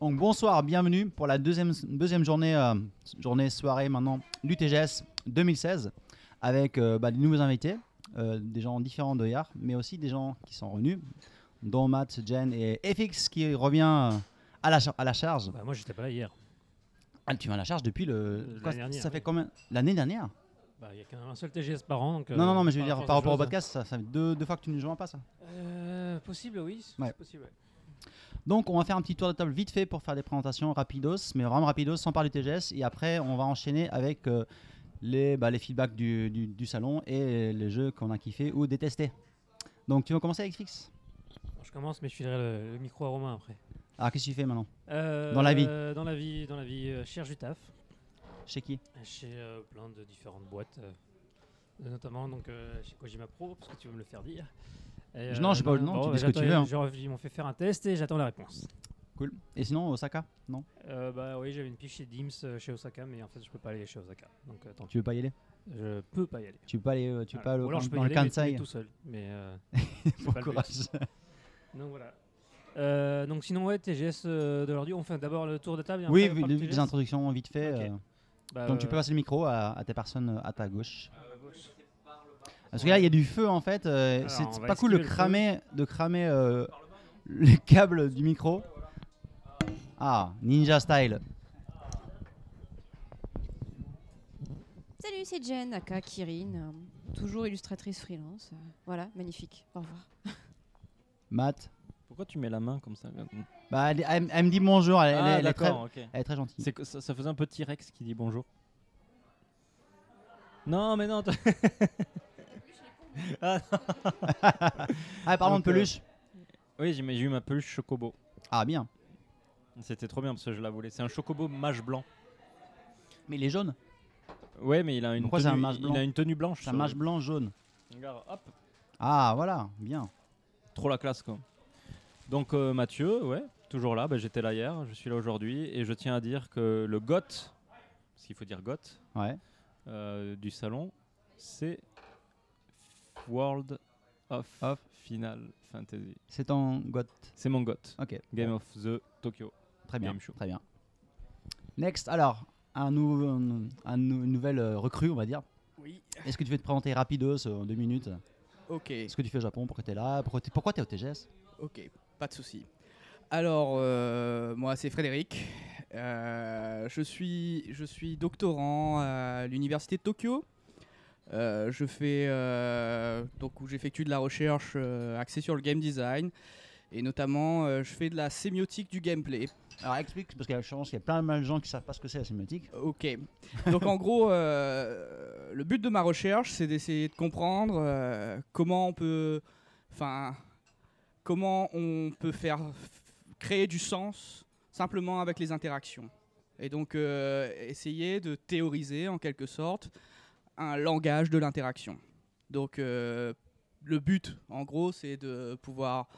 Donc bonsoir, bienvenue pour la deuxième, deuxième journée, euh, journée soirée maintenant du TGS 2016 avec euh, bah, des nouveaux invités, euh, des gens différents de hier, mais aussi des gens qui sont revenus, dont Matt, Jen et FX qui revient à la, char- à la charge. Bah, moi, j'étais pas là hier. Ah, tu viens à la charge depuis le. Quoi, l'année dernière, ça fait oui. combien? L'année dernière? Bah, Il y a qu'un seul TGS par an. donc, Non, non, non, mais je veux dire par rapport au podcast, ça, ça fait deux, deux fois que tu ne joins pas ça? Euh, possible, oui. c'est possible, ouais. Donc on va faire un petit tour de table vite fait pour faire des présentations rapidos, mais vraiment rapidos sans parler TGS. Et après on va enchaîner avec euh, les, bah, les feedbacks du, du- du salon et les jeux qu'on a kiffé ou détestés. Donc tu veux commencer avec Fix? Je commence, mais je filerai le, le micro à Romain après. Alors qu'est-ce que tu fais maintenant? Euh, Dans la vie. Dans la vie, dans la vie. euh, je cherche du taf Chez qui chez euh, plein de différentes boîtes, euh, notamment donc euh, chez Kojima Pro, parce que tu veux me le faire dire. Et, Non, je sais pas, non, tu bah, dis ce que tu veux, hein. genre, ils m'ont fait faire un test et j'attends la réponse. Cool. Et sinon Osaka Non bah oui, j'avais une piche chez Dims chez Osaka, mais en fait, je peux pas aller chez Osaka. Donc, pis. Tu veux pas y aller Je peux pas y aller. Tu veux pas aller, tu pas Voilà. aller Ou alors, je peux dans y le aller, Kansai mais tout seul. Mais euh, Bon pas le courage. donc voilà. Euh, donc sinon ouais TGS euh, de l'ordi, on fait d'abord le tour de table. Oui, des introductions vite fait. Bah, donc tu peux euh, passer le micro à, à tes personnes euh, à ta gauche. Parce que là, il y a du feu en fait. euh, Alors, c'est va pas cool de esquiver le cramer, de cramer euh, les câbles du micro. Ah, ninja style. Salut, c'est Jen, aka Kirin, euh, toujours illustratrice freelance. euh, voilà, magnifique. Au revoir. Matt. Pourquoi tu mets la main comme ça là? Bah, elle, elle- elle me dit bonjour. Elle, Ah, elle est, très, d'accord, ok. elle est très gentille. C'est que ça, ça faisait un peu T-Rex qui dit bonjour. Non, mais non. ah, non. Ah, parlons de Donc, euh, peluche. Oui, j'ai mais j'ai eu ma peluche Chocobo. Ah, bien. C'était trop bien parce que je la voulais. C'est un Chocobo mage blanc. Mais il est jaune. Ouais, mais il a une, Pourquoi c'est un tenue, mage il a une tenue blanche. C'est un sur- mage blanc jaune. Regarde, hop. Ah, voilà, bien. Trop la classe quoi. Donc euh, Mathieu, ouais, toujours là. Bah, J'étais là hier, je suis là aujourd'hui et je tiens à dire que le GOT, parce qu'il faut dire GOT, Ouais. euh, du salon, c'est World of, Of. Final Fantasy. C'est ton got. C'est mon GOT. Ok. Game bon, of the Tokyo. Très bien. Game Show. Très bien. Next, alors, un, nou- un- un nou- une nouvelle euh, recrue, on va dire. Oui, Est-ce que tu veux te présenter rapidos euh, en deux minutes? Ok, Ce que tu fais au Japon, pourquoi tu es là, pourquoi tu pourquoi es au TGS ok, pas de souci. Alors, euh, moi c'est Frédéric. Euh, je, suis, je suis doctorant à l'université de Tokyo. Euh, je fais donc où j'effectue de la recherche axée sur le game design et notamment je fais de la sémiotique du gameplay. Alors explique, parce qu'il y a pense qu'il y a plein de gens qui savent pas ce que c'est la sémiotique. Ok. Donc en gros, le but de ma recherche, c'est d'essayer de comprendre comment on peut, enfin, comment on peut faire créer du sens simplement avec les interactions. Et donc euh, essayer de théoriser en quelque sorte un langage de l'interaction. Donc euh, le but, en gros, c'est de pouvoir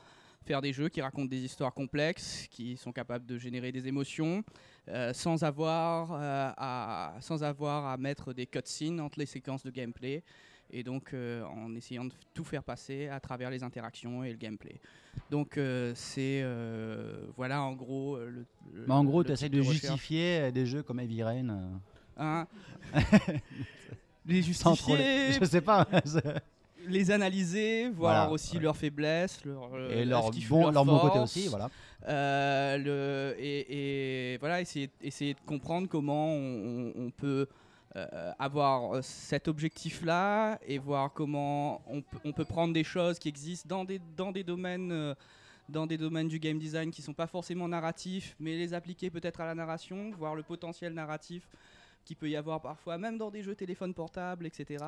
faire des jeux qui racontent des histoires complexes, qui sont capables de générer des émotions, euh, sans, avoir, à, sans avoir à mettre des cutscenes entre les séquences de gameplay, et donc euh, en essayant de tout faire passer à travers les interactions et le gameplay. Donc euh, c'est, euh, voilà en gros le... en gros, tu essaies de justifier des jeux comme Heavy Rain. Hein les justifier, Je sais pas. les analyser, voir Voilà, aussi ouais. leurs faiblesses, leur, et leur bon, leur leur bon côté aussi, voilà. Le, et, et voilà, essayer, essayer de comprendre comment on, on- on peut euh, avoir cet objectif-là et voir comment on, peut- on peut prendre des choses qui existent dans des, dans des domaines. euh, dans des domaines du game design qui sont pas forcément narratifs, mais les appliquer peut-être à la narration, voir le potentiel narratif qui peut y avoir parfois, même dans des jeux téléphone portables, etc.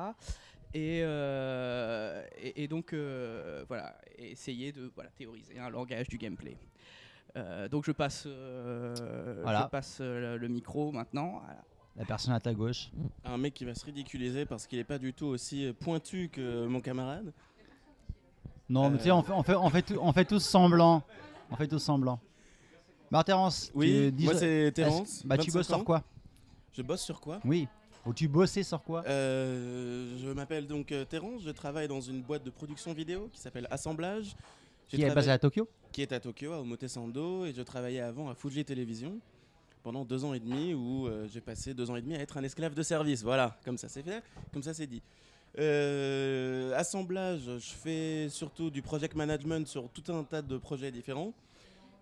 Et, euh, et, et donc, euh, voilà, essayer de voilà, théoriser un langage du gameplay. Euh, donc, je passe, euh, Voilà. je passe euh, le, le micro maintenant. Voilà. La personne à ta gauche. un mec qui va se ridiculiser parce qu'il est pas du tout aussi pointu que mon camarade. Non, mais Euh. tu sais, on fait, on, fait, on, fait tout- on fait tous semblant. On fait tous semblant. Bah, Terence, Oui, tu moi c'est Terence. Bah, tu 25 bosses sur quoi Je bosse sur quoi Oui. Ou tu bossais sur quoi Euh, Je m'appelle donc euh, Terence, je travaille dans une boîte de production vidéo qui s'appelle Assemblage. Qui est basé travaillé- à Tokyo qui est à Tokyo, à Omotesando, et je travaillais avant à Fuji Television pendant deux ans et demi, où euh, j'ai passé deux ans et demi à être un esclave de service. Voilà, comme ça c'est fait, comme ça c'est dit. Euh, assemblage, je fais surtout du project management sur tout un tas de projets différents,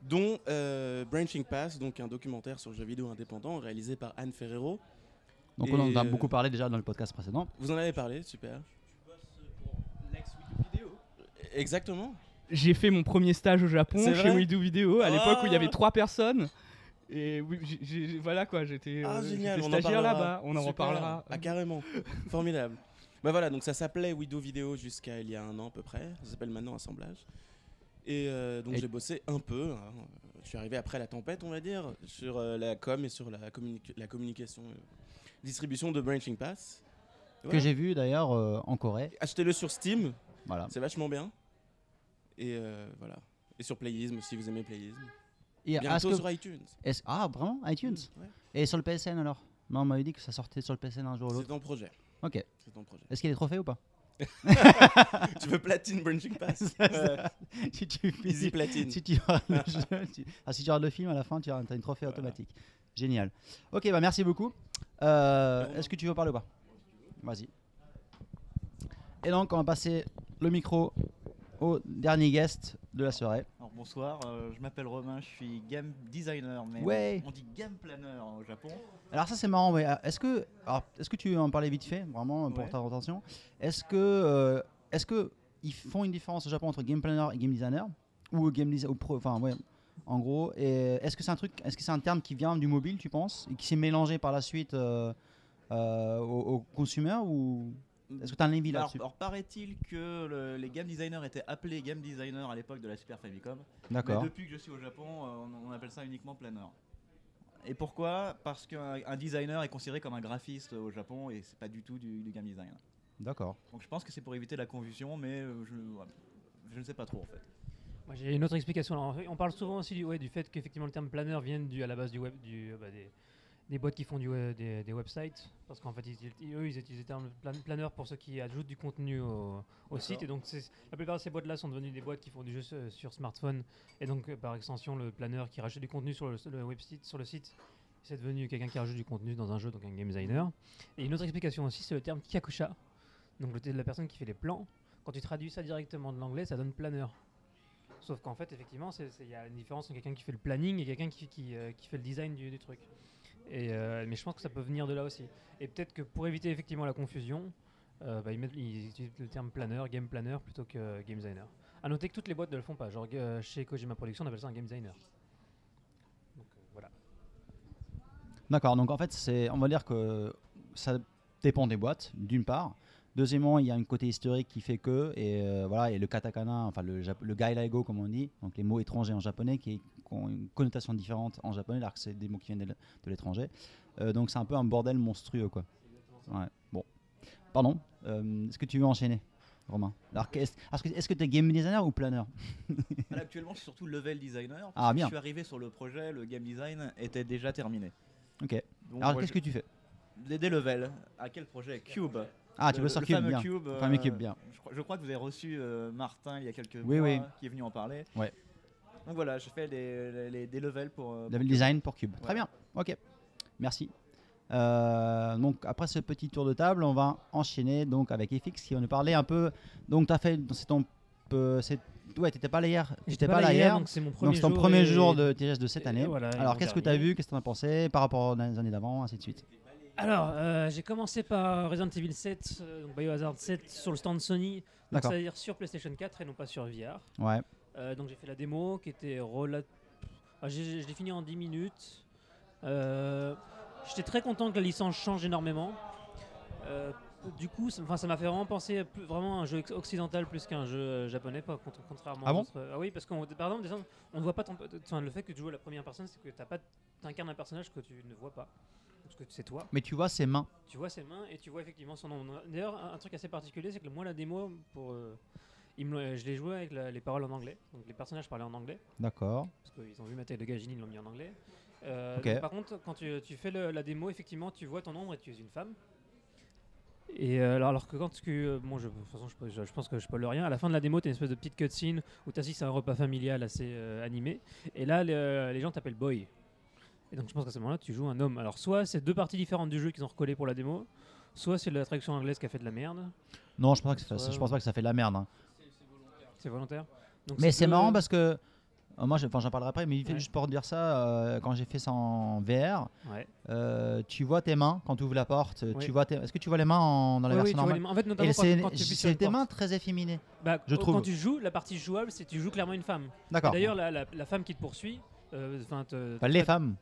dont euh, Branching Pass, donc un documentaire sur le jeu vidéo indépendant réalisé par Anne Ferrero. Donc on en a euh, beaucoup parlé déjà dans le podcast précédent. Vous en avez parlé, super. Exactement. J'ai fait mon premier stage au Japon chez Do Video à l'époque où il y avait Ah. trois personnes. Et oui, voilà quoi, j'étais Ah, euh, on en stagiaire là-bas, on en Super. reparlera. Ah, carrément. Formidable. Bah voilà, donc ça s'appelait Widow Video jusqu'à il y a un an à peu près. Ça s'appelle maintenant Assemblage. Et euh, donc Et- j'ai bossé un peu. hein. Je suis arrivé après la tempête, on va dire, sur euh, la com et sur la, communic- la communication, euh, distribution de Branching Pass. Que j'ai vu d'ailleurs euh, en Corée. Achetez-le sur Steam, Voilà. c'est vachement bien. Et euh, voilà. Et sur Playism, si vous aimez Playism. Et Bientôt que- sur iTunes. est-ce- ah, vraiment? iTunes? Ouais. Et sur le PSN alors? Non, on m'avait dit que ça sortait sur le PSN un jour ou C'est l'autre. ton projet. Ok. C'est ton projet. Est-ce qu'il y a des trophées ou pas? Tu veux platine Branching Pass? Si tu, Easy platine. si tu le jeu, tu- ah, si tu regardes le film à la fin, tu as, une trophée Voilà. automatique. Génial. Ok, bah merci beaucoup. Euh, Est-ce que tu veux parler ou pas? Vas-y. Et donc, on va passer le micro au dernier guest de la soirée. Alors bonsoir, euh, je m'appelle Romain, je suis game designer, mais Ouais. on dit game planner au Japon. Alors ça c'est marrant, ouais. Euh, Est-ce que, alors, est-ce que tu veux en parler vite fait, vraiment pour Ouais. ta attention Est-ce que, euh, est-ce que ils font une différence au Japon entre game planner et game designer? Ou game designer, enfin ouais, en gros. Et est-ce que c'est un truc, est-ce que c'est un terme qui vient du mobile, tu penses, et qui s'est mélangé par la suite euh, euh, aux, aux consommateurs ou est-ce que tu as un avis alors, là-dessus alors, paraît-il que le- les game designers étaient appelés game designers à l'époque de la Super Famicom. Mais D'accord. depuis que je suis au Japon, euh, on, on appelle ça uniquement planner. Et pourquoi Parce qu'un un designer est considéré comme un graphiste au Japon et c'est pas du tout du, du game design. D'accord. Donc je pense que c'est pour éviter la confusion, mais euh, je, ne sais pas trop en fait. Moi, j'ai une autre explication. Alors, en fait, on parle souvent aussi du, ouais, du fait qu'effectivement le terme planner vienne du, à la base du web, du, euh, bah, des, des boîtes qui font du, des, des websites. Parce qu'en fait, ils, eux, ils utilisent le terme plan- planner pour ceux qui ajoutent du contenu au, au site. Et donc, la plupart de ces boîtes-là sont devenues des boîtes qui font du jeu sur, sur smartphone. Et donc, euh, par extension, le planner qui rajoute du contenu sur le, le website, sur le site, c'est devenu quelqu'un qui rajoute du contenu dans un jeu, donc un game designer. Et une autre explication aussi, c'est le terme kyakusha. Donc, le, la personne qui fait les plans. Quand tu traduis ça directement de l'anglais, ça donne planner. Sauf qu'en fait, effectivement, il y a une différence entre quelqu'un qui fait le planning et quelqu'un qui, qui, euh, qui fait le design du, du truc. Et, euh, mais je pense que ça peut venir de là aussi. Et peut-être que pour éviter effectivement la confusion, euh, bah, ils, utilisent le terme planner, game planner plutôt que game designer. À noter que toutes les boîtes ne le font pas. Genre euh, chez Kojima Production, on appelle ça un game designer. D'accord, donc en fait, c'est, on va dire que ça dépend des boîtes, d'une part. Deuxièmement, il y a un côté historique qui fait que, et euh, voilà, et le katakana, enfin le, le gailaigo comme on dit, donc les mots étrangers en japonais qui, ont une connotation différente en japonais, alors que c'est des mots qui viennent de l'étranger. Euh, donc c'est un peu un bordel monstrueux, quoi. Ouais, bon. Pardon, euh, est-ce que tu veux enchaîner, Romain? Alors, est-ce que tu es game designer ou planner Là, actuellement, je suis surtout level designer. Ah, bien. Je suis arrivé sur le projet, le game design était déjà terminé. Ok. Donc, Alors qu'est-ce je- que tu fais? Des, des levels. À quel projet? Cube. Ah, tu Le- veux sur le Cube, fameux bien. Cube, Le fameux euh, Cube, bien. Je crois, je crois que vous avez reçu euh, Martin il y a quelques Oui, mois oui. qui est venu en parler. Ouais. Donc voilà, je fais des, les- les- des levels pour. euh, pour Level Cube. design pour Cube. Très bien. Ok. Merci. Euh, donc après ce petit tour de table, on va enchaîner donc avec FX qui va nous parler un peu. Donc tu as fait, c'est ton, c'est, ouais, t'étais pas là hier. T'étais pas là hier. donc c'est mon premier Donc ton jour premier et- jour de TGS de cette et année. voilà, Alors qu'est-ce que tu as vu, qu'est-ce que tu en as pensé par rapport aux années d'avant, ainsi de suite? Alors, euh, j'ai commencé par Resident Evil 7, euh, donc Biohazard 7 sur le stand Sony, donc D'accord. c'est-à-dire sur PlayStation 4 et non pas sur VR. Ouais. Euh, donc j'ai fait la démo qui était relat... j'ai- Je l'ai fini en 10 minutes. Euh, J'étais très content que la licence change énormément. Du coup, ça m'a fait vraiment penser à plus- vraiment à un jeu occidental plus qu'un jeu japonais, pas contra- contrairement Ah à bon Ah oui, parce qu'on par exemple, on ne voit pas ton, enfin, le fait que tu joues à la première personne, c'est que tu pas, incarnes un personnage que tu ne vois pas, parce que c'est toi. Mais tu vois ses mains. Tu vois ses mains et tu vois effectivement son nom. D'ailleurs, un, un truc assez particulier, c'est que moi, la démo, pour, euh, il me l'a- je l'ai joué avec la- les paroles en anglais. Donc les personnages parlaient en anglais, D'accord. parce qu'ils ont vu ma taille de gagine, ils l'ont mis en anglais. Euh, donc, par contre, quand tu, tu fais le- la démo, effectivement, tu vois ton ombre et tu es une femme. Et euh, alors, alors que quand tu. euh, bon, je, de toute façon, je, peux- je- je pense que je spoil rien. À la fin de la démo, tu as une espèce de petite cutscene où tu assistes à un repas familial assez euh, animé. Et là, le- les gens t'appellent Boy. Et donc, je pense qu'à ce moment-là, tu joues un homme. Alors, soit c'est deux parties différentes du jeu qu'ils ont recollées pour la démo, soit c'est la traduction anglaise qui a fait de la merde. Non, je pense, pas que ça, Soit- je pense pas que ça fait de la merde. hein. C'est volontaire. Donc, Mais c'est marrant parce que. euh, Moi, j'en parlerai après, mais il fait Ouais. juste pour dire ça, euh, quand j'ai fait ça en VR, Ouais. euh, tu vois tes mains quand tu ouvres la porte. Tu vois tes... Est-ce que tu vois les mains en- dans la version normale. En fait, notamment quand, c'est quand tu porte. mains très efféminées. Bah, je quand trouve. tu joues, la partie jouable, c'est tu joues clairement une femme. D'accord. D'ailleurs, la, la- la femme qui te poursuit, te, Enfin, les femmes.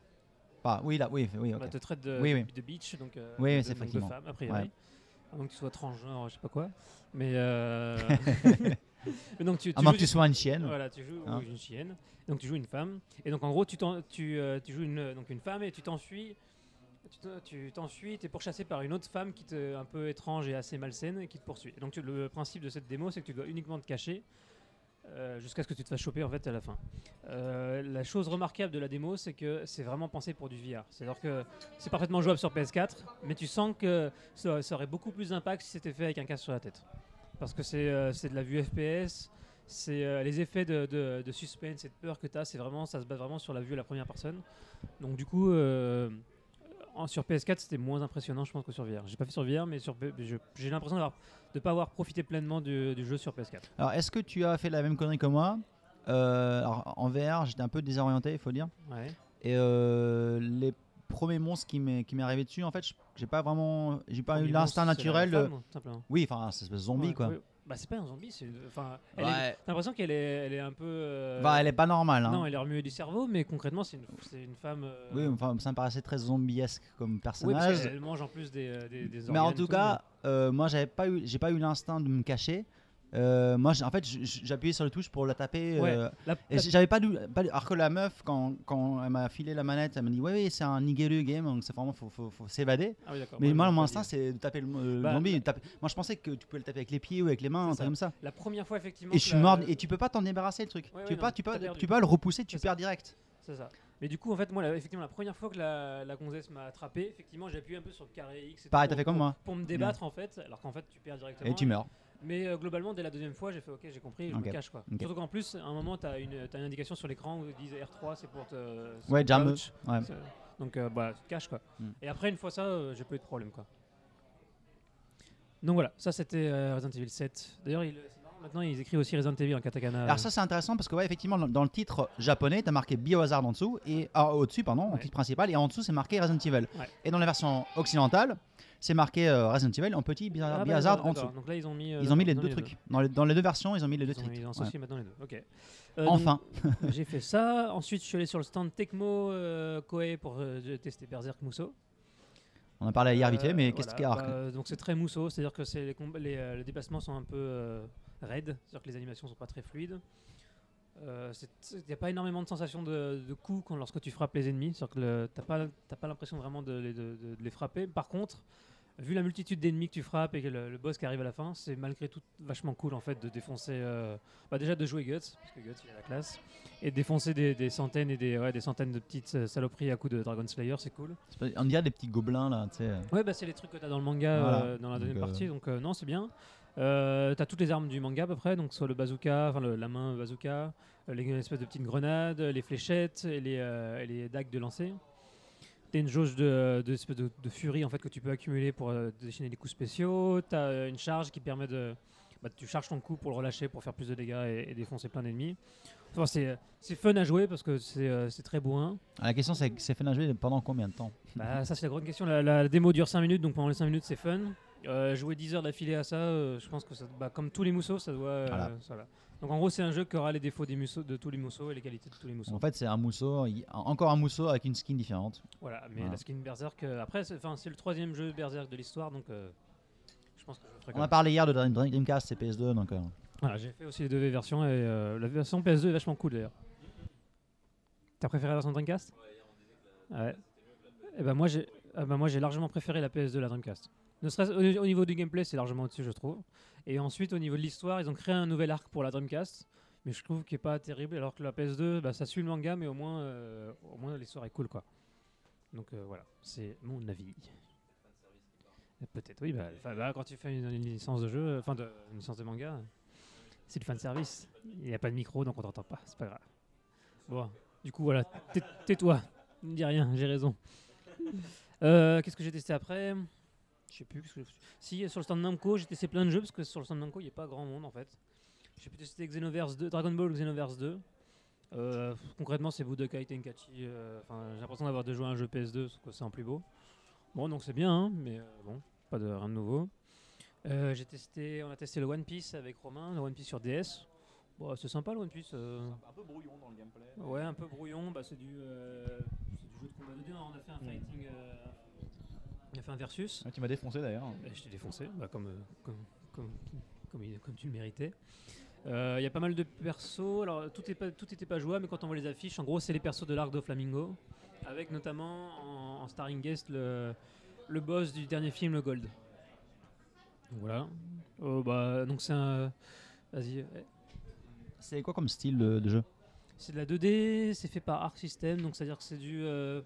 Pas, oui, là, oui, oui, ok. voilà, te traite de, Oui, oui. de bitch, donc euh, Oui, de- donc de femme, a priori. Ouais. Moins que tu sois transgenre, je sais pas quoi. Mais, euh... Mais donc tu, tu joues que tu sois une chienne. Voilà, tu joues Hein. une chienne. Donc tu joues une femme. Et donc en gros, tu, tu, euh, tu joues une, donc une femme et tu t'enfuis. Tu t'en- Tu t'enfuis, tu es pourchassé par une autre femme qui te, un peu étrange et assez malsaine et qui te poursuit. Et donc tu- le principe de cette démo, c'est que tu dois uniquement te cacher euh, jusqu'à ce que tu te fasses choper en fait à la fin. Euh, la chose remarquable de la démo, c'est que c'est vraiment pensé pour du VR. C'est-à-dire que c'est parfaitement jouable sur PS4, mais tu sens que ça, aurait beaucoup plus d'impact si c'était fait avec un casque sur la tête. Parce que c'est euh, de la vue FPS, c'est les effets de, suspense et de peur que tu as, vraiment, ça se base vraiment sur la vue à la première personne. Donc du coup, en- sur PS4, c'était moins impressionnant, je pense, que sur VR. J'ai pas fait sur VR, mais sur j'ai l'impression d'avoir- de pas avoir profité pleinement du, du jeu sur PS4. Alors, est-ce que tu as fait la même connerie que moi? Euh, alors, En VR, j'étais un peu désorienté, il faut dire. Ouais. Et euh, les premiers monstres qui m'est qui m'est arrivé dessus, en fait, j'ai pas vraiment, j'ai pas eu Premier l'instinct monstre, naturel. femme, simplement. Oui, enfin, c'est un zombie Ouais, quoi. Bah c'est pas un zombie, c'est une- enfin. elle est- Ouais. T'as l'impression qu'elle est, elle est un peu. euh, Bah, elle est pas normale. Hein. Non, elle est remuée du cerveau, mais concrètement, c'est une, c'est une femme. euh, Oui, enfin, ça me paraissait très zombiesque comme oui, parce personnage. qu'elle mange en plus des, euh, des, des mais en organes et tout cas, euh, moi, j'avais pas eu, j'ai pas eu l'instinct de me cacher. Euh, moi, en fait, j'appuyais sur le touche pour la taper. Ouais, euh, La- et j'avais pas pas alors que la meuf, quand, quand elle m'a filé la manette, elle m'a dit Ouais, oui, c'est un Nigeru game, donc c'est vraiment, faut, faut, faut s'évader. Ah oui. Mais Ouais, moi, mon instinct, c'est de taper le, euh, Bah, zombie. taper- Moi, je pensais que tu pouvais le taper avec les pieds ou avec les mains, C'est un truc comme ça. La première fois, effectivement. Et je suis mort, et tu peux pas t'en débarrasser le truc. Ouais, tu peux pas, tu peux, tu peux le repousser, tu ça. perds direct. C'est ça. Mais du coup, en fait, moi, la- effectivement, la première fois que la, la gonzesse m'a attrapé, effectivement, j'ai appuyé un peu sur le carré X. Pareil, t'as fait comme moi. Pour me débattre, en fait, alors qu'en fait, tu perds directement. Et tu meurs. Mais euh, globalement, dès la deuxième fois, j'ai fait OK, j'ai compris, je me cache quoi. Ok. Surtout qu'en plus, à un moment, tu as une, t'as une indication sur l'écran où ils disent R3, c'est pour te. Ouais, jam. Ouais. Donc, euh, bah, tu te caches quoi. Mm. Et après, une fois ça, euh, j'ai pas eu de problème quoi. Donc voilà, ça c'était euh, Resident Evil 7. D'ailleurs, maintenant ils écrivent aussi Resident Evil en katakana. Alors ça c'est intéressant parce que ouais effectivement dans, le titre japonais t'as marqué Biohazard en dessous et ah, au-dessus pardon en Ouais. titre principal et en dessous c'est marqué Resident Evil. Ouais. Et dans la version occidentale c'est marqué euh, Resident Evil en petit Bio- Ah, bah, Biohazard en dessous. Donc là, ils ont mis. euh, Ils ont mis les deux trucs. Dans les, dans les deux versions ils ont mis les deux Ils trucs. ils ont associé maintenant les deux. Ok. Euh, Enfin. j'ai fait ça. Ensuite, je suis allé sur le stand Tecmo euh, Koei pour tester Berserk Musso. On en parlait hier vite fait mais voilà, qu'est-ce qu'il y a bah, Donc c'est très mousseau, c'est-à-dire que les déplacements sont un peu euh, raides, c'est-à-dire que les animations sont pas très fluides. Il n'y a pas énormément de sensations de, de coups quand, lorsque tu frappes les ennemis, c'est-à-dire que tu n'as pas, t'as pas l'impression vraiment de les, de- de- les frapper. Par contre, vu la multitude d'ennemis que tu frappes et que le, le boss qui arrive à la fin, c'est malgré tout vachement cool en fait de défoncer. euh, bah déjà de jouer Guts, parce que Guts il a la classe, et de défoncer des, des centaines et des, ouais, des centaines de petites euh, saloperies à coups de Dragon Slayer, c'est cool. Pas- On dirait des petits gobelins là tu sais. Ouais, bah, c'est les trucs que tu as dans le manga Voilà. euh, dans la deuxième Donc, euh, partie, donc euh, non, c'est bien. Euh, t'as toutes les armes du manga à peu près, donc soit le bazooka, enfin la main bazooka, euh, les espèces de petites grenades, les fléchettes et les, euh, et les dagues de lancer. T'as une jauge de, de, de, de furie en fait que tu peux accumuler pour euh, déchaîner des coups spéciaux. T'as une charge qui permet de, bah, tu charges ton coup pour le relâcher pour faire plus de dégâts et, et défoncer plein d'ennemis. Enfin, c'est c'est fun à jouer parce que c'est c'est très bourrin. La question c'est c'est fait à jouer pendant combien de temps? Bah, ça, c'est la grande question. La, la démo dure 5 minutes, donc pendant les 5 minutes, c'est fun. Euh, jouer 10 heures d'affilée à ça, euh, je pense que ça, bah, comme tous les mousseaux, ça doit. euh, Voilà. ça va. Donc en gros, c'est un jeu qui aura les défauts des mousseaux, de tous les mousseaux et les qualités de tous les mousseaux. En fait c'est un mousseau, il- encore un mousseau avec une skin différente. Voilà, mais Voilà. la skin Berserk, euh, après, c'est le troisième jeu Berserk de l'histoire, donc euh, je pense que je le ferai On comme a parlé hier de Dream- Dreamcast et PS2 donc euh, Voilà, j'ai fait aussi les deux versions et euh, la version PS2 est vachement cool d'ailleurs. T'as préféré la version Dreamcast? Ouais. Et ben moi j'ai ah bah moi j'ai largement préféré la PS2 à la Dreamcast. Ne serait-ce au, au niveau du gameplay, c'est largement au-dessus je trouve. Et ensuite au niveau de l'histoire, ils ont créé un nouvel arc pour la Dreamcast, mais je trouve qu'il est pas terrible alors que la PS2 bah, ça suit le manga mais au moins euh, au moins l'histoire est cool quoi. Donc euh, voilà, c'est mon avis. Peut-être, oui. Bah, bah, quand tu fais une, licence de jeu, enfin une licence de manga, c'est du fan service. Il n'y a pas de micro, donc on t'entend pas. C'est pas grave. Bon, du coup, voilà. tais- Tais-toi. Ne dis rien, j'ai raison. Euh, Qu'est-ce que j'ai testé après? Je sais plus. que. Si, sur le stand Namco, j'ai testé plein de jeux parce que sur le stand Namco, il n'y a pas grand monde en fait. J'ai pu tester Xenoverse 2, Dragon Ball Xenoverse 2. Euh, concrètement, c'est Budokai Tenkaichi. euh, Enfin, j'ai l'impression d'avoir de jouer à un jeu PS2, sauf que c'est en plus beau. Bon, donc c'est bien, hein, mais euh, bon, pas de rien de nouveau. Euh, j'ai testé, on a testé le One Piece avec Romain, le One Piece sur DS. Bon, c'est sympa le One Piece. euh, Un peu brouillon dans le gameplay. Ouais, un peu brouillon. Bah, c'est du, euh, du jeu de combat de hein. On a fait un fighting. On a fait un versus. Ah, tu m'as défoncé d'ailleurs. Bah, je t'ai défoncé, bah, comme, euh, comme, comme, comme, tu le méritais. Euh, Il y a pas mal de persos. Alors, tout n'était pas, tout était pas jouable, mais quand on voit les affiches, en gros, c'est les persos de l'arc de Flamingo. Avec notamment en, en starring guest le, le boss du dernier film, le Gold. Donc, voilà. Euh, bah, donc, c'est un. Vas-y. C'est quoi comme style de, de jeu? C'est de la 2D, c'est fait par Arc System, donc c'est-à-dire que c'est du. euh,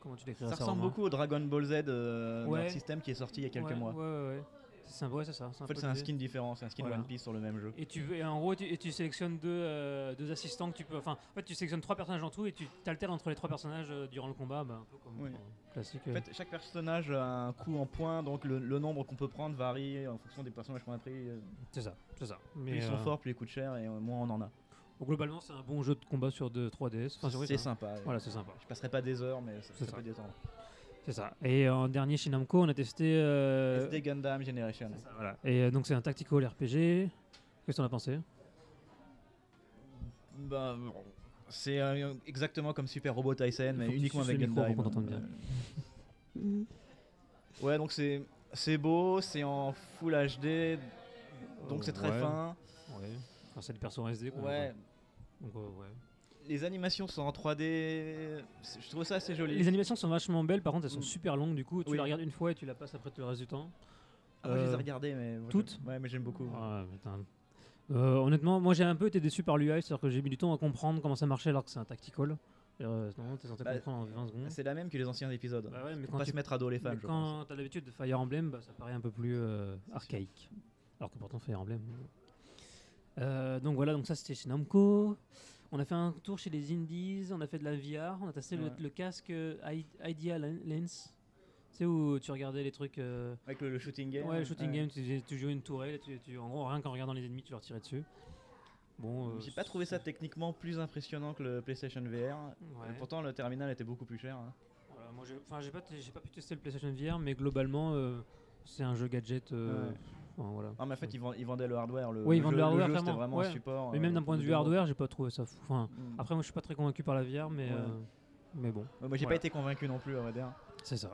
Comment tu décrirais Ça ça ressemble beaucoup au Dragon Ball Z euh, Ouais. System qui est sorti il y a quelques Ouais, mois. Ouais. C'est sympa, ouais, c'est ça. un En fait, c'est un skin différent, c'est un skin Voilà. One Piece sur le même jeu. Et tu et en gros, tu, et tu sélectionnes deux, euh, deux assistants que tu peux. Enfin, en fait, tu sélectionnes trois personnages en tout et tu t'alternes entre les trois personnages euh, durant le combat, bah, un peu comme Oui. euh, classique. En fait, chaque personnage a un coup en points, donc le, le nombre qu'on peut prendre varie en fonction des personnages qu'on a pris. c'est ça, c'est ça. Plus ils sont forts, plus ils coûtent cher et moins on en a. globalement, c'est un bon jeu de combat sur de 3DS. Enfin, sur- oui, c'est sympa. Voilà, c'est sympa. Je passerai pas des heures, mais ça, C'est ça ça. peut détendre. C'est ça. Et en dernier chez Namco, on a testé. euh, SD Gundam Generation. c'est ça, voilà. Et euh, donc, c'est un tactical RPG. Qu'est-ce que t'en as pensé? Bah, c'est euh, exactement comme Super Robot Tyson, mais uniquement avec le micro Gundam. pour qu'on bien. Ouais, donc c'est c'est beau, c'est en Full HD, donc Euh, c'est très ouais. fin. Ouais. Enfin, c'est des persos en SD. Quoi, Ouais, Donc, euh, ouais. les animations sont en 3D. c'est- Je trouve ça assez joli. Les animations sont vachement belles, par contre elles sont Mm. super longues du coup. Tu Oui. la regardes une fois et tu la passes après tout le reste du temps. Ah, moi, je les ai Euh, regardées, mais moi, toutes Ouais, mais j'aime beaucoup. Ah, putain. Euh, honnêtement, moi j'ai un peu été déçu par l'UI, c'est-à-dire que j'ai mis du temps à comprendre comment ça marchait alors que c'est un tactical. Euh, non, t'es censé Bah, comprendre en 20 secondes. C'est la même que les anciens épisodes. Bah ouais, mais quand pas tu se mettre à dos les pense. quand t'as l'habitude de Fire Emblem, bah, ça paraît un peu plus euh, archaïque. Alors que pourtant Fire Emblem. Euh, donc voilà, donc ça c'était chez Namco. On a fait un tour chez les Indies, on a fait de la VR, on a testé le- Ouais. le, casque euh, I- Idea Len- Lens. Tu sais où tu regardais les trucs. euh, Avec le, le shooting game. Ouais, le shooting ouais. game, tu, tu jouais une tourelle, tu, tu- en gros, rien qu'en regardant les ennemis, tu leur tirais dessus. Bon, euh, J'ai pas trouvé ça techniquement plus impressionnant que le PlayStation VR. Ouais. Pourtant, le terminal était beaucoup plus cher. hein. Voilà, moi, j'ai pas, pas pu tester le PlayStation VR, mais globalement, euh, c'est un jeu gadget. euh, Ouais. Enfin, voilà. Non, mais en fait, ils, vend- ils vendaient le hardware. Le, Oui, ils vendent le hardware, jeu, vraiment Ouais. un support. mais euh, même d'un point de vue hardware, j'ai pas trouvé ça fou. Enfin, Mm. après, moi, je suis pas très convaincu par la VR, mais, Ouais. euh, mais bon, moi, j'ai Voilà. pas été convaincu non plus, à vrai dire. c'est ça.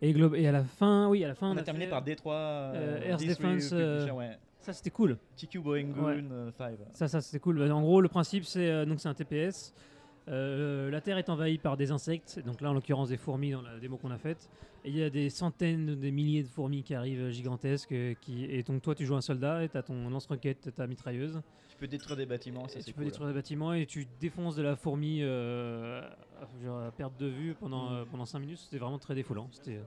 Et, à la fin, oui, à la fin, On, on, a, terminé fait- par Détroit. euh, euh, Air Defense, euh, ouais. Ça, c'était cool. TQ Boeing. Goon euh, 5. Ça, ça c'était cool. En gros, le principe, c'est euh, donc c'est un TPS. Euh, la Terre est envahie par des insectes, donc là en l'occurrence des fourmis dans la démo qu'on a faite. Et il y a des centaines, des milliers de fourmis qui arrivent euh, gigantesques. euh, qui... Et donc toi tu joues un soldat et tu as ton lance-roquette, ta mitrailleuse. Tu peux détruire des bâtiments, ça Et c'est tu peux cool. détruire des bâtiments et tu défonces de la fourmi euh, à- genre, à perte de vue pendant, Mm. euh, pendant 5 minutes. C'était vraiment très défoulant. C'était euh,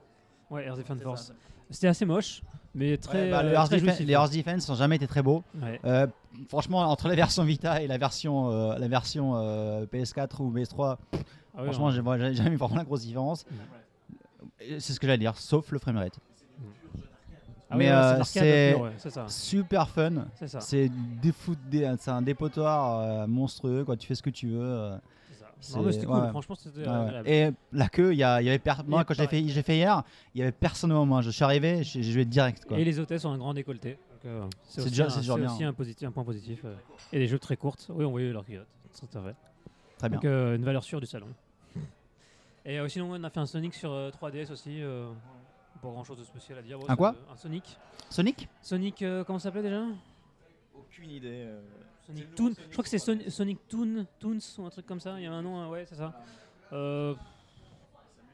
ouais, Air Defense Force. C'était assez moche, mais très. Ouais, bah, euh, le Earth très Defen- jouissif, les. Earth Defense n'ont jamais été très beaux. Ouais. Euh, franchement, entre la version Vita et la version, euh, la version euh, PS4 ou PS3, Ah franchement, hein. j'ai j'ai jamais vu vraiment la grosse différence. C'est ce que j'allais dire, sauf le framerate. Ah mais, ouais, ouais, euh, c'est. Super fun. C'est ça. C'est des foot- des- c'est un dépotoir euh, monstrueux. Quoi. Tu fais ce que tu veux. Non, mais c'était cool, ouais. franchement, c'était ouais. Et la queue, il y, a- il y avait per- moi quand j'ai fait, j'ai fait hier, il y avait personne au moment. Je suis arrivé, j'ai joué direct. Quoi. Et les hôtesses ont un grand décolleté. euh, C'est aussi, déjà- un, c'est aussi un, positif, un point positif. euh. Et des jeux très courtes. Oui, on voyait leur culotte. C'est vrai. Très bien. Donc euh, une valeur sûre du salon. Et euh, sinon, on a fait un Sonic sur euh, 3DS aussi. euh, pas grand chose de spécial à dire. Bon, Un quoi Un Sonic. Sonic Sonic, euh, comment ça s'appelait déjà? Aucune idée. Sonic Toon. Je crois que c'est Son- Sonic Toon, Toons ou un truc comme ça. Il y a un nom, euh, ouais, c'est ça. Euh,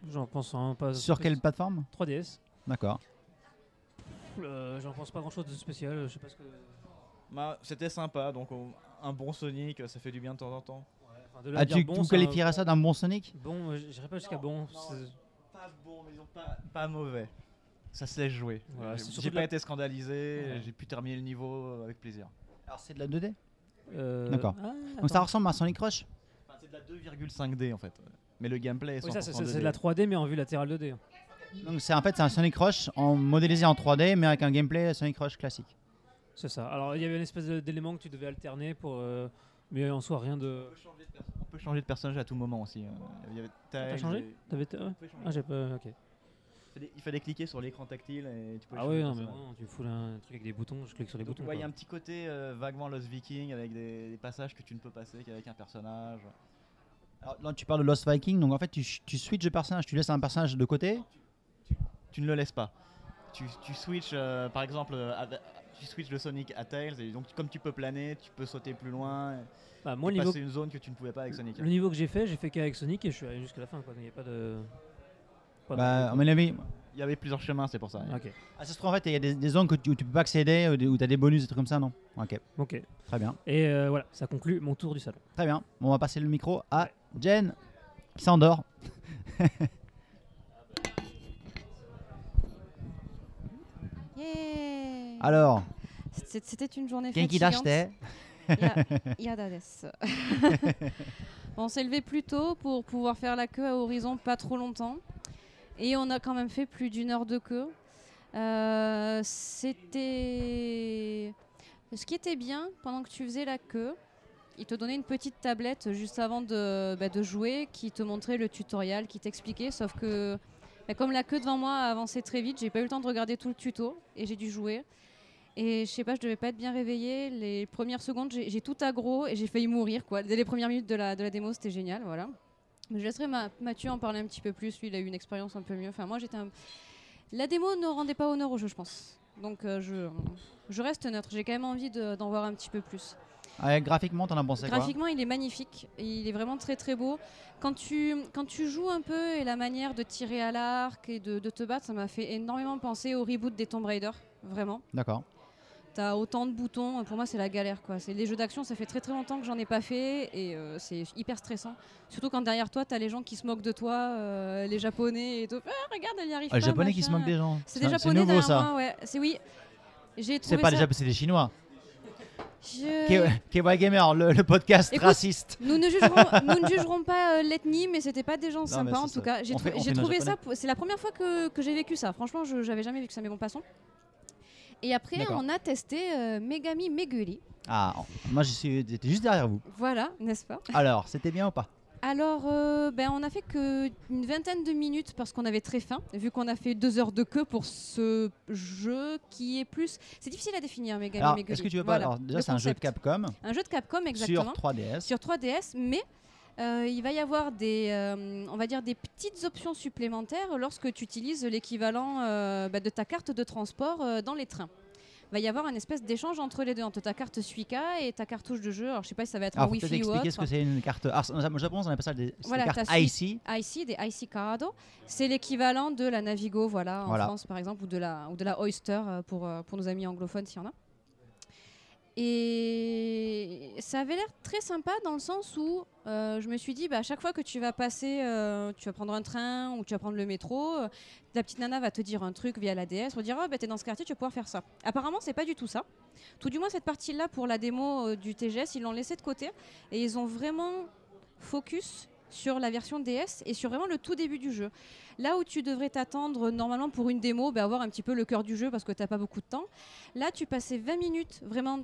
J'en pense hein, pas. Sur quelle plateforme? 3DS. D'accord. Euh, J'en pense pas grand chose de spécial. Je sais pas ce que. bah, C'était sympa, donc on- un bon Sonic, ça fait du bien de temps en temps. Enfin, de là à Ah, dire tu, bon, tu c'est un- qualifierais ça d'un bon Sonic? Bon, euh, j'irai pas jusqu'à bon. c'est- Pas bon, mais ils ont pas, pas mauvais. Ça se laisse jouer. Voilà, c'est J'ai- surtout J'ai de pas la- été scandalisé, Ouais. j'ai pu terminer le niveau avec plaisir. Alors c'est de la 2D Euh, D'accord. ah, Donc ça ressemble à Sonic Rush Enfin, c'est de la 2,5D en fait. Mais le gameplay est 100% Oui, ça, c'est 2D. c'est de la 3D, mais en vue latérale 2D. Donc c'est en fait c'est un Sonic Rush en modélisé en 3D mais avec un gameplay Sonic Rush classique. C'est ça. Alors, il y avait une espèce d'élément que tu devais alterner pour. euh, mais en soi, rien de. On peut changer de perso- On peut changer de personnage à tout moment aussi. Il y avait T'as changé T'avais t- ouais. Ah, j'ai pas. Ok. Il fallait- Il fallait cliquer sur l'écran tactile et tu peux Ah ouais, non, mais bon, tu me fous là, un truc avec des boutons, je clique sur les Donc, boutons. ouais, il y a un petit côté euh, vaguement Lost Viking avec des, des passages que tu ne peux passer qu'avec un personnage. Alors là tu parles de Lost Viking donc en fait tu, tu switches de personnage, tu laisses un personnage de côté. Tu ne le laisses pas. Tu, tu switches euh, par exemple euh, avec- tu switches de Sonic à Tails et donc comme tu peux planer, tu peux sauter plus loin et, Bah, moi, et le niveau, passer une zone que tu ne pouvais pas avec Sonic. le niveau que j'ai fait, j'ai fait qu'avec Sonic et je suis allé jusqu'à la fin. Quoi. Il n'y a pas de. Pas de- Bah à mon avis. Il y avait plusieurs chemins, c'est pour ça. Ok. Ah, ça se trouve en fait il y a des, des zones que tu, où tu peux pas accéder où tu as des bonus des trucs comme ça non? Ok Ok. très bien. Et euh, voilà, ça conclut mon tour du salon. Très bien. Bon, on va passer le micro à Jen qui s'endort. Yeah. Alors, C'était une journée Genki fatigante. d'acheter. Ya- Yada desu. on s'est levé plus tôt pour pouvoir faire la queue à Horizon pas trop longtemps. Et on a quand même fait plus d'une heure de queue. Euh, C'était. Ce qui était bien pendant que tu faisais la queue, il te donnait une petite tablette juste avant de, bah, jouer qui te montrait le tutoriel, qui t'expliquait. Sauf que, bah, comme la queue devant moi a avancé très vite, j'ai pas eu le temps de regarder tout le tuto et j'ai dû jouer. Et je sais pas, je devais pas être bien réveillée. Les premières secondes, j'ai tout aggro et j'ai failli mourir. Dès les premières minutes de la, de la démo, c'était génial. Voilà. Je laisserai Ma- Mathieu en parler un petit peu plus. Lui, il a eu une expérience un peu mieux. Enfin, moi, j'étais un- La démo ne rendait pas honneur au jeu, je pense. Donc, euh, je, je reste neutre. J'ai quand même envie de- d'en voir un petit peu plus. Ouais, graphiquement, t'en as pensé quoi? Graphiquement, il est magnifique. Il est vraiment très très beau. Quand tu, quand tu joues un peu et la manière de tirer à l'arc et de, de te battre, ça m'a fait énormément penser au reboot des Tomb Raider. Vraiment. D'accord. T'as autant de boutons, pour moi c'est la galère quoi. C'est les jeux d'action, ça fait très très longtemps que j'en ai pas fait et euh, c'est hyper stressant. Surtout quand derrière toi t'as les gens qui se moquent de toi, euh, les japonais et tout. Ah, regarde, elle y arrive Ah, les pas. japonais qui se moquent des gens. C'est des japonais nouveau derrière ça. moi, ouais. C'est oui. J'ai C'est pas ça. des japonais, c'est des chinois. Je- K- Gamer, le, le podcast Écoute, raciste. Nous ne jugerons, nous ne jugerons pas euh, l'ethnie, mais c'était pas des gens sympas en tout ça. cas. J'ai trou- trouvé ça, c'est la première fois que, que j'ai vécu ça. Franchement, je j'avais jamais vécu ça, mais bon, passons. Et après, on a testé euh, Megami Meguri. Ah, moi j'étais juste derrière vous. Voilà, n'est-ce pas? Alors, c'était bien ou pas? Alors, euh, ben, on a fait que une vingtaine de minutes parce qu'on avait très faim, vu qu'on a fait deux heures de queue pour ce jeu qui est plus. C'est difficile à définir, Megami Alors, Meguri. est-ce que tu veux pas Voilà, alors, Déjà, c'est un jeu de. Capcom Un jeu de Capcom, exactement. sur 3DS. sur 3DS, mais euh, il va y avoir des, euh, on va dire des petites options supplémentaires lorsque tu utilises l'équivalent euh, bah, de ta carte de transport dans les trains. Il va y avoir un espèce d'échange entre les deux, entre ta carte Suica et ta cartouche de jeu. Alors je sais pas si ça va être Alors, en Wi-Fi ou expliquer autre. ce que c'est une carte. Alors, au Japon, on appelle ça des, Voilà, des cartes IC. IC, des IC Cardo, c'est l'équivalent de la Navigo, voilà, en Voilà. France par exemple, ou de la, ou de la Oyster pour, pour nos amis anglophones s'il y en a. Et ça avait l'air très sympa dans le sens où euh, je me suis dit, bah, à chaque fois que tu vas passer, euh, tu vas prendre un train ou tu vas prendre le métro, euh, la petite nana va te dire un truc via la DS, va dire, oh, bah, t'es dans ce quartier, tu vas pouvoir faire ça. Apparemment, c'est pas du tout ça. Tout du moins, cette partie-là, pour la démo euh, du TGS, ils l'ont laissé de côté et ils ont vraiment focus sur la version DS et sur vraiment le tout début du jeu. Là où tu devrais t'attendre normalement pour une démo, bah, avoir un petit peu le cœur du jeu parce que t'as pas beaucoup de temps. Là, tu passais 20 minutes vraiment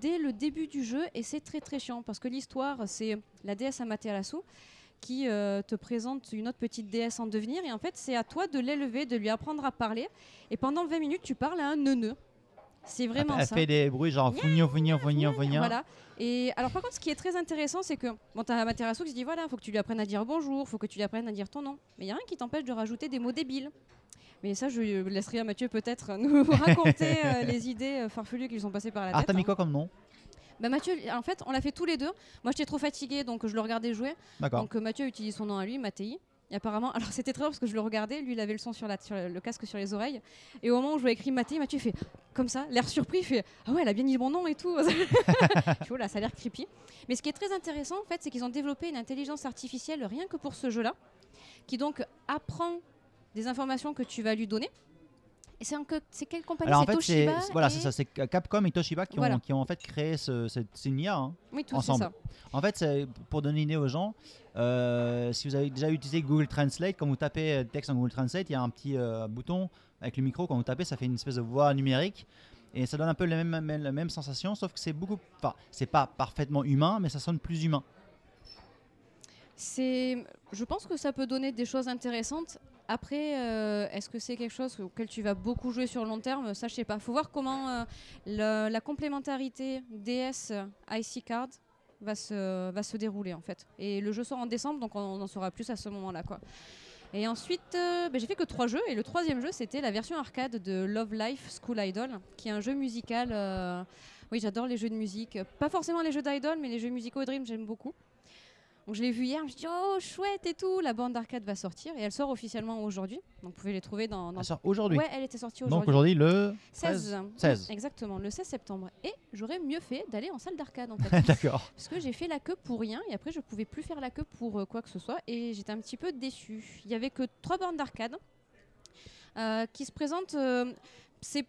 dès le début du jeu et c'est très très chiant parce que l'histoire, c'est la déesse Amaterasu qui euh, te présente une autre petite déesse en devenir et en fait c'est à toi de l'élever, de lui apprendre à parler et pendant 20 minutes tu parles à un neuneu. C'est vraiment Elle ça. fait des bruits genre fougnon, fougnon, fougnon, fougnon. Voilà. Et alors par contre, ce qui est très intéressant, c'est que bon, t'as Amaterasu qui se dit voilà, faut que tu lui apprennes à dire bonjour, faut que tu lui apprennes à dire ton nom. Mais il y a rien qui t'empêche de rajouter des mots débiles. Mais ça, je laisserai à Mathieu peut-être nous raconter euh, les idées euh, farfelues qui lui sont passées par la Alors, tête. t'as mis hein. quoi comme nom? Bah Mathieu, en fait, on l'a fait tous les deux. Moi, j'étais trop fatiguée, donc je le regardais jouer. D'accord. Donc euh, Mathieu utilise son nom à lui, Mattei. Apparemment, alors c'était très drôle parce que je le regardais, lui il avait le son sur, le casque sur les oreilles. Et au moment où je vois écrit Mattei, Mathieu fait comme ça, l'air surpris, il fait Ah ouais, elle a bien dit mon nom et tout. tu vois, là, ça a l'air creepy. Mais ce qui est très intéressant, en fait, c'est qu'ils ont développé une intelligence artificielle rien que pour ce jeu-là, qui donc apprend des informations que tu vas lui donner. Et c'est que- quelle compagnie? Alors en fait, Toshiba voilà, et- c'est ça, c'est Capcom et Toshiba qui, Voilà. ont, qui ont en fait créé ce, cette c'est une IA, hein. Oui, tout c'est ensemble. ça. En fait, pour donner une idée aux gens, euh, si vous avez déjà utilisé Google Translate, quand vous tapez euh, texte en Google Translate, il y a un petit euh, bouton avec le micro. Quand vous tapez, ça fait une espèce de voix numérique. Et ça donne un peu la même, même- la même sensation, sauf que c'est beaucoup. Enfin, c'est pas parfaitement humain, mais ça sonne plus humain. C'est, je pense que ça peut donner des choses intéressantes. Après, euh, est-ce que c'est quelque chose auquel tu vas beaucoup jouer sur le long terme? Ça, je sais pas. Faut voir comment euh, la complémentarité DS IC Card va se, va se dérouler en fait. Et le jeu sort en décembre, donc on, en saura plus à ce moment-là, quoi. Et ensuite, euh, ben, j'ai fait que trois jeux. Et le troisième jeu, c'était la version arcade de Love Life School Idol, qui est un jeu musical. Oui, j'adore les jeux de musique. Pas forcément les jeux d'idol, mais les jeux musicaux et Dream, j'aime beaucoup. Donc je l'ai vu hier, je me suis dit oh chouette et tout, la bande d'arcade va sortir et elle sort officiellement aujourd'hui. Donc vous pouvez les trouver dans. dans... Ça sort aujourd'hui. Ouais, elle était sortie Donc aujourd'hui. aujourd'hui, le 16. 16. Exactement, le 16 septembre. Et j'aurais mieux fait d'aller en salle d'arcade en fait. D'accord. Parce que j'ai fait la queue pour rien et après je pouvais plus faire la queue pour euh, quoi que ce soit et j'étais un petit peu déçue. Il y avait que trois bornes d'arcade euh, qui se présentent. euh, c'est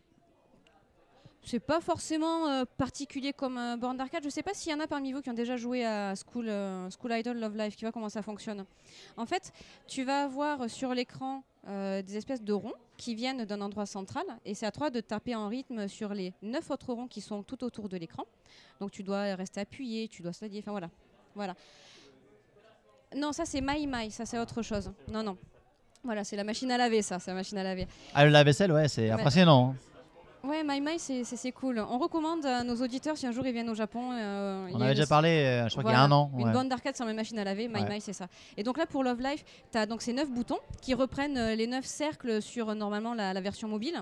c'est pas forcément euh, particulier comme euh, borne d'arcade. Je sais pas s'il y en a parmi vous qui ont déjà joué à School, euh, School Idol Love Life, qui voit comment ça fonctionne. En fait, tu vas avoir sur l'écran euh, des espèces de ronds qui viennent d'un endroit central et c'est à toi de taper en rythme sur les neuf autres ronds qui sont tout autour de l'écran. Donc tu dois rester appuyé, tu dois slider, enfin voilà. voilà. Non, ça c'est My My, ça c'est autre chose. Non, non. Voilà, c'est la machine à laver, ça, c'est la machine à laver. Ah, le lave-vaisselle, ouais, c'est Ouais. impressionnant. hein. Ouais, My My, c'est- cool. On recommande à nos auditeurs, si un jour ils viennent au Japon. euh, On avait déjà parlé, euh, je crois qu'il y a un an. Une ouais. bande d'arcade sur mes machines à laver, My Ouais. My, c'est ça. Et donc là, pour Love Life, tu as donc ces neuf boutons qui reprennent euh, les neuf cercles sur normalement la, la version mobile.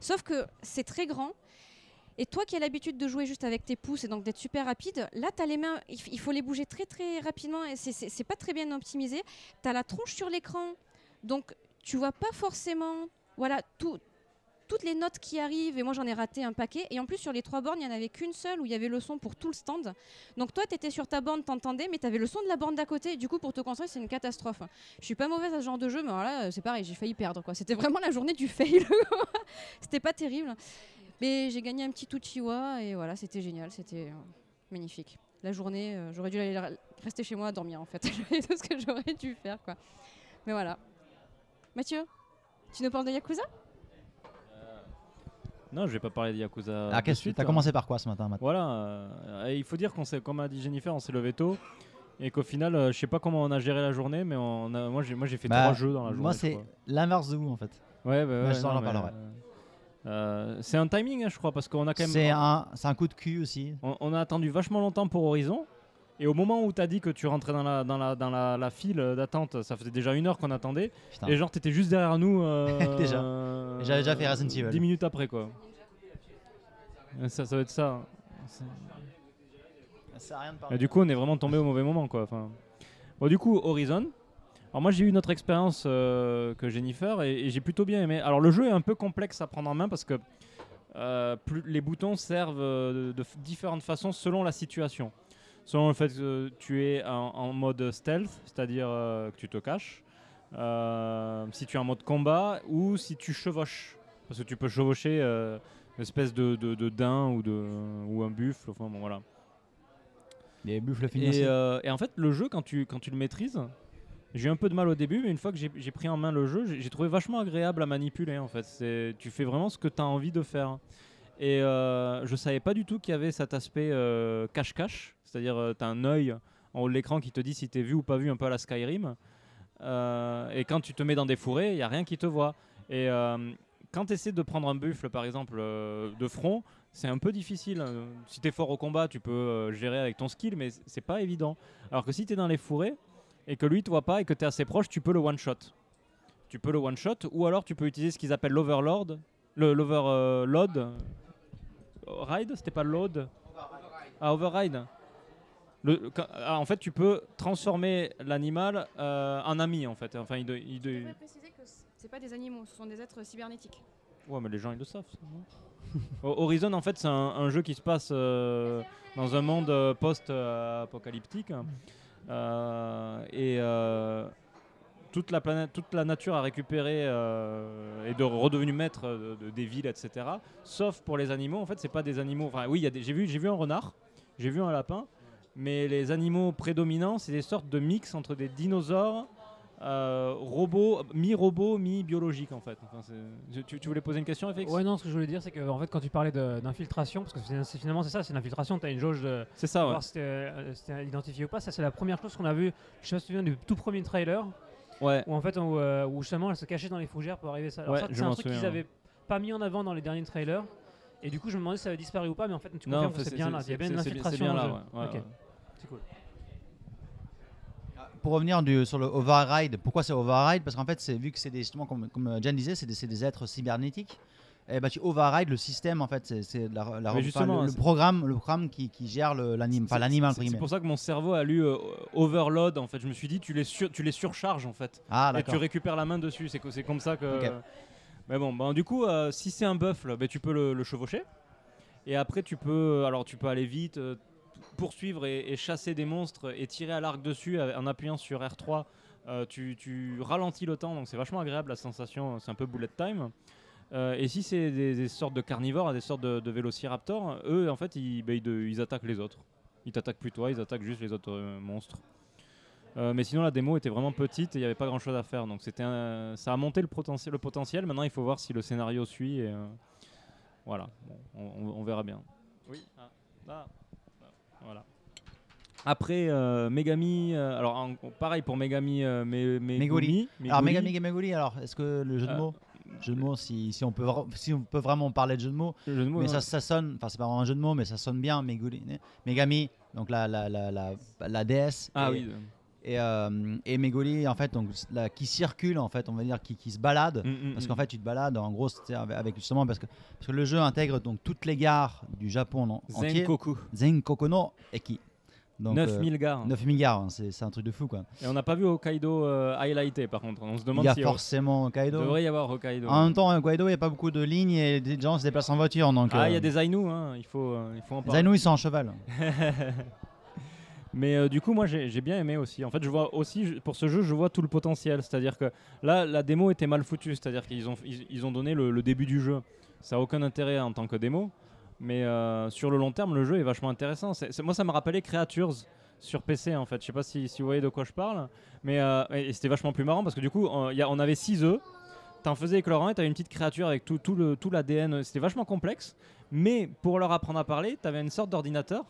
Sauf que c'est très grand. Et toi qui as l'habitude de jouer juste avec tes pouces et donc d'être super rapide, là, tu as les mains, il, faut les bouger très très rapidement et c'est- c'est c'est pas très bien optimisé. Tu as la tronche sur l'écran, donc tu vois pas forcément voilà, tout, toutes les notes qui arrivent. Et moi, j'en ai raté un paquet. Et en plus, sur les trois bornes, il n'y en avait qu'une seule où il y avait le son pour tout le stand. Donc toi, tu étais sur ta borne, t'entendais, mais tu avais le son de la borne d'à côté. Et du coup, pour te concentrer, c'est une catastrophe. Je suis pas mauvaise à ce genre de jeu, mais alors là, c'est pareil, j'ai failli perdre. quoi. C'était vraiment la journée du fail. c'était pas terrible. Mais j'ai gagné un petit Uchiwa et voilà, c'était génial, c'était euh, magnifique. La journée, euh, j'aurais dû rester chez moi à dormir en fait. C'est tout ce que j'aurais dû faire. quoi. Mais voilà. Mathieu, tu nous parles de Yakuza? Non, je vais pas parler de Yakuza. Ah, qu'est-ce que hein. commencé par quoi ce matin, Matt Voilà, euh, et il faut dire qu'on s'est, comme a dit Jennifer, on s'est levé tôt et qu'au final, euh, je sais pas comment on a géré la journée, mais on a, moi j'ai, moi j'ai fait Bah, trois jeux dans la journée. Moi, je c'est crois. l'inverse de vous en fait. Ouais, bah, ouais, je t'en non, en mais, parlerai. euh, euh, c'est un timing, hein, je crois, parce qu'on a quand même. C'est un, c'est un coup de cul aussi. On, on a attendu vachement longtemps pour Horizon. Et au moment où tu as dit que tu rentrais dans la, dans la, dans la, la file d'attente, ça faisait déjà une heure qu'on attendait. Putain. Et genre, t'étais juste derrière nous. euh, Déjà. euh, Et j'avais déjà fait Resident Evil. 10 minutes après, quoi. Ça, ça va être ça. Rien de Et du coup, on est vraiment tombé au mauvais moment, quoi. Enfin, bon, du coup, Horizon. Alors moi, j'ai eu une autre expérience euh, que Jennifer et, et j'ai plutôt bien aimé. Alors le jeu est un peu complexe à prendre en main parce que euh, plus, les boutons servent euh, de, différentes façons selon la situation. Selon le fait que tu es en, en mode stealth, c'est-à-dire euh, que tu te caches, euh, si tu es en mode combat ou si tu chevauches. Parce que tu peux chevaucher euh, une espèce de, de, de daim ou, de, ou un buffle. Enfin, bon, voilà. Les buffles. Et, euh, et en fait, le jeu, quand tu, quand tu le maîtrises, j'ai eu un peu de mal au début, mais une fois que j'ai pris en main le jeu, j'ai trouvé vachement agréable à manipuler. En fait, tu fais vraiment ce que tu as envie de faire. Et euh, je savais pas du tout qu'il y avait cet aspect euh, cache-cache, c'est-à-dire tu as un œil en haut de l'écran qui te dit si tu es vu ou pas vu, un peu à la Skyrim. Euh, et quand tu te mets dans des fourrés, il n'y a rien qui te voit. Et euh, quand tu essaies de prendre un buffle, par exemple, euh, de front, c'est un peu difficile. Euh, Si tu es fort au combat, tu peux euh, gérer avec ton skill, mais c'est pas évident. Alors que si tu es dans les fourrés et que lui te voit pas et que tu es assez proche, tu peux le one-shot. Tu peux le one-shot ou alors tu peux utiliser ce qu'ils appellent l'overlord. L'overload. Ride C'était pas load Ah, override. Le- ah, en fait, tu peux transformer l'animal euh, en ami, en fait. Enfin, il de- il de- Je préciser que c'est pas des animaux, ce sont des êtres cybernétiques. Ouais, mais les gens ils le savent. ça, non Ho- Horizon, en fait, c'est un, un jeu qui se passe euh, dans un monde euh, post-apocalyptique. Euh, et euh, toute, la planète, toute la nature a récupéré euh, est de, redevenu maître de- des villes, etc. Sauf pour les animaux, en fait, c'est pas des animaux. Enfin, oui, vu, j'ai vu un renard, j'ai vu un lapin, mais les animaux prédominants, c'est des sortes de mix entre des dinosaures, euh, robots, mi-robots, mi-biologiques, en fait. Enfin, tu, tu voulais poser une question, FX Ouais, non, ce que je voulais dire, c'est que en fait, quand tu parlais d'infiltration, parce que c'est- finalement c'est ça, c'est l'infiltration, tu as une jauge de C'est ça, ouais. voir si c'était euh, c'était identifié ou pas. Ça, c'est la première chose qu'on a vu. Je sais pas si tu te souviens du tout premier trailer, Ouais. où en fait, où, euh, où justement, elle se cachait dans les fougères pour arriver à ça. Alors Ouais, ça, je c'est un truc qu'ils avaient pas mis en avant dans les derniers trailers. Et du coup, je me demandais si ça avait disparu ou pas, mais en fait, tu confirmes que c'est bien là. Il y a bien une c'est- c'est infiltration bien là, ouais, ouais. C'est cool. Pour revenir du- sur le override, pourquoi c'est override? Parce qu'en fait, c'est vu que c'est des justement comme, comme Jen disait, c'est des, c'est des êtres cybernétiques. Et bah tu override le système en fait, c'est c'est la, la- Mais enfin, justement, le, programme, le programme qui, qui gère l'anime, l'animal c'est- pour ça que mon cerveau a lu euh, Overload. En fait, je me suis dit, tu les, sur- tu les surcharges en fait. Ah et tu récupères la main dessus. C'est c'est comme ça que. Mais bon, ben, du coup, euh, si c'est un buffle, ben, tu peux le, le chevaucher. Et après, tu peux, alors tu peux aller vite, euh, poursuivre et, et chasser des monstres et tirer à l'arc dessus en appuyant sur R3. euh, tu, tu ralentis le temps, donc c'est vachement agréable la sensation. C'est un peu bullet time. Euh, et si c'est des, des sortes de carnivores, des sortes de, de vélociraptors, eux, en fait, ils, ben, ils de- ils attaquent les autres. Ils t'attaquent plus toi, ils attaquent juste les autres euh, monstres. Euh, mais sinon, la démo était vraiment petite et il n'y avait pas grand chose à faire. Donc, c'était un- ça a monté le potentiel, le potentiel. Maintenant, il faut voir si le scénario suit. Et, euh, voilà, Bon, on, on- verra bien. Oui, ah, ah, voilà. Après, euh, Megami. euh, alors, en- pareil pour Megami. euh, Me- Meguri. Megumi, Alors Meguri. Megami Meguri, alors est-ce que le jeu de Euh, mots, jeu de mots, si, si on peut vra- si on peut vraiment parler de jeu de mots, Le jeu de mots, mais ouais. ça, ça sonne, enfin c'est pas vraiment un jeu de mots, mais ça sonne bien Meguri, Megami, donc la la la la, la déesse. Ah et, oui. Et, euh, et Meguri en fait donc la- qui circule en fait, on va dire qui, qui se balade. Mm, mm, Parce mm. qu'en fait, tu te balades, en gros, avec justement parce que, parce que le jeu intègre donc toutes les gares du Japon en- entier. Zenkoku. Zenkoku no Eki. Donc, 9000 gares. 9000 gares, hein, c'est un truc de fou quoi. Et on n'a pas vu Hokkaido euh, highlighté par contre. On se Il demande y a si forcément il Hokkaido. devrait y avoir Hokkaido. En même temps, Hokkaido, il n'y a pas beaucoup de lignes et des gens se déplacent en voiture. Donc, ah, il y euh, a des Ainu, hein, il faut, euh, il faut en les parler. Ainu, ils sont en cheval. Mais euh, du coup, moi j'ai bien aimé aussi. En fait, je vois aussi, pour ce jeu, je vois tout le potentiel. C'est-à-dire que là, la démo était mal foutue. C'est-à-dire qu'ils ont, ils, ont donné le, début du jeu. Ça n'a aucun intérêt en tant que démo. Mais euh, sur le long terme, le jeu est vachement intéressant. Moi, ça m'a rappelé Creatures sur PC en fait. Je sais pas si, vous voyez de quoi je parle. Mais euh, c'était vachement plus marrant parce que du coup, on, avait 6 œufs. T'en faisais éclorant et t'avais une petite créature avec tout, tout le tout l'ADN. C'était vachement complexe. Mais pour leur apprendre à parler, t'avais une sorte d'ordinateur.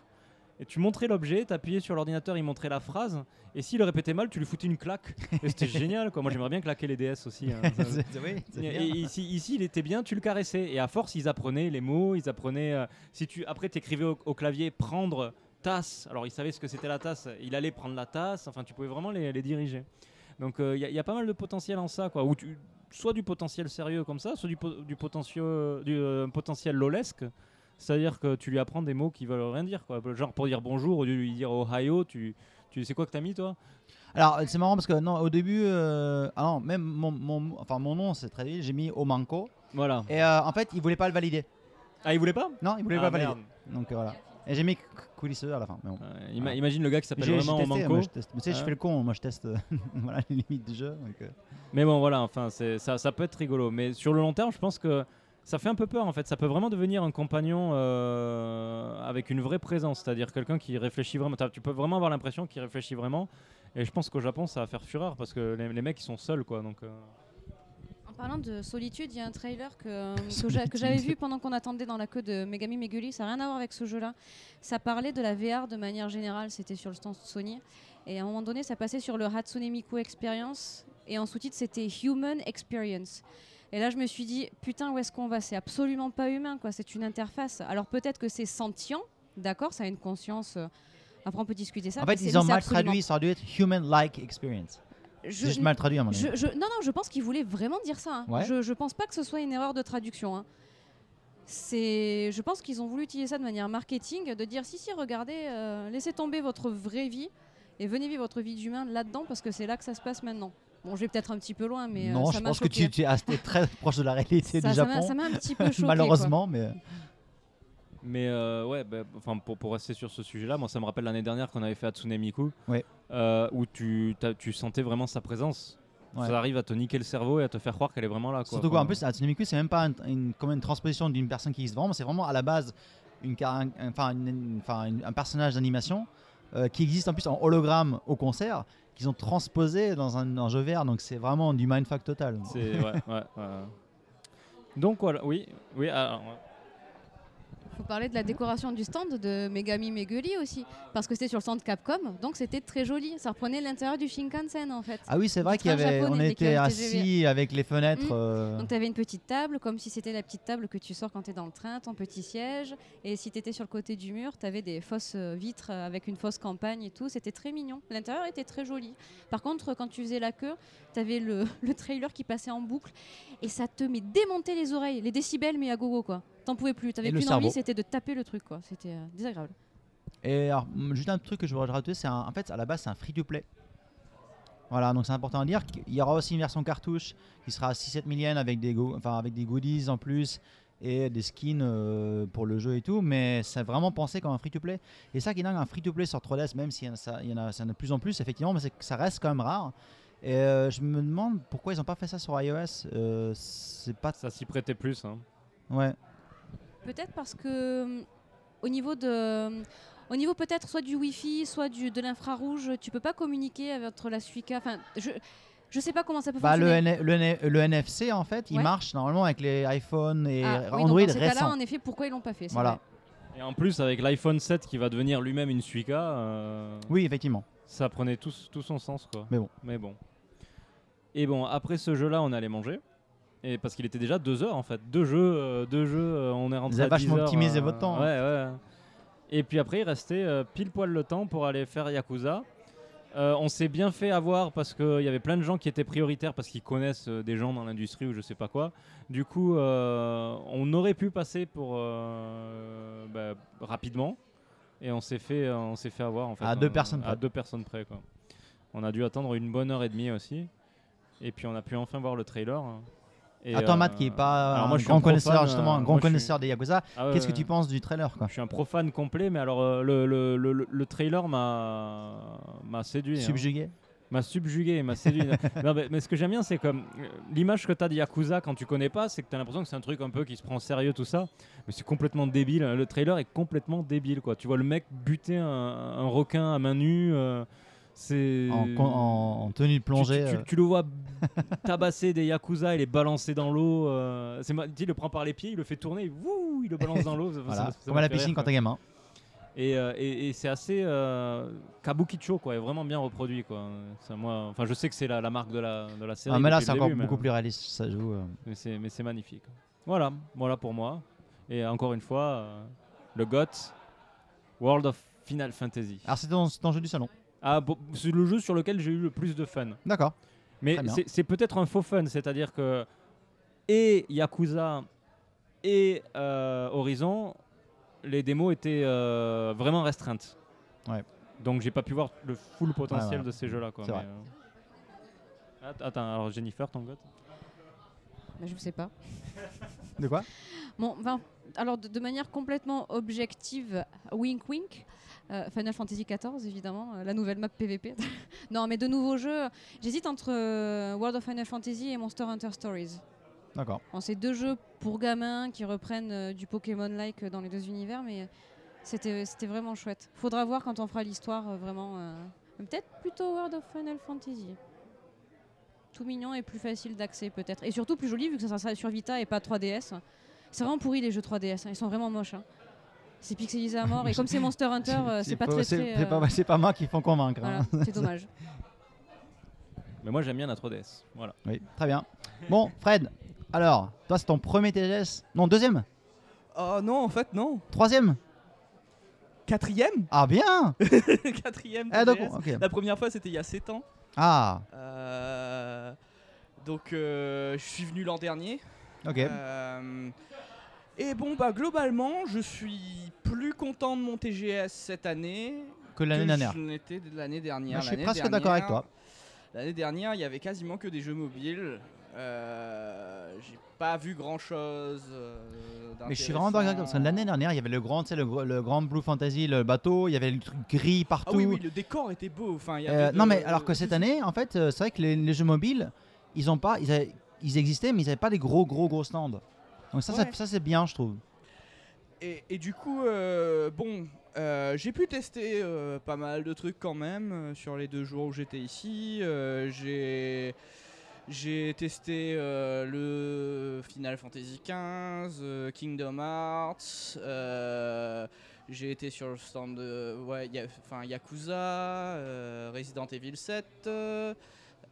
Et tu montrais l'objet, t'appuyais sur l'ordinateur, il montrait la phrase. Et s'il le répétait mal, tu lui foutais une claque. Et c'était génial quoi. Moi j'aimerais bien claquer les DS aussi. hein. Oui, et, ici, ici, il était bien, tu le caressais. Et à force, ils apprenaient les mots, ils apprenaient. euh, si tu après t'écrivais au, au clavier prendre tasse, alors il savait ce que c'était la tasse, il allait prendre la tasse. Enfin, tu pouvais vraiment les, les diriger. Donc euh, il y, a- il y a pas mal de potentiel en ça, quoi. Où tu, soit du potentiel sérieux comme ça, soit du, po- du potentiel, du euh, potentiel lolesque. C'est-à-dire que tu lui apprends des mots qui veulent rien dire, quoi. Genre pour dire bonjour, au lieu de lui dire Ohio, tu, tu sais quoi que t'as mis, toi? Alors, c'est marrant parce que non, au début, euh, ah non, même mon, mon, enfin, mon nom, c'est très vite, j'ai mis Omanko. Voilà. Et euh, en fait, il voulait pas le valider. Ah, il voulait pas? Non, il voulait Ah, pas valider. merde. Donc euh, voilà. Et j'ai mis coulisseux à la fin. Mais bon. Euh, ima- Imagine le gars qui s'appelle vraiment testé, Manco. moi, je teste. Mais tu sais, je fais le con, moi je teste euh, voilà, les limites du jeu. donc, euh. Mais bon, voilà, enfin, ça, ça peut être rigolo. Mais sur le long terme, je pense que ça fait un peu peur en fait. Ça peut vraiment devenir un compagnon euh, avec une vraie présence, c'est-à-dire quelqu'un qui réfléchit vraiment. Tu peux vraiment avoir l'impression qu'il réfléchit vraiment. Et je pense qu'au Japon, ça va faire fureur parce que les, les mecs ils sont seuls quoi. Donc, euh, En parlant de solitude, il y a un trailer que, que j'a- que j'avais vu pendant qu'on attendait dans la queue de Megami Meguri. Ça n'a rien à voir avec ce jeu-là. Ça parlait de la VR de manière générale. C'était sur le stand Sony. Et à un moment donné, ça passait sur le Hatsune Miku Experience. Et en sous-titre, c'était Human Experience. Et là, je me suis dit, putain, où est-ce qu'on va? C'est absolument pas humain, quoi. C'est une interface. Alors peut-être que c'est sentient, d'accord? Ça a une conscience. euh, Après, on peut discuter ça. En fait, ils ont mal traduit, ça dû être human-like experience. Je- juste mal traduit à mon avis. je, je- non, non, je pense qu'il voulait vraiment dire ça. hein. Ouais. Je, je pense pas que ce soit une erreur de traduction. hein. C'est, je pense qu'ils ont voulu utiliser ça de manière marketing, de dire si, si, regardez, euh, laissez tomber votre vraie vie et venez vivre votre vie d'humain là-dedans parce que c'est là que ça se passe maintenant. Bon, je vais peut-être un petit peu loin, mais euh, non, ça je pense que tu, tu es resté très proche de la réalité ça, du ça m'a- Japon. ça m'a un petit peu choqué. quoi. Malheureusement, mais Mais euh, ouais, bah, enfin pour, pour rester sur ce sujet-là, moi ça me rappelle l'année dernière qu'on avait fait Hatsune Miku, Ouais. euh, où tu, sentais vraiment sa présence. Ouais. Ça arrive à te niquer le cerveau et à te faire croire qu'elle est vraiment là. Quoi. Surtout quoi, en plus, Hatsune Miku, c'est même pas un- une, comme une transposition d'une personne qui existe vraiment, c'est vraiment à la base une, un, une- une- une- un personnage d'animation euh, qui existe en plus en hologramme au concert, qu'ils ont transposé dans un, jeu vert, donc c'est vraiment du mindfuck total. Donc voilà, oui, oui. alors. Faut parler de la décoration du stand de Megami Meguri aussi, parce que c'était sur le stand Capcom, donc c'était très joli. Ça reprenait l'intérieur du Shinkansen en fait. Ah oui, c'est vrai qu'il y avait, on était assis avec les fenêtres. Mm. euh, Donc tu avais une petite table, comme si c'était la petite table que tu sors quand tu es dans le train, ton petit siège. Et si tu étais sur le côté du mur, tu avais des fausses euh, vitres euh, avec une fausse campagne et tout. C'était très mignon. L'intérieur était très joli. Par contre, quand tu faisais la queue, tu avais le, le trailer qui passait en boucle et ça te met démonter les oreilles, les décibels, mais à gogo quoi. T'en pouvais plus. T'avais qu'une envie, c'était de taper le truc quoi. C'était euh, désagréable. Et alors, juste un truc que je voudrais rajouter, c'est un- en fait à la base c'est un free-to-play. Voilà, donc c'est important à dire. qu'il y aura aussi une version cartouche qui sera à 6-7 millions avec des, go- enfin, avec des goodies en plus et des skins euh, pour le jeu et tout, mais c'est vraiment pensé comme un free-to-play. Et ça qui est dingue, un free-to-play sur 3DS, même s'il y en a, ça- il y en a, ça en a de plus en plus, effectivement, mais c'est que ça reste quand même rare. Et euh, je me demande pourquoi ils n'ont pas fait ça sur iOS. Euh, c'est pas. Ça s'y prêtait plus. hein. Ouais. Peut-être parce que hum, au niveau de au niveau peut-être soit du Wi-Fi, soit du, de l'infrarouge, tu peux pas communiquer avec la Suica. Enfin, je je sais pas comment ça peut Bah, le, fonctionner. N- le, N- le NFC, en fait, il marche normalement avec les iPhones et Ah, oui, donc Android dans ces cas-là, récents. en effet, pourquoi ils l'ont pas fait Voilà. vrai. Et en plus, avec l'iPhone 7 qui va devenir lui-même une Suica, euh, Oui, effectivement. ça prenait tout, tout son sens. Quoi. Mais bon. Mais bon. Et bon, après ce jeu-là, on allait manger. Et parce qu'il était déjà deux heures en fait. Deux jeux, euh, deux jeux euh, on est rentré Vous avez à vachement 10 heures, optimisé euh, votre temps, hein. Ouais, ouais. Et puis après, il restait euh, pile poil le temps pour aller faire Yakuza. Euh, on s'est bien fait avoir parce qu'il y avait plein de gens qui étaient prioritaires parce qu'ils connaissent euh, des gens dans l'industrie ou je sais pas quoi. Du coup, euh, on aurait pu passer pour euh, bah, rapidement et on s'est fait, on s'est fait avoir en fait. À deux On- personnes À près. deux personnes près quoi. On a dû attendre une bonne heure et demie aussi. Et puis on a pu enfin voir le trailer. Et, euh, Matt, qui est pas alors un moi, je suis grand un connaisseur, profane, justement, un euh, grand suis- connaisseur des Yakuza, Ah ouais, qu'est-ce que tu penses du trailer quoi Je suis un profane complet, mais alors euh, le, le, le, le- le trailer m'a m'a séduit. hein. Subjugué M'a subjugué, m'a séduit. Non, mais, mais ce que j'aime bien, c'est comme euh, l'image que tu as de Yakuza quand tu connais pas, c'est que tu as l'impression que c'est un truc un peu qui se prend au sérieux, tout ça. Mais c'est complètement débile. Le trailer est complètement débile. quoi. Tu vois le mec buter un, un requin à main nue. euh, c'est. en, con- en- en tenue de plongée. Tu, tu- euh, tu le vois tabasser des Yakuza et les balancer dans l'eau. euh, c'est il le prend par les pieds, il le fait tourner, et wouh, il le balance dans l'eau. Voilà, comme à la piscine rire, quand t'es gamin. Et, euh, et- et c'est assez euh, kabukicho quoi, est vraiment bien reproduit quoi. Moi, enfin, je sais que c'est la, la marque de la, de la série. Ah, mais là, c'est encore début, mais- beaucoup plus réaliste, ça joue. Mais c'est, magnifique. Voilà, voilà pour moi. Et encore une fois, le GOT, World of Final Fantasy. Alors, c'est ton, c'est ton jeu du salon. Ah, bon, c'est le jeu sur lequel j'ai eu le plus de fun. D'accord. Mais c'est, peut-être un faux fun, c'est-à-dire que et Yakuza et euh, Horizon, les démos étaient euh, vraiment restreintes. Ouais. Donc j'ai pas pu voir le full potentiel de ces jeux-là. Quoi, C'est mais, vrai. euh, Att- Attends, alors Jennifer, ton goth Bah, je sais pas. De quoi? Bon, ben, alors de, de manière complètement objective, wink wink. Euh, Final Fantasy XIV, évidemment, euh, la nouvelle map PVP. non, mais de nouveaux jeux. J'hésite entre euh, World of Final Fantasy et Monster Hunter Stories. D'accord. Bon, c'est deux jeux pour gamins qui reprennent du Pokémon-like dans les deux univers, mais c'était vraiment chouette. Faudra voir quand on fera l'histoire, vraiment. Peut-être plutôt World of Final Fantasy. Tout mignon et plus facile d'accès, peut-être. Et surtout plus joli, vu que ça sera sur Vita et pas 3DS. C'est vraiment pourri les jeux 3DS, hein, ils sont vraiment moches. hein. C'est pixelisé à mort, et comme c'est Monster Hunter, euh, c'est pas très c'est- très. c'est euh, pas, c'est pas moi qui font convaincre. hein. C'est dommage. Mais moi j'aime bien la 3DS. Voilà. Oui, très bien. Bon, Fred, alors, toi, c'est ton premier TGS Non, deuxième? Oh non, en fait, non. Troisième? Quatrième? Ah, bien Quatrième donc, TGS. La première fois, c'était il y a 7 ans. Ah, Euh, donc, euh, je suis venu l'an dernier. ok. Euh, et bon, bah, globalement, je suis plus content de mon TGS cette année que l'année dernière. de l'année dernière. Moi, je suis presque d'accord avec toi. L'année dernière, il y avait quasiment que des jeux mobiles. Euh, j'ai pas vu grand chose. Mais je suis vraiment d'accord parce que l'année dernière, il y avait le grand, tu sais, le, gr- le grand Blue Fantasy, le bateau, il y avait le truc gris partout. Ah oui, oui, le décor était beau. Enfin, il y Euh, de- non, mais alors que cette année, en fait, euh, c'est vrai que les, les jeux mobiles, ils ont pas, ils, avaient- ils existaient, mais ils n'avaient pas des gros, gros, gros stands. Donc ça, ça- Ouais. ça, c'est bien, je trouve. Et, et du coup, euh, bon, euh, j'ai pu tester euh, pas mal de trucs quand même sur les deux jours où j'étais ici. J'ai j'ai testé le Final Fantasy XV, Kingdom Hearts. j'ai été sur le stand de ouais, enfin, Yakuza, Resident Evil 7.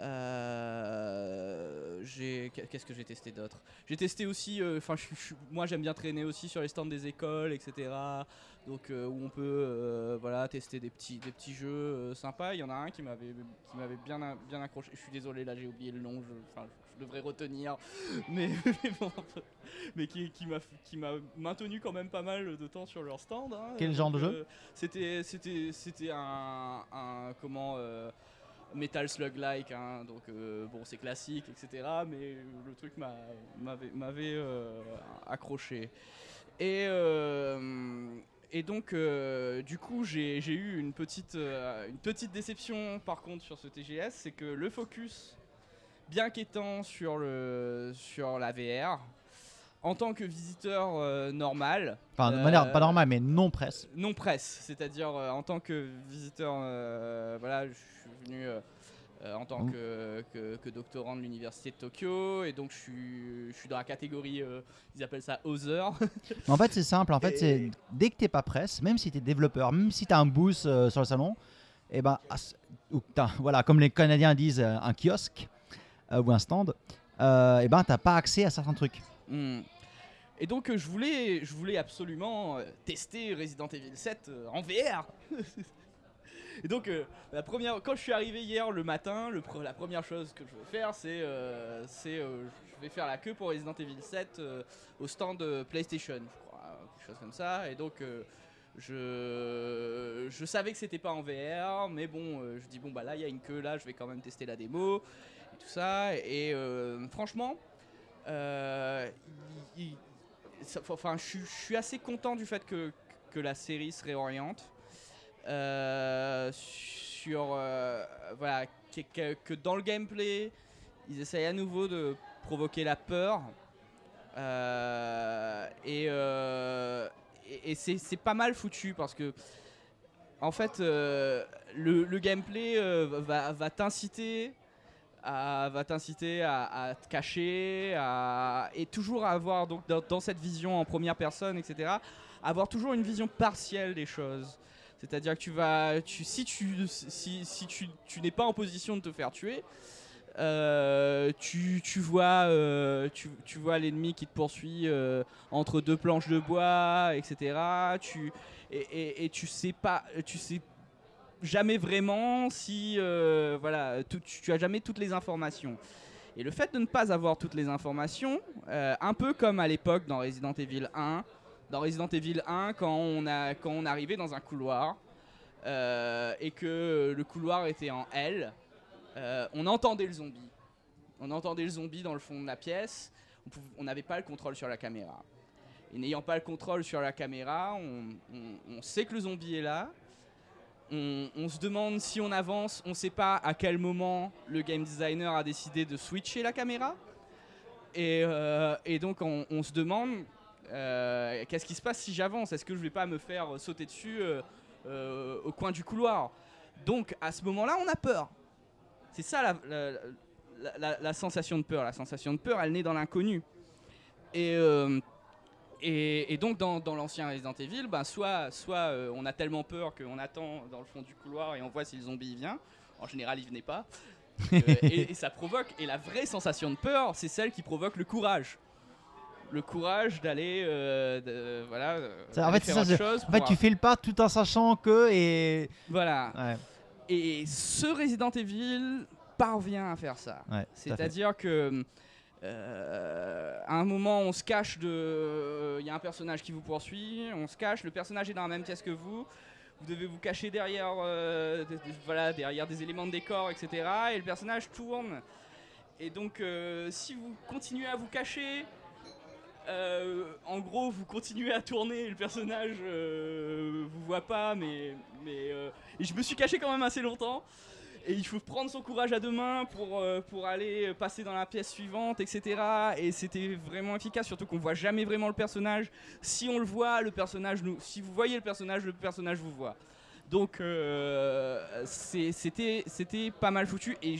Euh, qu'est-ce que j'ai testé d'autre? J'ai testé aussi, euh, enfin, moi j'aime bien traîner aussi sur les stands des écoles, etc. Donc euh, où on peut, voilà, tester des petits, des petits jeux sympas. Il y en a un qui m'avait, qui m'avait bien, bien accroché. Je suis désolé, là j'ai oublié le nom. Je, devrais retenir, mais, mais bon, mais qui, qui m'a, maintenu quand même pas mal de temps sur leur stand. hein. Quel genre de jeu? C'était, c'était, c'était un, un comment. Metal Slug like, hein, donc euh, bon c'est classique, etc. Mais le truc m'a- m'avait euh, accroché. Et, euh, et donc du coup j'ai eu une petite, une petite déception par contre sur ce TGS, c'est que le focus, bien qu'étant sur, le, sur la VR, en tant que visiteur euh, normal, Enfin, de Euh, manière pas normale, mais non presse. non presse, c'est-à-dire euh, en tant que visiteur, voilà, je venu euh, euh, en tant que, que, que doctorant de l'université de Tokyo et donc je suis, je suis dans la catégorie, euh, ils appellent ça Other. En fait, c'est simple. En fait, c'est dès que t'es pas presse, même si t'es développeur, même si t'as un booth euh, sur le salon, et ben, ou que t'as- voilà, comme les Canadiens disent, un kiosque euh, ou un stand, et ben, t'as pas accès à certains trucs. Hmm. Et donc je voulais, je voulais absolument tester Resident Evil 7 euh, en VR. Et donc euh, la première, quand je suis arrivé hier le matin, la première chose que je vais faire, c'est, euh, c'est, euh, je vais faire la queue pour Resident Evil 7 euh, au stand PlayStation, je crois, quelque chose comme ça. Et donc je, savais que c'était pas en VR, mais bon, je dis bon bah là il y a une queue là, je vais quand même tester la démo et tout ça. Et franchement. Enfin, je, suis- assez content du fait que la série se réoriente. Euh, sur. euh, voilà, que, dans le gameplay, ils essayent à nouveau de provoquer la peur. Euh, et et, et c'est pas mal foutu parce que. En fait, le, gameplay va, va t'inciter à, va t'inciter à, te cacher, à, et toujours avoir donc dans cette vision en première personne, etc. Avoir toujours une vision partielle des choses. C'est-à-dire que tu vas, si tu, si, tu, tu n'es pas en position de te faire tuer, euh, tu, tu vois, euh, tu, tu vois l'ennemi qui te poursuit euh, entre deux planches de bois, etc. Tu, et, tu sais pas, tu sais jamais vraiment si voilà tu, tu as jamais toutes les informations et le fait de ne pas avoir toutes les informations un peu comme à l'époque dans Resident Evil 1 dans Resident Evil 1 quand on arrivait dans un couloir euh, et que le couloir était en L euh, on entendait le zombie. On entendait le zombie dans le fond de la pièce. On n'avait pas le contrôle sur la caméra. Et n'ayant pas le contrôle sur la caméra on- sait que le zombie est là. On, se demande si on avance, on sait pas à quel moment le game designer a décidé de switcher la caméra. Et, euh, donc on, on se demande euh, qu'est-ce qui se passe si j'avance? Est-ce que je vais pas me faire sauter dessus euh, euh, au coin du couloir? Donc à ce moment-là, on a peur. C'est ça la, sensation de peur. La sensation de peur, elle naît dans l'inconnu. Et, donc dans, l'ancien Resident Evil, ben, soit, on a tellement peur qu'on attend dans le fond du couloir et on voit si le zombie vient. En général, il venait pas. Et ça provoque. Et la vraie sensation de peur, c'est celle qui provoque le courage. Le courage d'aller, euh, voilà, euh, Ça, en fait, c'est ça, autre chose. En fait, tu fais le pas tout en sachant que et Voilà. ouais, Et ce Resident Evil parvient à faire ça. ouais, tout à. C'est-à-dire que euh, à un moment, on se cache de. Il y a un personnage qui vous poursuit, on se cache, le personnage est dans la même pièce que vous. Vous devez vous cacher derrière, euh, voilà, derrière des éléments de décor, etc. Et le personnage tourne. Et donc, euh, si vous continuez à vous cacher, euh, en gros, vous continuez à tourner, le personnage euh, vous voit pas, mais, euh, et je me suis caché quand même assez longtemps. Et il faut prendre son courage à deux mains pour, euh, aller passer dans la pièce suivante, etc. Et c'était vraiment efficace, surtout qu'on voit jamais vraiment le personnage. Si on le voit, le personnage nous. Si vous voyez le personnage, le personnage vous voit. Donc c'était pas mal foutu. Et,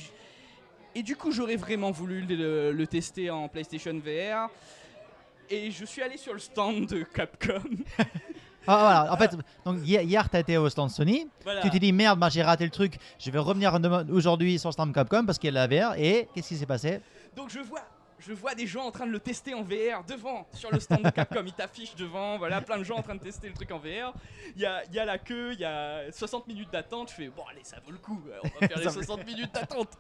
et du coup, j'aurais vraiment voulu le, le tester en PlayStation VR. Et je suis allé sur le stand de Capcom. Ah, voilà. En fait, donc hier, hier tu été au stand Sony. Voilà. Tu t'es dit merde, bah, j'ai raté le truc. Je vais revenir aujourd'hui sur le stand Capcom parce qu'il y a la VR. Et qu'est-ce qui s'est passé? Donc je vois, je vois des gens en train de le tester en VR devant, sur le stand de Capcom. Ils t'affichent devant, voilà, plein de gens en train de tester le truc en VR. Il y a, il y a la queue, il y a 60 minutes d'attente. Je fais, bon, allez, ça vaut le coup, on va faire les 60 minutes d'attente.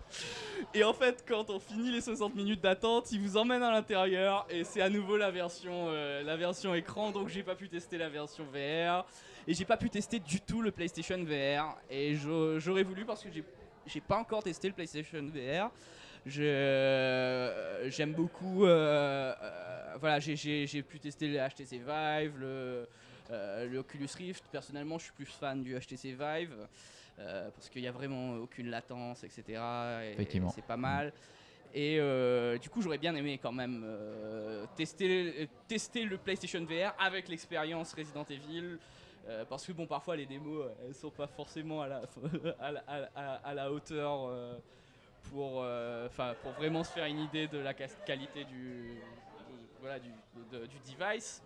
Et en fait, quand on finit les 60 minutes d'attente, ils vous emmènent à l'intérieur et c'est à nouveau la version, euh, la version écran. Donc j'ai pas pu tester la version VR et j'ai pas pu tester du tout le PlayStation VR. Et j'aurais voulu parce que j'ai pas encore testé le PlayStation VR. Je- J'aime beaucoup. euh, euh, voilà, j'ai- pu tester le HTC Vive, le, euh, le Oculus Rift. Personnellement, je suis plus fan du HTC Vive euh, parce qu'il n'y a vraiment aucune latence, etc. et. C'est pas mal. Et euh, du coup, j'aurais bien aimé quand même euh, tester, tester le PlayStation VR avec l'expérience Resident Evil. euh, parce que bon, parfois les démos, euh, elles sont pas forcément à la, à la, à la- à la hauteur euh, pour, euh, 'fin, pour vraiment se faire une idée de la qualité du, de- voilà, du, de- du device.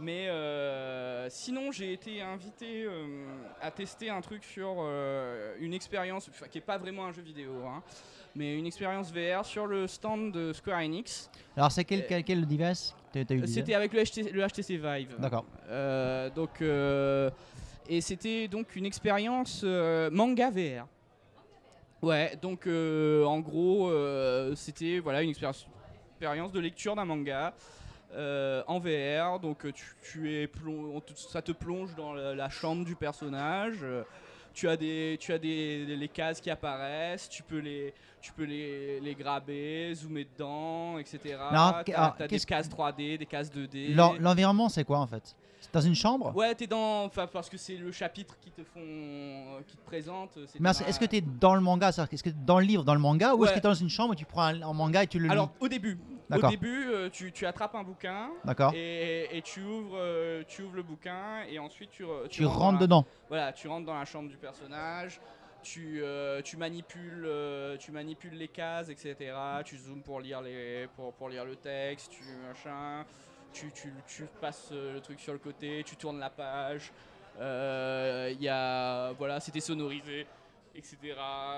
Mais euh, sinon, j'ai été invité euh, à tester un truc sur euh, une expérience, enfin, qui n'est pas vraiment un jeu vidéo, hein, mais une expérience VR sur le stand de Square Enix. Alors, c'est quel, quel, quel device C'était avec le HTC, le HTC Vive. D'accord. Donc, et c'était donc une expérience manga VR. Ouais, donc euh, en gros, euh, c'était voilà une expérience, de lecture d'un manga euh, en VR. Donc tu, tu es ça te plonge dans la, la chambre du personnage. tu as des, tu as des, les cases qui apparaissent. Tu peux les, tu peux les, les graber, zoomer dedans, etc. Alors, t'as des cases 3D, des cases 2D. L'en- L'environnement, c'est quoi en fait? Dans une chambre Ouais, t'es dans. Enfin, parce que c'est le chapitre qui te font. euh, qui te présente. c'est Mais est-ce que tu es dans le manga Est-ce que t'es dans le livre, dans le manga Ou est-ce que tu es dans une chambre et tu prends un, un manga et tu le Alors, lis au début. Au début, euh, tu, tu attrapes un bouquin. D'accord. Et, et tu, ouvres, euh, tu ouvres le bouquin et ensuite tu, Tu rentres la- dedans. Voilà, tu rentres dans la chambre du personnage, tu, euh, tu, manipules, euh, tu manipules les cases, etc. Tu zoomes pour lire, les, pour, pour lire le texte, tu machin, tu, tu, tu passes euh, le truc sur le côté, tu tournes la page. Euh, Il y a, voilà, c'était sonorisé, etc.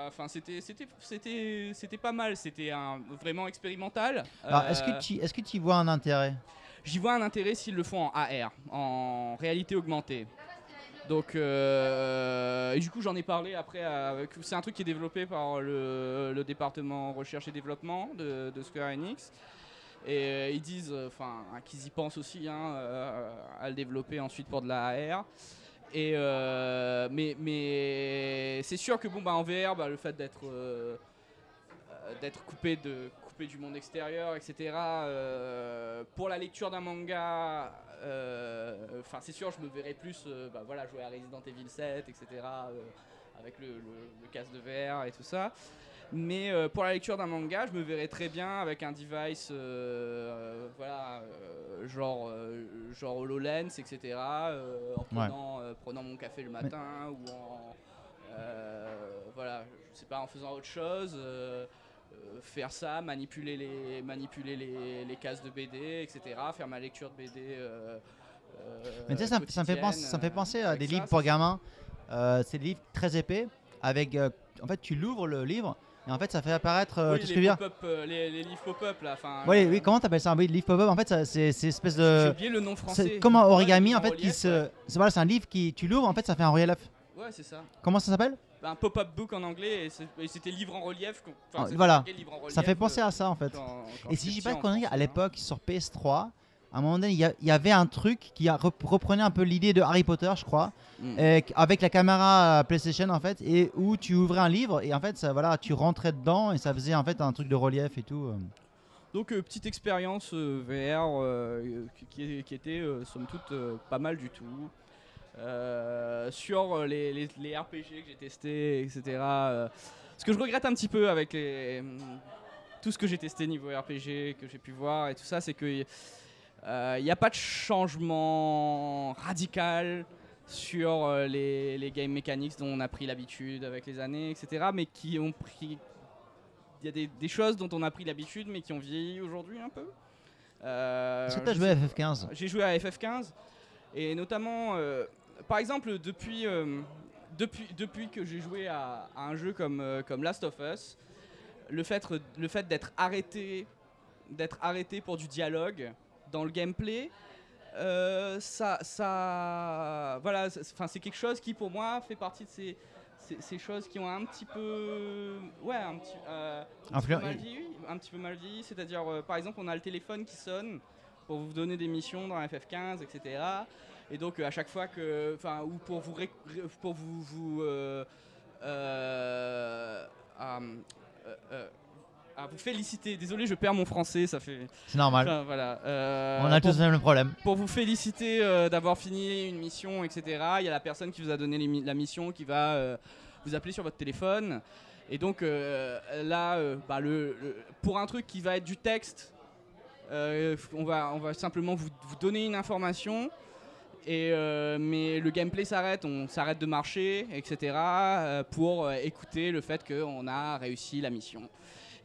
Enfin, c'était, c'était, c'était, c'était pas mal, c'était un, vraiment expérimental. Alors, est-ce Euh, que tu est-ce que tu y vois un intérêt? J'y vois un intérêt s'ils le font en AR, en réalité augmentée. Donc, euh, et du coup, j'en ai parlé après. avec- C'est un truc qui est développé par le, le département recherche et développement de, de Square Enix. Et euh, ils disent, euh, enfin, qu'ils y pensent aussi hein, euh, à le développer ensuite pour de la AR. Mais c'est sûr que bon bah en VR, bah, le fait d'être coupé du monde extérieur, etc. pour la lecture d'un manga, c'est sûr, je me verrais plus, bah, voilà, jouer à Resident Evil 7, etc. avec le, le- le casque de VR et tout ça. Mais euh, pour la lecture d'un manga, je me verrais très bien avec un device, euh, euh, voilà, euh, genre, genre HoloLens, etc. en prenant, prenant mon café le matin ou en, voilà, je sais pas, en faisant autre chose. faire ça, manipuler les, manipuler les, les cases de BD, etc. Faire ma lecture de BD. Mais tu sais, ça, ça me fait penser, ça me fait penser à des ça, livres pour gamins. C'est des livres très épais avec. en fait, tu l'ouvres le livre et en fait, ça fait apparaître. euh, Oui, tout ce les, que pop-up, euh, les, les livres pop-up là. Oui, euh, oui, comment t'appelles ça Oui, livre pop-up? En fait, c'est espèce J'ai de. oublié le nom français. C'est comme un origami en fait qui se. C'est voilà, c'est un livre qui tu l'ouvres en fait, ça fait un relief. Ouais, c'est ça. Comment ça s'appelle? Un pop-up book en anglais et c'était livre en relief. enfin, Ah, voilà. Ça fait penser euh, à ça en fait. quand- quand Et si je dis pas de conneries, à hein. l'époque sur PS3, à un moment donné, il y, avait un truc qui reprenait un peu l'idée de Harry Potter, je crois, Mm. et qu- avec la caméra euh, PlayStation en fait, et où tu ouvrais un livre et en fait, ça, voilà, tu rentrais dedans et ça faisait en fait un truc de relief et tout. euh. Donc euh, petite expérience euh, VR euh, qui, qui était euh, somme toute euh, pas mal du tout. Euh, sur euh, les, les- les RPG que j'ai testés, etc. euh, ce que je regrette un petit peu avec les, hum, tout ce que j'ai testé niveau RPG, que j'ai pu voir et tout ça, c'est que il n'y a pas de changement radical sur euh, les, les game mechanics dont on a pris l'habitude avec les années, etc. Mais qui ont pris il y a des, des choses dont on a pris l'habitude mais qui ont vieilli aujourd'hui un peu. Euh, Est-ce que t'as je joué à FF15 J'ai joué à FF15 et notamment, euh, par exemple, depuis, euh, depuis, depuis que j'ai joué à, à un jeu comme, euh, comme Last of Us, le fait, le fait d'être arrêté, d'être arrêté pour du dialogue dans le gameplay, euh, ça, ça, voilà, c'est- enfin c'est quelque chose qui pour moi fait partie de ces, ces, ces choses qui ont un petit peu, ouais, un petit, euh, un petit peu mal vieilli, un petit peu mal vieilli. C'est-à-dire, euh, par exemple, on a le téléphone qui sonne pour vous donner des missions dans FF15, etc. Et donc à chaque fois que, enfin, ou pour vous, ré- pour vous, vous, euh, à, à vous féliciter. Désolé, je perds mon français, ça fait. C'est normal. Enfin, voilà. euh, On a pour- tous le même problème. pour vous féliciter euh, d'avoir fini une mission, etc. Il y a la personne qui vous a donné les la mission qui va euh, vous appeler sur votre téléphone. Et donc là, bah, le, le- pour un truc qui va être du texte, euh, on, va, on va simplement vous, vous donner une information. Et, euh, mais le gameplay s'arrête, on s'arrête de marcher, etc. euh, pour écouter le fait qu'on a réussi la mission.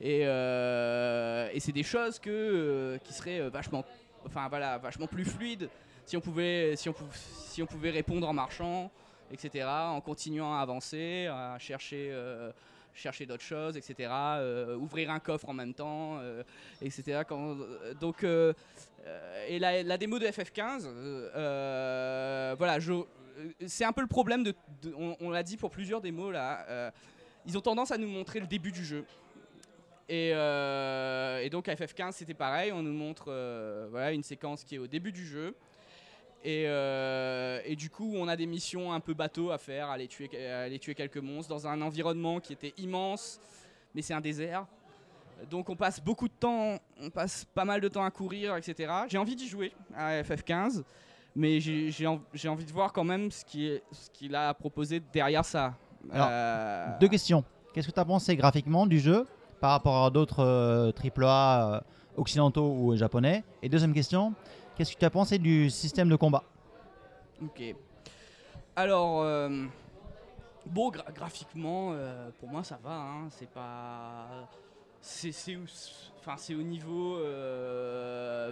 Et, euh, et c'est des choses que, euh, qui seraient euh, vachement, enfin, voilà, vachement plus fluides si on, pouvait, si, on si on pouvait répondre en marchant, etc. En continuant à avancer, à chercher, chercher d'autres choses, etc. ouvrir un coffre en même temps, etc. Donc, et la, démo de FF15, euh, euh, voilà, c'est un peu le problème de, on, on l'a dit pour plusieurs démos là. ils ont tendance à nous montrer le début du jeu. Et, euh, et donc à FF15 c'était pareil, on nous montre euh, voilà, une séquence qui est au début du jeu. Et, euh, et du coup on a des missions un peu bateau à faire, aller tuer, aller tuer quelques monstres dans un environnement qui était immense, mais c'est un désert. Donc on passe beaucoup de temps, on passe pas mal de temps à courir, etc. J'ai envie d'y jouer à FF15, mais j'ai j'ai en- j'ai envie de voir quand même ce qu'il a proposé derrière ça. Alors, Deux questions. Qu'est-ce que tu as pensé graphiquement du jeu par rapport à d'autres euh, AAA euh, occidentaux ou japonais Et deuxième question, qu'est-ce que tu as pensé du système de combat? Ok. Alors, euh, gra- graphiquement, euh, pour moi, ça va. hein, C'est pas. C'est enfin, c'est au niveau. euh,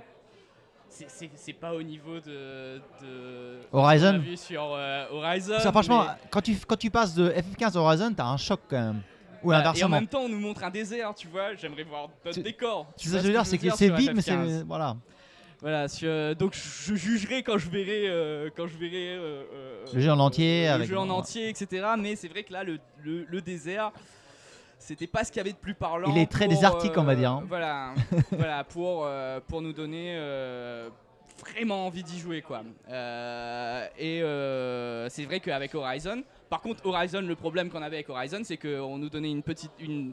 c'est- pas au niveau de. de Horizon vu sur euh, Horizon. Ça, franchement, mais- quand, tu, quand tu passes de FF15 à Horizon, t'as un choc quand même. Ou Voilà, et en inversement. même temps, on nous montre un désert, tu vois. J'aimerais voir d'autres décors. Tu ça vois que je veux dire, c'est que c'est vide, mais FF15. c'est. Voilà. Voilà, donc je jugerai quand je verrai, euh, quand je verrai euh, euh, Le jeu en entier, le avec- jeu en entier, etc. Mais c'est vrai que là, le, le- le désert, c'était pas ce qu'il y avait de plus parlant. Il est très pour, désertique, on va dire, hein. Voilà, voilà, pour pour nous donner vraiment envie d'y jouer, quoi. Et c'est vrai qu'avec Horizon, par contre, Horizon, le problème qu'on avait avec Horizon, c'est qu'on nous donnait une petite une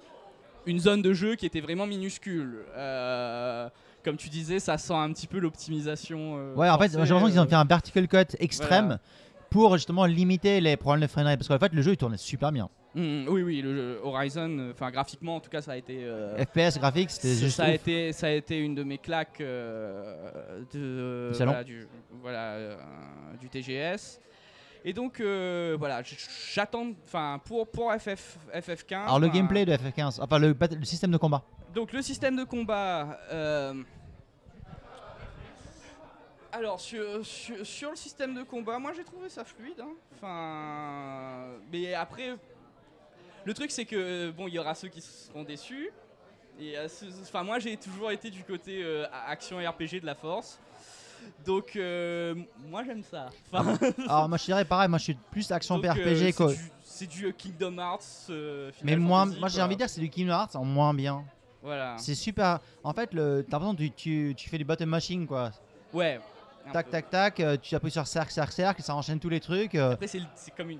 une zone de jeu qui était vraiment minuscule. Euh, comme tu disais, ça sent un petit peu l'optimisation. euh, Ouais, en fait, j'ai l'impression qu'ils ont euh, fait un vertical cut extrême voilà. pour justement limiter les problèmes de framerate. Parce qu'en fait, le jeu il tournait super bien. Mm, oui, oui, le jeu Horizon, enfin graphiquement en tout cas, ça a été. euh, FPS graphique, c'était ça, juste. ça a été, ça a été une de mes claques euh, de, Du salon. voilà, du, voilà, euh, du TGS. Et donc euh, voilà, j'attends, enfin pour pour FF FF15. Alors, le gameplay de FF15, enfin le, système de combat. Donc le système de combat. euh, alors sur, sur, sur le système de combat, moi j'ai trouvé ça fluide. hein. Enfin, mais après, le truc c'est que bon, il y aura ceux qui seront déçus. Et euh, enfin moi j'ai toujours été du côté euh, action RPG de la force. Donc euh, moi j'aime ça. Enfin, Alors, moi je dirais pareil, moi je suis plus action donc, euh, RPG c'est quoi. du- C'est du, Kingdom Hearts. euh, Mais moi, Fantasy, moi j'ai quoi. envie de dire c'est du Kingdom Hearts en moins bien. Voilà. C'est super. En fait, le- t'as l'impression que tu, tu, tu fais du button machine quoi. Ouais. un Tac, peu. tac, tac, euh, tu appuies sur cercle, cercle, cercle, ça enchaîne tous les trucs. euh, Après, c'est c'est comme une.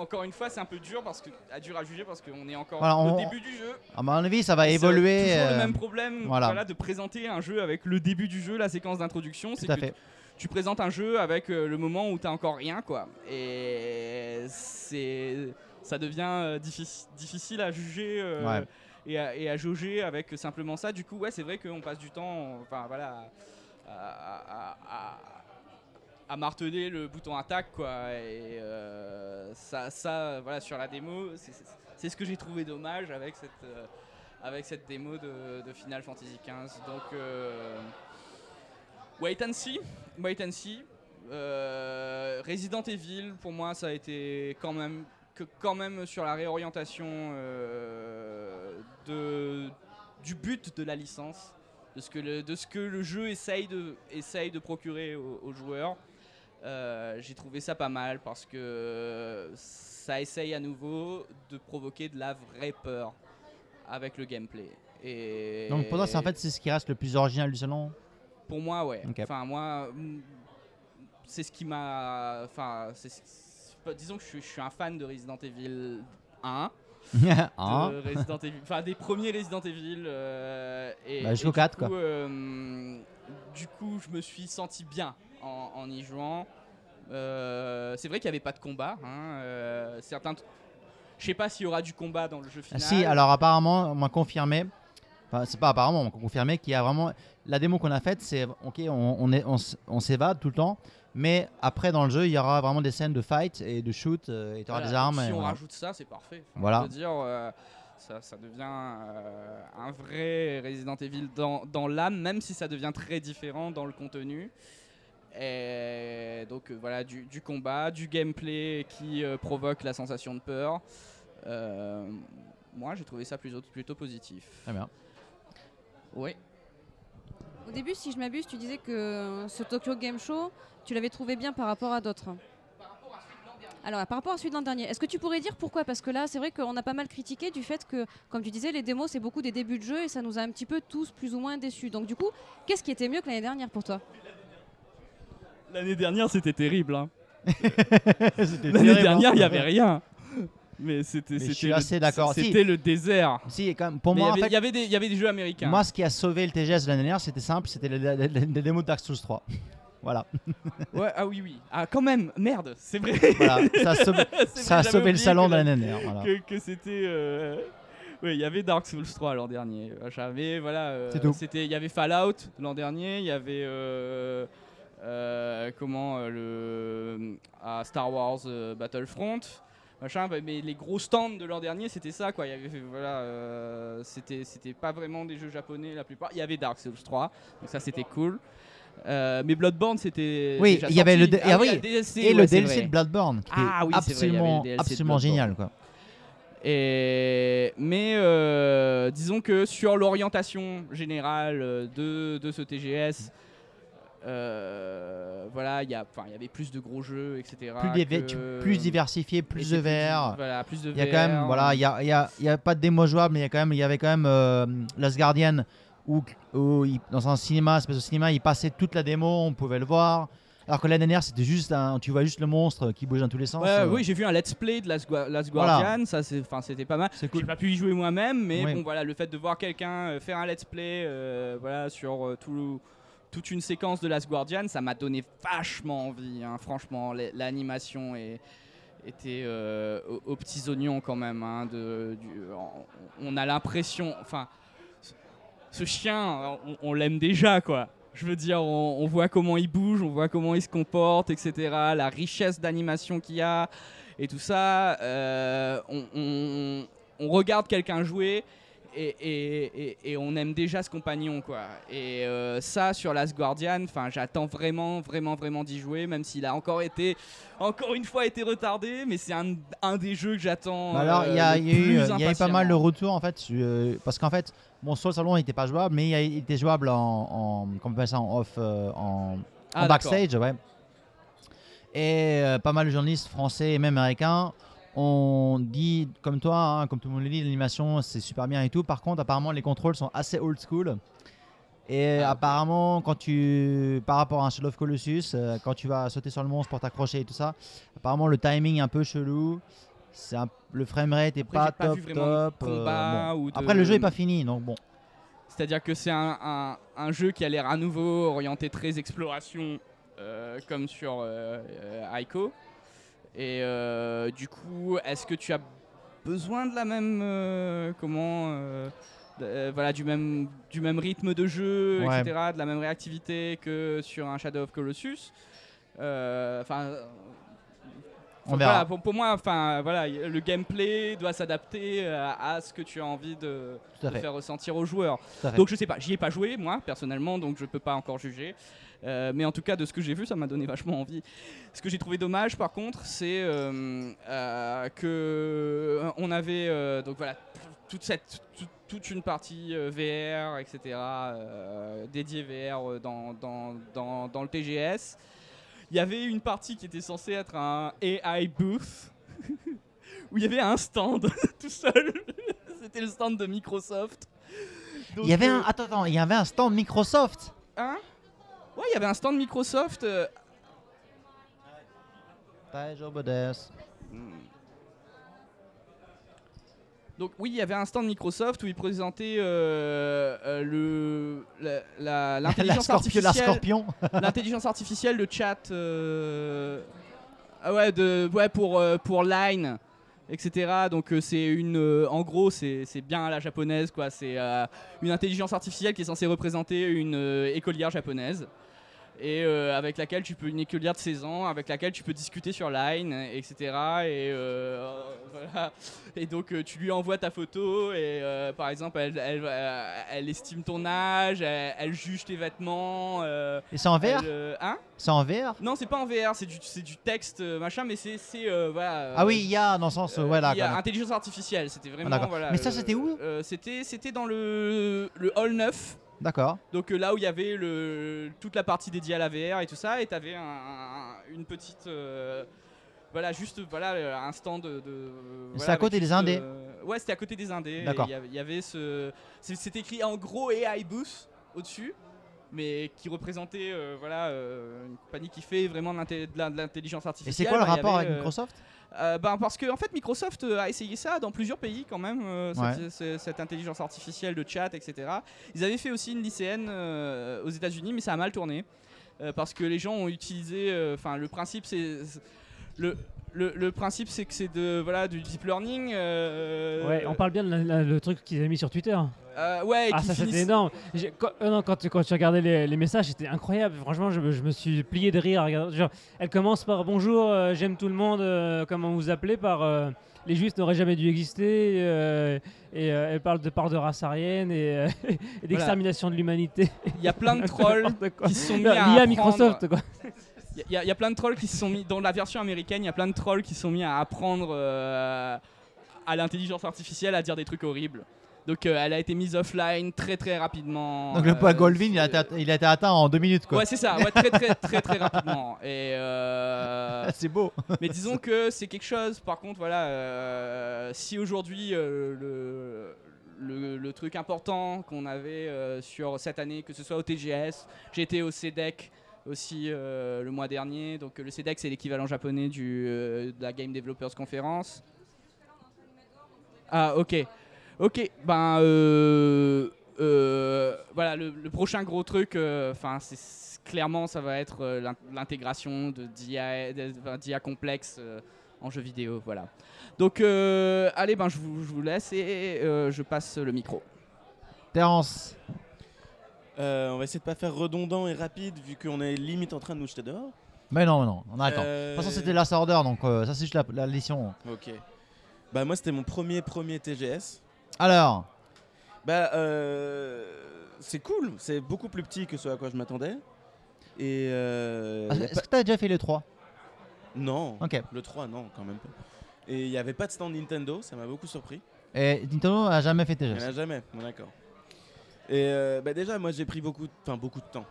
Encore une fois, c'est un peu dur parce que à dur à juger parce qu'on est encore Voilà, au début du jeu. à mon avis, ça va C'est évoluer. Toujours euh, le même problème, voilà. voilà. de présenter un jeu avec le début du jeu, la séquence d'introduction. C'est que fait. tu présentes un jeu avec euh, le moment où t'as encore rien, quoi. Et c'est, ça devient euh, diffici- difficile à juger euh, Ouais. et, à, et à jauger avec simplement ça. Du coup, ouais, c'est vrai qu'on passe du temps, enfin voilà, à, à- à- marteler le bouton attaque, quoi. Et euh, ça, ça, voilà, sur la démo, c'est- ce que j'ai trouvé dommage avec cette. euh, avec cette démo de, Final Fantasy XV. Donc, euh, wait and see. Wait and see. Resident Evil, pour moi, ça a été quand même, que, quand même sur la réorientation de, du but de la licence, de ce que le, de ce que le jeu essaye de, essaye de procurer aux joueurs. Euh, J'ai trouvé ça pas mal parce que ça essaye à nouveau de provoquer de la vraie peur avec le gameplay. Et Donc pour toi, c'est en fait c'est ce qui reste le plus original du salon? pour moi, ouais. Enfin, moi, mm, c'est ce qui m'a. Enfin, disons que je suis, je suis un fan de Resident Evil 1, Hein de Resident Evil, enfin des premiers Resident Evil. euh, et, Bah, jusqu'au et du 4, coup, quoi. euh, du coup, je me suis senti bien en, en y jouant. Euh, c'est vrai qu'il n'y avait pas de combat. Hein, euh, certains. Je sais pas s'il y aura du combat dans le jeu Ah, final. si, alors apparemment, on m'a confirmé. Enfin, c'est pas apparemment, on m'a confirmé qu'il y a vraiment. La démo qu'on a faite, c'est ok, on, on est, on, s- on s'évade tout le temps, mais après dans le jeu, il y aura vraiment des scènes de fight et de shoot, euh, et tu auras Voilà, des armes. et Si on voilà. rajoute ça, c'est parfait. Enfin, Voilà. Je veux dire, euh, ça, ça devient euh, un vrai Resident Evil dans, dans l'âme, même si ça devient très différent dans le contenu. Et donc euh, voilà, du, du combat, du gameplay qui euh, provoque la sensation de peur. Euh, moi, j'ai trouvé ça plutôt, plutôt positif. Très bien. Oui. Au début, si je m'abuse, tu disais que ce Tokyo Game Show, tu l'avais trouvé bien par rapport à d'autres. Alors, par rapport à celui de l'an dernier, est-ce que tu pourrais dire pourquoi? Parce que là, c'est vrai qu'on a pas mal critiqué du fait que, comme tu disais, les démos, c'est beaucoup des débuts de jeu et ça nous a un petit peu tous plus ou moins déçus. Donc, du coup, qu'est-ce qui était mieux que l'année dernière pour toi? L'année dernière, c'était terrible. hein. L'année dernière, hein. il n'y avait rien. Mais c'était. Si. Le désert. Si, quand même, pour Mais il y moi, en avait- fait, il y avait des- il y avait des jeux américains. moi, ce qui a sauvé le TGS de l'année dernière, c'était simple, c'était les, démos de Dark Souls 3. Voilà, Ouais, ah oui, oui. Ah, quand même, merde, c'est vrai. voilà. ça a sauvé, C'est vrai, ça a j'avais sauvé le salon de la- l'année dernière. Voilà. Que, que c'était. euh, Oui, il y avait Dark Souls 3 l'an dernier. Mais voilà, euh, C'est tout. c'était, il y avait Fallout l'an dernier, il y avait euh, comment euh, le ah, Star Wars euh, Battlefront. Machin, bah, mais les gros stands de l'an dernier, c'était ça quoi. Il y avait, voilà, euh, c'était, c'était pas vraiment des jeux japonais la plupart. Il y avait Dark Souls 3, donc ça c'était cool. Euh, mais Bloodborne c'était. Oui, il y avait le D- Ah ah oui, oui, le DLC, Et ouais, le DLC vrai. de Bloodborne, qui Ah oui, vrai, absolument, DLC absolument génial. Quoi. Et, mais euh, disons que sur l'orientation générale euh, de, de ce TGS, euh, voilà, il y, avait plus de gros jeux, etc. Plus, que- diversifié, plus de VR. Voilà, plus de Il y a quand même, voilà, il y a, il y a- il y a pas de démo jouable, mais il y a quand même, il y avait quand même euh, Last Guardian où, où il- dans un cinéma, espèce de cinéma, il passait toute la démo, on pouvait le voir. Alors que l'année dernière, c'était juste, un, tu vois juste le monstre qui bouge dans tous les sens. Ouais, euh, oui, j'ai vu un let's play de Last, Gua- Last Voilà. Guardian, ça c'est, enfin, c'était pas mal. J'ai cool. pas pu y jouer moi-même, mais Oui. bon voilà, le fait de voir quelqu'un euh, faire un let's play, euh, voilà, sur euh, tout, toute une séquence de Last Guardian, ça m'a donné vachement envie. hein. Franchement, l'animation était euh, aux, petits oignons quand même. hein, on- a l'impression, enfin, ce- chien, on, l'aime déjà quoi. Je veux dire, on, voit comment il bouge, on voit comment il se comporte, etc. La richesse d'animation qu'il y a et tout ça. euh, on regarde quelqu'un jouer et, et- et- et on aime déjà ce compagnon, quoi. Et euh, ça, sur Last Guardian, enfin, j'attends vraiment, vraiment, vraiment d'y jouer, même s'il a encore été, encore une fois, été retardé. Mais c'est un, un des jeux que j'attends. Bah alors, il y euh, a, le il y a eu, plus il y a eu pas mal de retours en fait, euh, parce qu'en fait, bon, sur le salon, il était pas jouable, mais il, était jouable en, en, comment on appelle ça, en off, euh, en, Ah, en backstage, ouais. Et euh, pas mal de journalistes français et même américains ont dit, comme toi, hein, comme tout le monde le dit, l'animation c'est super bien et tout. Par contre, apparemment, les contrôles sont assez old school. Et Ah, apparemment, quand tu, par rapport à un Shadow of Colossus, euh, quand tu vas sauter sur le monstre pour t'accrocher et tout ça, apparemment le timing est un peu chelou. C'est un- le framerate est Après, pas pas top top. euh, bon. de- Après le jeu est pas fini, donc bon. C'est-à-dire que c'est un, un- un jeu qui a l'air à nouveau orienté très exploration, euh, comme sur Ico. Et euh, du coup, est-ce que tu as besoin de la même, euh, comment, euh, voilà, du même, du même rythme de jeu, Ouais. etc., de la même réactivité que sur un Shadow of Colossus? Euh, Enfin. On verra. voilà, pour, pour moi, enfin voilà, le gameplay doit s'adapter à ce que tu as envie de, faire ressentir aux joueurs. Donc je sais pas, j'y ai pas joué moi personnellement, donc je peux pas encore juger. Euh, mais en tout cas, de ce que j'ai vu, ça m'a donné vachement envie. Ce que j'ai trouvé dommage, par contre, c'est euh, euh, que euh, on avait donc voilà toute cette toute- toute une partie VR, etc. dédiée VR dans, dans, dans, dans le TGS. Il y avait une partie qui était censée être un AI booth où il y avait un stand tout seul. C'était le stand de Microsoft. il y avait un, attends, attends, il y avait un stand Microsoft? Hein? Ouais, il y avait un stand Microsoft. euh, Donc oui, il y avait un stand Microsoft où ils présentaient euh, euh, le la- l'intelligence artificielle, scorpion. l'intelligence artificielle de chat. euh, ah ouais, de ouais pour euh, pour Line, etc. Donc euh, c'est une, en gros c'est c'est bien à la japonaise quoi. C'est une intelligence artificielle qui est censée représenter une écolière japonaise. Et euh, avec laquelle tu peux, une écolière de 16 ans, avec laquelle tu peux discuter sur Line, etc. Et, euh, voilà. et donc euh, tu lui envoies ta photo et euh, par exemple elle, elle, elle estime ton âge, elle, elle juge tes vêtements. Et c'est en VR hein C'est en VR Non, c'est pas en VR, c'est du, texte machin, mais c'est voilà. Ah oui, il y a dans le sens, ouais, là. il y a intelligence artificielle, c'était vraiment d'accord. voilà. Mais ça, c'était où C'était c'était dans le le hall 9. D'accord. Donc euh, là où il y avait le, toute la partie dédiée à la VR et tout ça, et t'avais un, un- une petite, euh, voilà, juste voilà euh, un stand de. de- c'est voilà, à côté des Indés. euh, ouais, c'était à côté des Indés. et D'accord. Il y avait- il y avait ce, c'est- écrit en gros AI Booth au-dessus, mais qui représentait voilà une compagnie qui fait vraiment de l'intelligence Et artificielle. c'est quoi le rapport avec Microsoft? Euh, ben, parce que en fait Microsoft euh, a essayé ça dans plusieurs pays quand même, euh, Ouais. cette, ce- cette intelligence artificielle de chat, etc. Ils avaient fait aussi une lycéenne euh, aux États-Unis, mais ça a mal tourné parce que les gens ont utilisé. Enfin, le principe c'est- le le, le principe c'est que c'est de voilà du deep learning. euh, Ouais, on parle bien de la- la- le truc qu'ils avaient mis sur Twitter. euh, ouais, Ah, ça c'était énorme. J'ai- Quand, euh, non, quand, tu- quand tu regardais les, les messages, c'était incroyable. Franchement, je, me- je me suis plié de rire. Genre, elle commence par Bonjour, euh, j'aime tout le monde, euh, comment vous appelez? Par euh, Les Juifs n'auraient jamais dû exister. euh, et euh, elle parle de part de race aryenne et, euh, et d'extermination de l'humanité. Il y a plein de trolls qui sont mis à Microsoft, quoi. Il y, a- il y a plein de trolls qui se sont mis dans la version américaine. Il y a plein de trolls qui se sont mis à apprendre euh, à l'intelligence artificielle à dire des trucs horribles. Donc euh, elle a été mise offline très très rapidement. Donc le poids Euh, Goldwyn, il a, été, il a été atteint en deux minutes, quoi. Ouais c'est ça, ouais, très très très très rapidement. Et euh, c'est beau. mais disons que c'est quelque chose. Par contre, voilà, si aujourd'hui le, le, le truc important qu'on avait sur cette année, que ce soit au TGS, j'étais au CEDEC aussi euh, le mois dernier. Donc le CEDEC c'est l'équivalent japonais euh, de la Game Developers Conference. Ah ok, ok, ben euh, voilà le, prochain gros truc, enfin c'est clairement ça va être l'in- l'intégration de d'IA, de- d'IA complexe en jeu vidéo, voilà. Donc allez ben je vous, laisse et je passe le micro. Terence, on va essayer de pas faire redondant et rapide vu qu'on est limite en train de nous jeter dehors. mais non, mais non, on attend. Euh, De toute façon, c'était Last Order, donc euh, ça, c'est juste la, la. Ok. Bah moi c'était mon premier premier TGS. Alors, Bah euh, c'est cool, c'est beaucoup plus petit que ce à quoi je m'attendais. Et euh, y a est-ce pas- que t'as déjà fait les 3 non, Ok. le 3 non quand même pas. Et il n'y avait pas de stand Nintendo, ça m'a beaucoup surpris. Et Nintendo a jamais fait TGS. a jamais, bon, d'accord. Et euh, bah déjà moi j'ai pris beaucoup, de- enfin beaucoup de temps.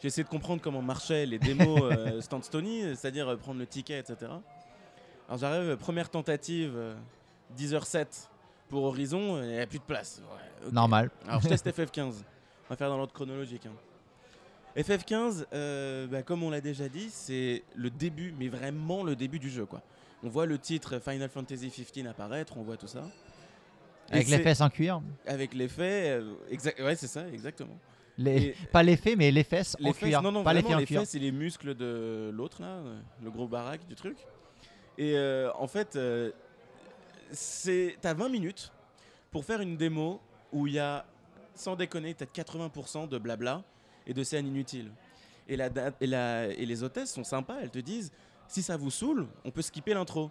J'ai essayé de comprendre comment marchaient les démos euh, Stand Stony, c'est-à-dire euh, prendre le ticket, etc. Alors j'arrive, euh, première tentative, euh, 10h07 pour Horizon, il n'y a plus de place. Ouais. Normal. Alors je teste FF15. On va faire dans l'ordre chronologique. hein. FF15, euh, bah, comme on l'a déjà dit, c'est le début, mais vraiment le début du jeu. Quoi. On voit le titre Final Fantasy XV apparaître, on voit tout ça. Avec les fesses en cuir. Avec l'effet, euh, exact, ouais, c'est ça, exactement. Les... Pas les fesses, mais les fesses Les en fesses, cuir. non, non, pas les vraiment, les cuir. fesses, c'est les muscles de l'autre, là, euh, le gros baraque du truc. Et euh, en fait, euh, c'est t'as 20 minutes pour faire une démo où il y a, sans déconner, peut-être 80% de blabla et de scènes inutiles. Et, la, et, la- et les hôtesses sont sympas, elles te disent, si ça vous saoule, on peut skipper l'intro.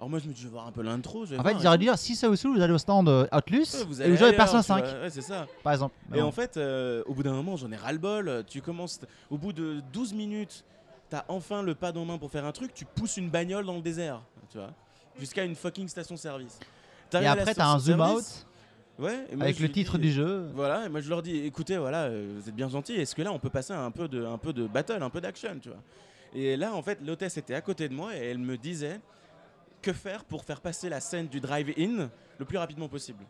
Alors moi, je me dis, je vais voir un peu l'intro. En fait, auraient dû dire si ça vous saoule, vous allez au stand euh, Atlus Ouais, vous et allez vous jouez Persona tu 5, vois. Ouais, c'est ça. par exemple. Mais Et bon. en fait, euh, au bout d'un moment, j'en ai ras-le-bol. Tu commences, au bout de 12 minutes, t'as enfin le pas en main pour faire un truc, tu pousses une bagnole dans le désert, tu vois, jusqu'à une fucking station-service. Et après, t'as un zoom out ouais, et moi, avec le titre du jeu. Voilà, et moi je leur dis, écoutez, voilà, euh, vous êtes bien gentils, est-ce que là on peut passer à un peu de, un peu de battle, un peu d'action, tu vois Et là, en fait, l'hôtesse était à côté de moi et elle me disait que faire pour faire passer la scène du drive-in le plus rapidement possible?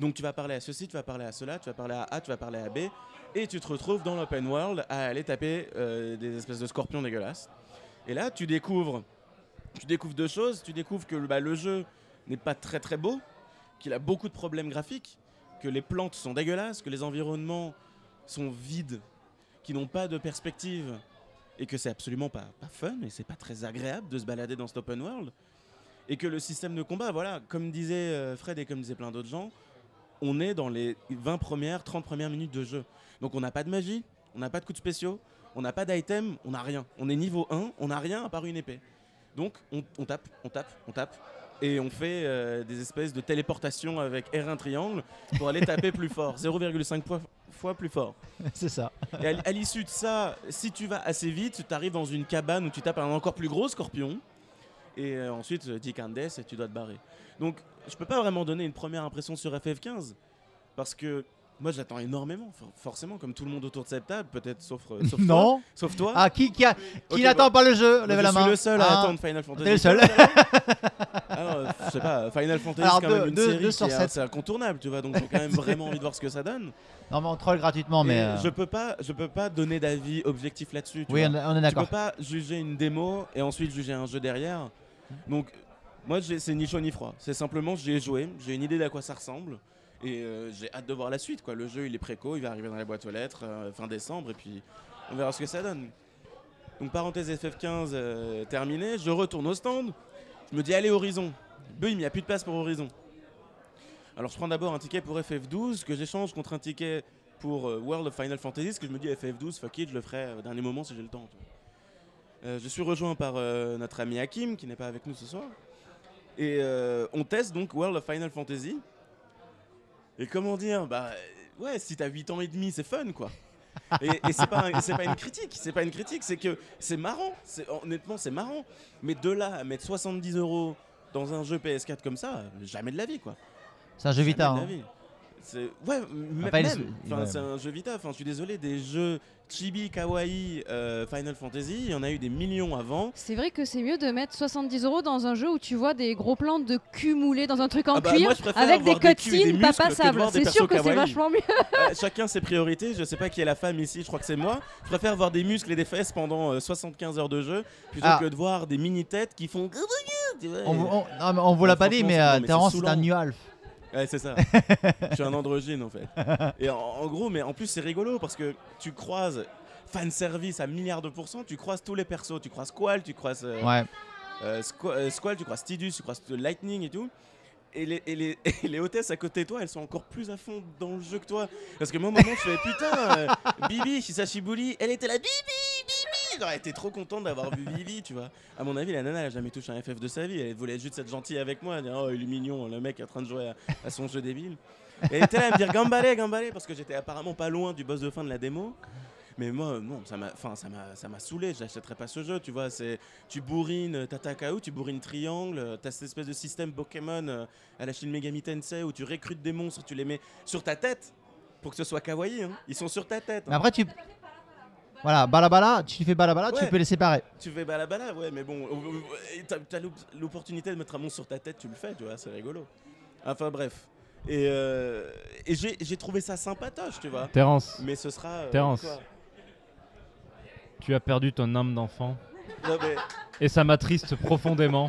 Donc tu vas parler à ceci, tu vas parler à cela, tu vas parler à A, tu vas parler à B, et tu te retrouves dans l'open world à aller taper euh, des espèces de scorpions dégueulasses. Et là, tu découvres, tu découvres deux choses. Tu découvres que bah, le jeu n'est pas très très beau, qu'il a beaucoup de problèmes graphiques, que les plantes sont dégueulasses, que les environnements sont vides, qui n'ont pas de perspective, et que c'est absolument pas, pas fun et c'est pas très agréable de se balader dans cet open world. Et que le système de combat, voilà, comme disait euh, Fred et comme disaient plein d'autres gens, on est dans les 20 premières, 30 premières minutes de jeu. Donc on n'a pas de magie, on n'a pas de coups de spéciaux, on n'a pas d'item, on n'a rien. On est niveau 1, on n'a rien à part une épée. Donc on, on tape, on tape, on tape. Et on fait euh, des espèces de téléportation avec R1 triangle pour aller taper plus fort, 0,5 fois, fois plus fort. C'est ça. Et à l'issue de ça, si tu vas assez vite, tu arrives dans une cabane où tu tapes un encore plus gros scorpion. Et euh, ensuite, euh, Dick and Death et tu dois te barrer. Donc, je peux pas vraiment donner une première impression sur FF15. Parce que moi, j'attends énormément, for- forcément, comme tout le monde autour de cette table, peut-être sauf, euh, sauf toi. non Sauf toi. Ah, qui, qui, a- qui Ok, n'attend pas le jeu? Moi, Levez je la suis main. le seul à Ah, attendre Final Fantasy. t'es le seul. Alors, euh, je sais pas, Final Fantasy, c'est quand même deux- une deux- série c'est incontournable, tu vois. Donc, j'ai quand même vraiment envie de voir ce que ça donne. Non, mais on troll gratuitement, mais. Et euh, je peux pas, je peux pas donner d'avis objectif là-dessus. Oui, vois. on, est d'accord. peux pas juger une démo et ensuite juger un jeu derrière. Donc, moi, c'est ni chaud ni froid. C'est simplement, j'y ai joué, j'ai une idée d'à quoi ça ressemble. Et euh, j'ai hâte de voir la suite. Quoi. Le jeu, il est préco, il va arriver dans la boîte aux lettres euh, fin décembre. Et puis, on verra ce que ça donne. Donc, parenthèse FF15 euh, terminée. Je retourne au stand. Je me dis, allez, Horizon. Bim, il n'y a plus de place pour Horizon. Alors, je prends d'abord un ticket pour FF12 que j'échange contre un ticket pour World of Final Fantasy. Que je me dis, FF12, fuck it, je le ferai au dernier moment si j'ai le temps. Euh, je suis rejoint par euh, notre ami Hakim qui n'est pas avec nous ce soir. Et euh, on teste donc World of Final Fantasy. Et comment dire Bah ouais, si t'as 8 ans et demi, c'est fun quoi. Et, et c'est pas, un- pas une critique, c'est pas une critique, c'est que c'est marrant. Honnêtement, c'est marrant. Mais de là à mettre 70 euros dans un jeu PS4 comme ça, jamais de la vie quoi. C'est un jeu Vita. Hein. Ouais, m- Enfin, il- même. Enfin, ouais. c'est un jeu Vita. Enfin, je suis désolé, des jeux chibi, kawaii, euh, Final Fantasy, il y en a eu des millions avant. C'est vrai que c'est mieux de mettre 70 euros dans un jeu où tu vois des gros plans de cul moulés dans un truc en Ah bah, cuir moi, avec des cutscenes pas passables. C'est sûr que c'est vachement mieux. Euh, chacun ses priorités. Je sais pas qui est la femme ici, je crois que c'est moi. Je préfère voir des muscles et des fesses pendant euh, 75 heures de jeu plutôt Ah. que de voir des mini-têtes qui font. On, on- mais on vous l'a pas dit, mais euh, mais Terrence, c'est un saoulant. Ouais, c'est ça. je suis un androgyne en fait. Et en, en gros, mais en plus, c'est rigolo parce que tu croises fan service à milliards de pourcents, tu croises tous les persos. Tu croises Squall, tu croises. euh, Ouais. euh, euh, Squall, tu croises Tidus, tu croises Lightning et tout. Et les, et, les, et les hôtesses à côté de toi, elles sont encore plus à fond dans le jeu que toi. Parce que moi, au moment, je fais putain, euh, Bibi, Hisashibuli, elle était là, Bibi, Bibi. J'aurais été trop contente d'avoir vu Bibi, tu vois. À mon avis, la nana, elle a jamais touché un FF de sa vie. Elle voulait juste être gentille avec moi. Dire, oh, il est mignon, le mec est en train de jouer à, à son jeu débile. Et elle était là à me dire, gambale, gambale, parce que j'étais apparemment pas loin du boss de fin de la démo. Mais moi, non, ça m'a, enfin, ça m'a, ça m'a saoulé. J'achèterais pas ce jeu, tu vois. C'est, tu bourrines Tatakao, tu bourrines Triangle. euh, T'as cette espèce de système Pokémon euh, à la Shin Megami Tensei où tu recrutes des monstres, tu les mets sur ta tête pour que ce soit kawaii. hein. Ils sont sur ta tête. Mais hein. après, tu. Voilà, balabala, tu fais balabala, tu peux les séparer. Tu fais balabala, ouais, mais bon, euh, euh, t'as, t'as l'op- l'opportunité de mettre un monstre sur ta tête, tu le fais, tu vois, c'est rigolo. Enfin bref. Et, euh, et j'ai trouvé ça sympatoche, tu vois. Terence, Mais ce sera. euh, Terence. tu as perdu ton âme d'enfant. Mais- Et ça m'attriste profondément.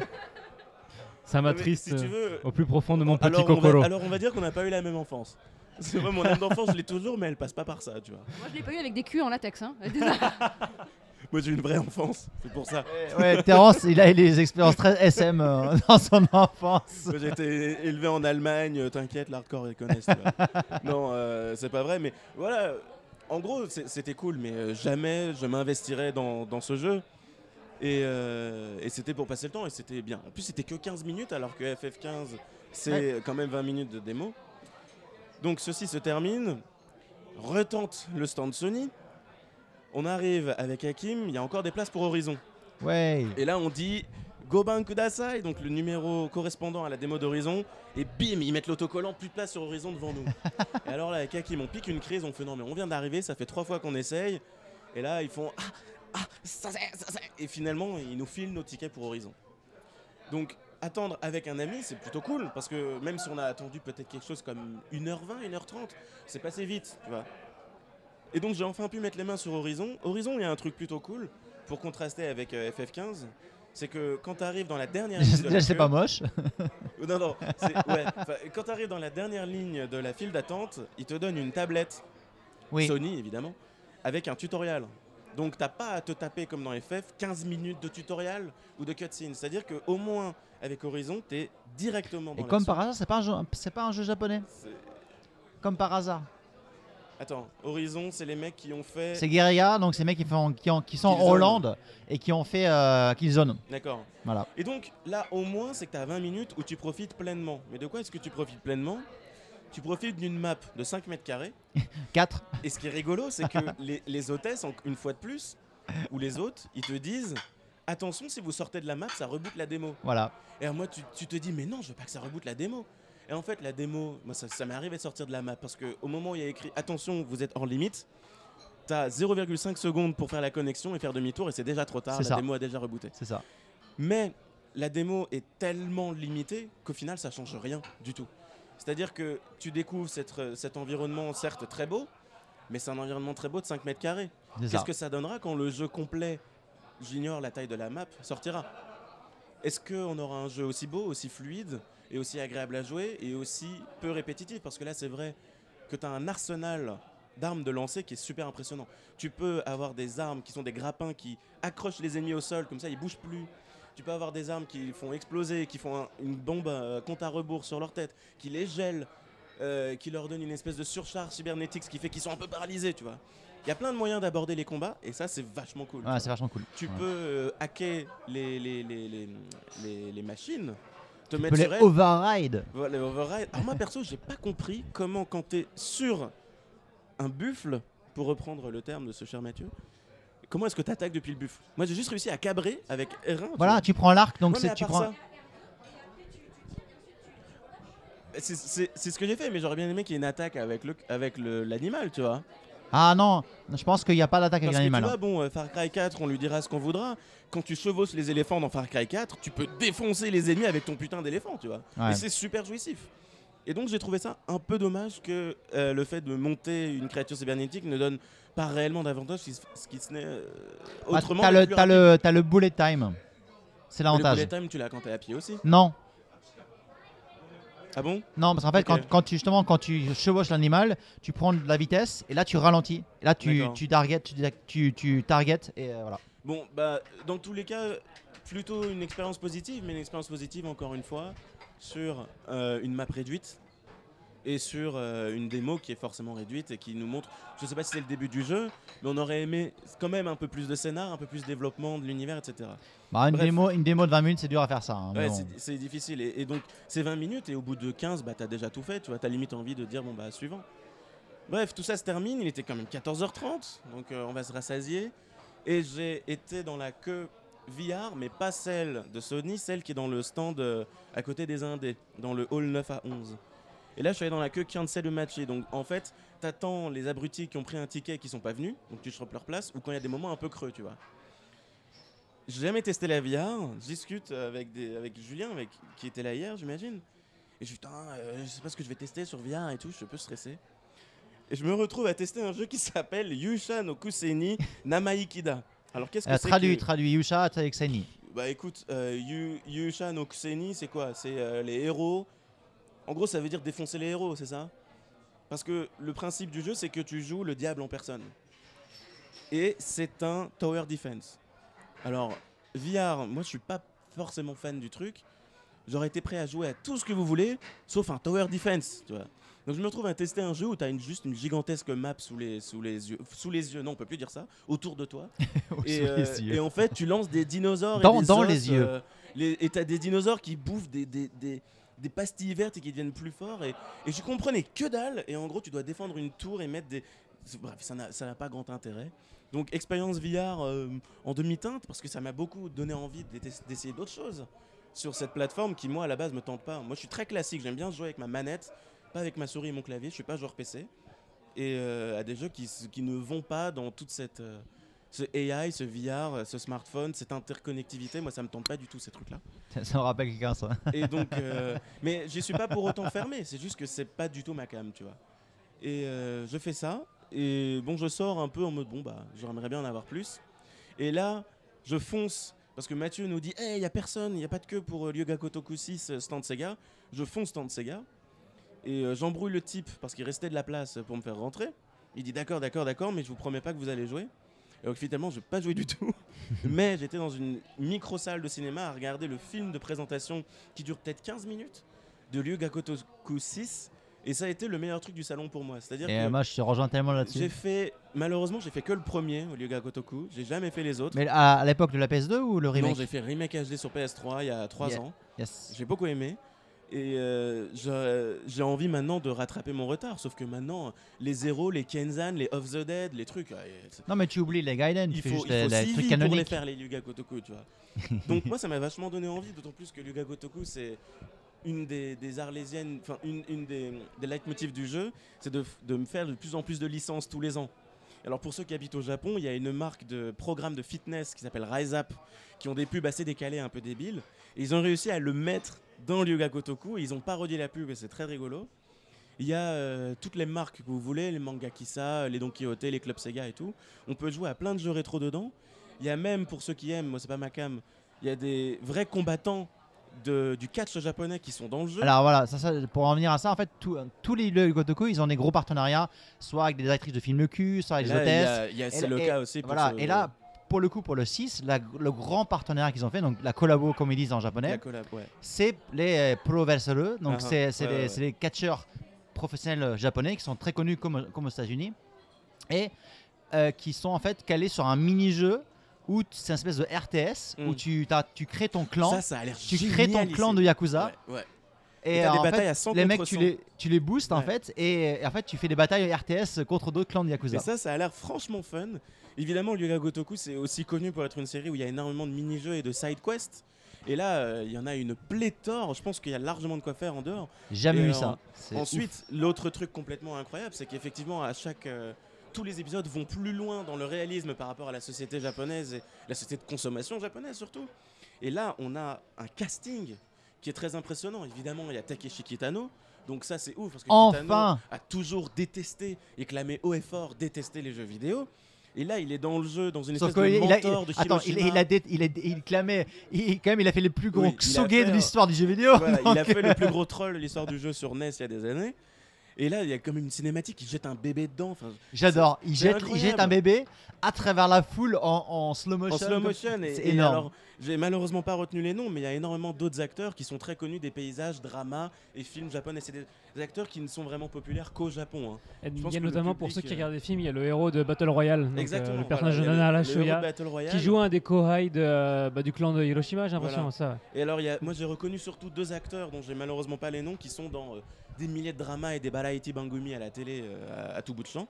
Ça m'attriste Si veux. au plus profond de mon petit alors, on cocoro. va, alors on va dire qu'on n'a pas eu la même enfance. C'est vrai, mon âme d'enfant, je l'ai toujours, mais elle passe pas par ça, tu vois. Moi, je l'ai pas eu avec des culs en latex. Hein. Moi, j'ai une vraie enfance, c'est pour ça. Ouais, Terence, il a eu des expériences très SM euh, dans son enfance. J'ai été élevé en Allemagne, euh, t'inquiète, l'hardcore ils connaissent. tu vois. non, euh, c'est pas vrai, mais voilà. En gros, c'était cool, mais euh, jamais je m'investirais dans, dans ce jeu. Et, euh, et c'était pour passer le temps, et c'était bien. En plus, c'était que 15 minutes, alors que FF15, c'est quand même 20 minutes de démo. Donc, ceci se termine. Retente le stand Sony. On arrive avec Hakim, il y a encore des places pour Horizon. Ouais. Et là, on dit Goban Kudasai, donc le numéro correspondant à la démo d'Horizon. Et bim, ils mettent l'autocollant, plus de place sur Horizon devant nous. et alors là, avec Hakim, on pique une crise, on fait non, mais on vient d'arriver, ça fait trois fois qu'on essaye. Et là, ils font Ah, ah, ça c'est, ça c'est. Et finalement, ils nous filent nos tickets pour Horizon. Donc, attendre avec un ami, c'est plutôt cool. Parce que même si on a attendu peut-être quelque chose comme 1h20, 1h30, c'est passé vite, tu vois. Et donc, j'ai enfin pu mettre les mains sur Horizon. Horizon, il y a un truc plutôt cool pour contraster avec euh, FF15. C'est que quand tu arrives dans la dernière ligne de c'est pas moche. non, non. ouais. Quand tu arrives dans la dernière ligne de la file d'attente, ils te donnent une tablette, Oui. Sony évidemment, avec un tutoriel. Donc t'as pas à te taper comme dans FF 15 minutes de tutoriel ou de cutscene. C'est-à-dire qu'au moins avec Horizon, tu es directement dans Et comme par hasard, c'est pas, un jeu- c'est pas un jeu japonais. Comme par hasard. Attends, Horizon, c'est les mecs qui ont fait. C'est Guerilla, donc c'est mecs qui, font, qui, ont- qui sont en. Hollande et qui ont fait euh, Killzone. D'accord. Voilà. Et donc là, au moins, c'est que tu as 20 minutes où tu profites pleinement. Mais de quoi est-ce que tu profites pleinement? Tu profites d'une map de 5 mètres carrés 4. Et ce qui est rigolo, c'est que les, les hôtesses, une fois de plus, ou les hôtes, ils te disent attention, si vous sortez de la map, ça reboot la démo. Voilà. Et alors moi, tu, tu te dis mais non, je veux pas que ça reboot la démo. Et en fait, la démo, moi, ça, ça m'est arrivé de sortir de la map parce qu'au moment où il y a écrit attention, vous êtes hors limite, t'as 0,5 secondes pour faire la connexion et faire demi-tour et c'est déjà trop tard, la ça. démo a déjà rebooté. C'est ça. Mais la démo est tellement limitée qu'au final, ça change rien du tout. C'est-à-dire que tu découvres cette- euh, cet environnement, certes très beau, mais c'est un environnement très beau de 5 mètres carrés. Qu'est-ce que ça donnera quand le jeu complet, j'ignore la taille de la map, sortira? Est-ce qu'on aura un jeu aussi beau, aussi fluide et aussi agréable à jouer et aussi peu répétitif? Parce que là, c'est vrai que tu as un arsenal d'armes de lancer qui est super impressionnant. Tu peux avoir des armes qui sont des grappins qui accrochent les ennemis au sol, comme ça ils bougent plus. Tu peux avoir des armes qui font exploser, qui font un- une bombe euh, compte à rebours sur leur tête, qui les gèlent, euh, qui leur donnent une espèce de surcharge cybernétique, ce qui fait qu'ils sont un peu paralysés, tu vois. Il y a plein de moyens d'aborder les combats et ça c'est vachement cool. Ouais, c'est vachement cool. Tu Ouais. peux euh, hacker les, les, les, les, machines, te Tu mettre peux les override. Voilà, les override. Alors moi perso, j'ai pas compris comment quand t'es sur un buffle, pour reprendre le terme de ce cher Mathieu, comment est-ce que t'attaques depuis le buffle Moi j'ai juste réussi à cabrer avec R1. tu Voilà, tu prends l'arc, donc c'est tu prends. ça- C'est- ce que j'ai fait, mais j'aurais bien aimé qu'il y ait une attaque avec le avec le- l'animal, tu vois. Ah non, je pense qu'il n'y a pas d'attaque avec Parce que tu l'animal. vois, bon, euh, Far Cry 4, on lui dira ce qu'on voudra. Quand tu chevauches les éléphants dans Far Cry 4, tu peux défoncer les ennemis avec ton putain d'éléphant, tu vois. Ouais. Et c'est super jouissif. Et donc j'ai trouvé ça un peu dommage que euh, le fait de monter une créature cybernétique ne donne pas réellement d'avantage, ce qui se n'est euh, Ah, autrement. T'as le, plus t'as le, t'as le bullet time. C'est Le l'avantage. bullet time, tu l'as quand t'es à pied aussi. Non, Ah bon? Non, parce qu'en fait, quand, quand tu justement quand tu chevauches l'animal, tu prends de la vitesse et là tu ralentis. Et là tu, tu target, tu, tu, tu target et euh, voilà. Bon, bah, dans tous les cas, plutôt une expérience positive, mais une expérience positive, encore une fois, sur euh, une map réduite et sur euh, une démo qui est forcément réduite et qui nous montre, je sais pas si c'est le début du jeu, mais on aurait aimé quand même un peu plus de scénar, un peu plus de développement de l'univers, etc. Bah, une, Bref. démo, une démo de 20 minutes, c'est dur à faire ça. hein, mais Ouais, bon. c'est- difficile. Et, et donc, c'est 20 minutes et au bout de 15, bah, t'as déjà tout fait. Tu vois, t'as limite envie de dire, bon, bah, suivant. Bref, tout ça se termine. Il était quand même 14h30. Donc, euh, on va se rassasier. Et j'ai été dans la queue VR, mais pas celle de Sony, celle qui est dans le stand euh, à côté des Indés, dans le hall 9 à 11. Et là, je suis allé dans la queue cancel le matché. Donc, en fait, t'attends les abrutis qui ont pris un ticket et qui sont pas venus. Donc, tu chopes leur place. Ou quand il y a des moments un peu creux, tu vois. J'ai jamais testé la VR. Je discute avec, des, avec Julien, avec, qui était là hier, j'imagine. Et je suis putain, euh, je sais pas ce que je vais tester sur VR et tout, je suis un peu stressé. Et je me retrouve à tester un jeu qui s'appelle Yusha no Kuseni Namaikida. Alors qu'est-ce que Euh, c'est traduit, que- traduit Yusha Taexeni. Bah écoute, euh, Yu- Yusha no Kuseni, c'est quoi? C'est euh, les héros. En gros, ça veut dire défoncer les héros, c'est ça? Parce que le principe du jeu, c'est que tu joues le diable en personne. Et c'est un tower defense. Alors, VR, moi je suis pas forcément fan du truc. J'aurais été prêt à jouer à tout ce que vous voulez, sauf un tower defense, tu vois. Donc je me retrouve à tester un jeu où tu as une, juste une gigantesque map sous les, sous les yeux, sous les yeux, non on peut plus dire ça, autour de toi. Et, euh, et en fait, tu lances des dinosaures. et Dans- des dans os, les yeux. euh, les- et t'as des dinosaures qui bouffent des, des, des- des pastilles vertes et qui deviennent plus forts. Et, je comprenais que dalle. Et en gros, tu dois défendre une tour et mettre des. Bref, ça n'a pas grand intérêt. Donc, expérience VR euh, en demi-teinte, parce que ça m'a beaucoup donné envie d'ess- d'essayer d'autres choses sur cette plateforme qui, moi, à la base, me tente pas. Moi, je suis très classique. J'aime bien jouer avec ma manette, pas avec ma souris et mon clavier. Je suis pas joueur PC. Et euh, à des jeux qui ne vont pas dans toute cette. euh, ce AI, ce VR, ce smartphone, cette interconnectivité, moi ça me tente pas du tout ces trucs-là. Ça me rappelle quelqu'un, ça. Et donc, euh, mais j'y suis pas pour autant fermé, c'est juste que c'est pas du tout ma cam, tu vois. Et euh, je fais ça, et bon, je sors un peu en mode bon, bah, j'aimerais bien en avoir plus. Et là, je fonce, parce que Mathieu nous dit, hey, il y a personne, il y a pas de queue pour euh, Ryoga Kotoku 6 euh, stand Sega. Je fonce stand Sega, et euh, j'embrouille le type parce qu'il restait de la place pour me faire rentrer. Il dit d'accord, d'accord, d'accord, mais je vous promets pas que vous allez jouer. Et donc finalement, je n'ai pas joué du tout. mais j'étais dans une micro-salle de cinéma à regarder le film de présentation qui dure peut-être 15 minutes de Ryu Gakotoku 6. Et ça a été le meilleur truc du salon pour moi. C'est-à-dire Et que moi, je te rejoins tellement j'ai là-dessus. fait, malheureusement, j'ai fait que le premier au Ryu Gakotoku. J'ai jamais fait les autres. Mais à, à l'époque de la PS2 ou le non, remake? j'ai fait remake HD sur PS3 il y a 3 Yeah. ans. Yes. J'ai beaucoup aimé. Et euh, j'ai envie maintenant de rattraper mon retard. Sauf que maintenant, les Zero, les Kenzan, les Off the Dead, les trucs. Non, mais tu oublies les Gaiden, tu il faut, juste il les, faut pour les faire les Yuga Gotoku, tu vois. Donc moi ça m'a vachement donné envie, d'autant plus que Yuga Gotoku c'est une des, des arlésiennes, enfin une, une des, des leitmotifs du jeu, c'est de, de me faire de plus en plus de licences tous les ans. Alors pour ceux qui habitent au Japon, il y a une marque de programme de fitness qui s'appelle Rise Up, qui ont des pubs assez décalées, un peu débiles. Et ils ont réussi à le mettre dans le Yuga Gotoku, et ils ont parodié la pub et c'est très rigolo. Il y a euh, toutes les marques que vous voulez, les Manga Kissa, les Don Quijote, les Club Sega et tout. On peut jouer à plein de jeux rétro dedans. Il y a même, pour ceux qui aiment, moi c'est pas ma cam, il y a des vrais combattants de- du catch japonais qui sont dans le jeu. Alors voilà, ça, ça, pour en venir à ça, en fait, tout- tous les le Gotoku, ils ont des gros partenariats, soit avec des actrices de films de cul, soit avec des hôtesses. a- il y a- Et c'est le cas aussi pour Voilà, ce- et là, pour le coup, pour le 6, la- le grand partenariat qu'ils ont fait, donc la collabo, comme ils disent en japonais, ouais. c'est les euh, pro wrestlers, donc Ah, c'est c'est ouais, les, ouais, c'est les catcheurs professionnels euh, japonais qui sont très connus comme, comme aux États-Unis et euh, qui sont en fait calés sur un mini-jeu où c'est une espèce de RTS où Mm. tu, tu crées ton clan, Ça, ça a l'air tu crées ton clan ici. de Yakuza. Ouais, ouais. Et, Et euh, des en batailles fait, à 100 les mecs, tu 100. les, tu les boostes en fait, et, et en fait, tu fais des batailles RTS contre d'autres clans de Yakuza. Et ça, ça a l'air franchement fun. Évidemment, Yuga Gotoku, c'est aussi connu pour être une série où il y a énormément de mini-jeux et de side quests. Et là, euh, il y en a une pléthore. Je pense qu'il y a largement de quoi faire en dehors. Jamais Et ça. Ensuite, l'autre truc complètement incroyable, c'est qu'effectivement, à chaque. euh, tous les épisodes vont plus loin dans le réalisme par rapport à la société japonaise et la société de consommation japonaise surtout. Et là, on a un casting qui est très impressionnant. Évidemment, il y a Takeshi Kitano. Donc ça, c'est ouf parce que Kitano Enfin a toujours détesté et clamé haut et fort détester les jeux vidéo. Et là, il est dans le jeu, dans une espèce de a, mentor de attends, il, il a, dé- il a- il clamait, il, quand même, il a fait les plus gros Oui, il fait de l'histoire du jeu vidéo. Voilà, il a fait le plus gros troll de l'histoire du jeu sur NES il y a des années. Et là, il y a comme une cinématique, il jette un bébé dedans. Enfin, J'adore. Il jette, il jette un bébé à travers la foule en, en slow motion. en slow comme- motion. Et, C'est et énorme. alors, j'ai malheureusement pas retenu les noms, mais il y a énormément d'autres acteurs qui sont très connus des paysages, dramas et films japonais. C'est des, des acteurs qui ne sont vraiment populaires qu'au Japon. hein. Il y a notamment pour ceux qui euh, regardent des films, il y a le héros de Battle Royale, donc, euh, Exactement. le personnage voilà, de Nana Lashoya, qui joue un des Kohai de, bah, du clan de Hiroshima, j'ai l'impression. Voilà. Ça. Et alors, il y a, moi j'ai reconnu surtout deux acteurs dont j'ai malheureusement pas les noms qui sont dans euh, des milliers de dramas et des balaiti bangumi à la télé euh, à, à tout bout de champ.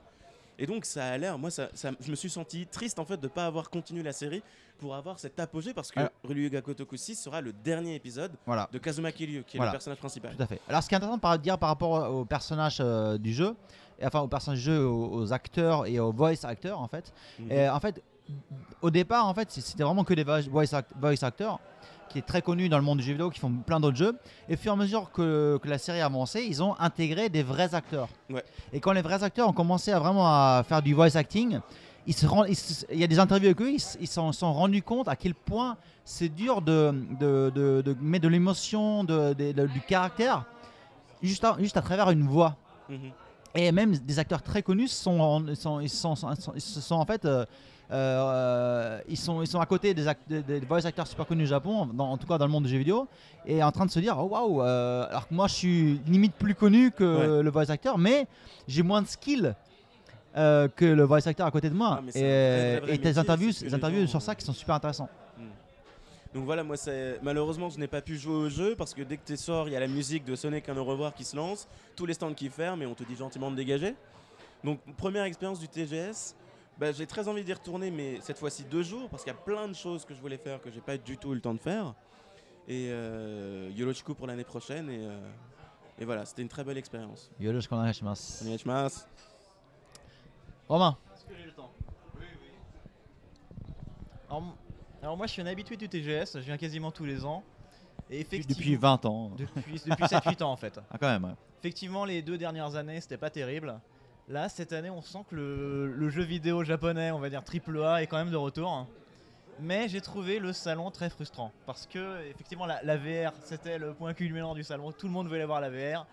Et donc ça a l'air, moi ça, ça- je me suis senti triste en fait de pas avoir continué la série pour avoir cet apogée parce que Alors- Ryuga Kotoku 6 sera le dernier épisode Voilà. de Kazuma Kiryu qui est Voilà. le personnage principal. Tout à fait. Alors, ce qui est intéressant de par- dire par rapport au personnage euh, du jeu, et enfin au personnage du jeu, aux, aux acteurs et aux voice acteurs, en fait. Mhm. Et, en fait, au départ, en fait, c'était vraiment que des voice act- voice actors. Qui est très connu dans le monde du jeu vidéo, qui font plein d'autres jeux. Et au fur et à mesure que, que la série a avancé, ils ont intégré des vrais acteurs. Ouais. Et quand les vrais acteurs ont commencé à vraiment à faire du voice acting, ils se rend- ils se- il y a des interviews avec eux, ils s'en sont rendus compte à quel point c'est dur de, de, de, de mettre de l'émotion, du caractère, juste à, juste à travers une voix. Mhm. Et même des acteurs très connus sont, sont- ils, sont, sont- ils se sont en fait. euh, euh, ils, sont, ils sont à côté des, act- des, des voice acteurs super connus au Japon, dans- en tout cas dans le monde du jeu vidéo, et en train de se dire oh, waouh, euh, alors que moi je suis limite plus connu que le voice acteur, mais j'ai moins de skill euh, que le voice acteur à côté de moi. Ah, et vrai, vrai, tes interviews, les interviews gens- sur ça qui sont super intéressants. Donc voilà, moi, malheureusement, je n'ai pas pu jouer au jeu parce que dès que tu sors, il y a la musique de Sonic un au revoir qui se lance, tous les stands qui ferment et on te dit gentiment de dégager. Donc, première expérience du TGS, bah, j'ai très envie d'y retourner, mais cette fois-ci deux jours parce qu'il y a plein de choses que je voulais faire que j'ai pas du tout eu le temps de faire. Et euh, pour l'année prochaine. Et, euh, et voilà, c'était une très belle expérience. Onegaishimasu. Onegaishimasu. Romain, Est-ce que j'ai le temps? Oui, oui. Alors, moi, je suis un habitué du TGS, je viens quasiment tous les ans. Et effectivement, depuis 20 ans. depuis, depuis 7-8 ans en fait. Ah, quand même. ouais. Effectivement, les deux dernières années, c'était pas terrible. Là, cette année, on sent que le, jeu vidéo japonais, on va dire AAA, est quand même de retour. Mais j'ai trouvé le salon très frustrant parce que effectivement la, VR c'était le point culminant du salon. Tout le monde voulait voir la VR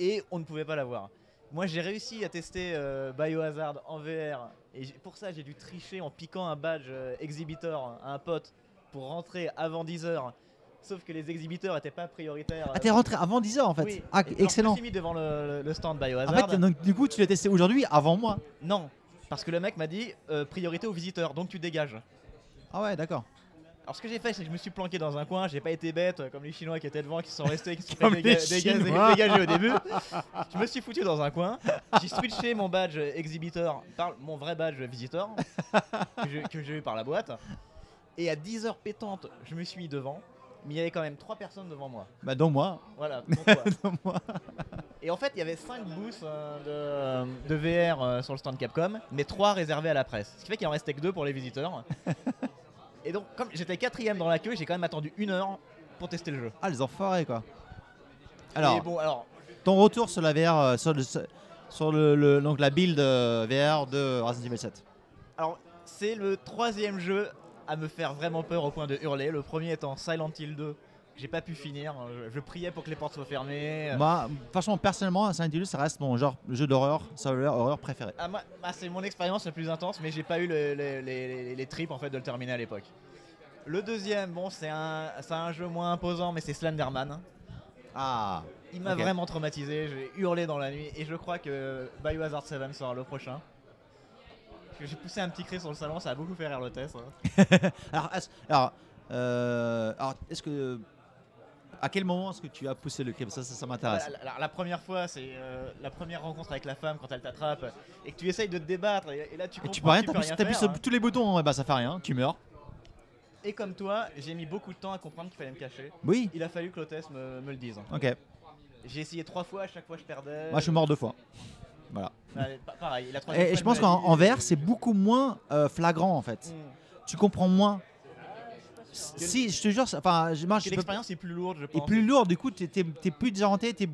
et on ne pouvait pas la voir. Moi j'ai réussi à tester euh, Biohazard en VR et pour ça j'ai dû tricher en piquant un badge euh, exhibitor à un pote pour rentrer avant 10h. Sauf que les exhibiteurs n'étaient pas prioritaires. Ah, t'es rentré avant 10h en fait. Oui. Ah, Et Je excellent. me suis mis devant le, le stand En Biohazard. fait, donc, du coup, tu l'as testé aujourd'hui avant moi. Non, parce que le mec m'a dit euh, priorité aux visiteurs, donc tu dégages. Ah ouais, d'accord. Alors ce que j'ai fait, c'est que je me suis planqué dans un coin, j'ai pas été bête euh, comme les Chinois qui étaient devant, qui sont restés, qui se sont fait déga- au début. Je me suis foutu dans un coin, j'ai switché mon badge exhibiteur par mon vrai badge visiteur que j'ai eu par la boîte. Et à 10h pétantes, je me suis mis devant, mais il y avait quand même trois personnes devant moi. Bah, donc moi. Voilà, dont toi. Moi. Et en fait, il y avait 5 booths euh, de, de VR euh, sur le stand Capcom, mais 3 réservés à la presse. Ce qui fait qu'il en restait que 2 pour les visiteurs. Et donc, comme j'étais quatrième dans la queue, j'ai quand même attendu une heure pour tester le jeu. Ah, les enfoirés quoi. Alors, bon, alors, ton retour sur la VR, euh, sur, le, sur le, le- donc la build euh, VR de Resident Evil 7. alors c'est le troisième jeu à me faire vraiment peur au point de hurler. Le premier étant Silent Hill 2, que j'ai pas pu finir. Je, je priais pour que les portes soient fermées. Moi, franchement, personnellement, Silent Hill, ça reste mon genre jeu d'horreur, horreur, horreur préféré. Ah, moi- bah, c'est mon expérience la plus intense, mais j'ai pas eu le- le- les, les- tripes en fait de le terminer à l'époque. Le deuxième, bon, c'est un, c'est un jeu moins imposant, mais c'est Slenderman. Ah, Il m'a vraiment traumatisé, j'ai hurlé dans la nuit, et je crois que Biohazard 7 sera le prochain. J'ai poussé un petit cri sur le salon, ça a beaucoup fait rire le test. hein. alors, est-ce- alors, euh, alors, est-ce que. À quel moment est-ce que tu as poussé le cri? Ça, ça, ça m'intéresse. La, la- la première fois, c'est euh, la première rencontre avec la femme quand elle t'attrape, et que tu essayes de te débattre, et, et là tu Et tu peux rien, t'appuies faire, sur hein. tous les boutons, et bah ça fait rien, tu meurs. Et comme toi, j'ai mis beaucoup de temps à comprendre qu'il fallait me cacher. Oui, Il a fallu que l'hôtesse me, me le dise. ok. J'ai essayé trois fois, à chaque fois je perdais. Moi, je suis mort deux fois. Pa- pareil, la Et, fois, je pense qu'en en VR, c'est beaucoup moins euh, flagrant en fait. Mm. Tu comprends moins. Si, je te jure, enfin, l'expérience est plus lourde, je pense. plus lourd. Du coup, t'es es, plus désorienté, t'es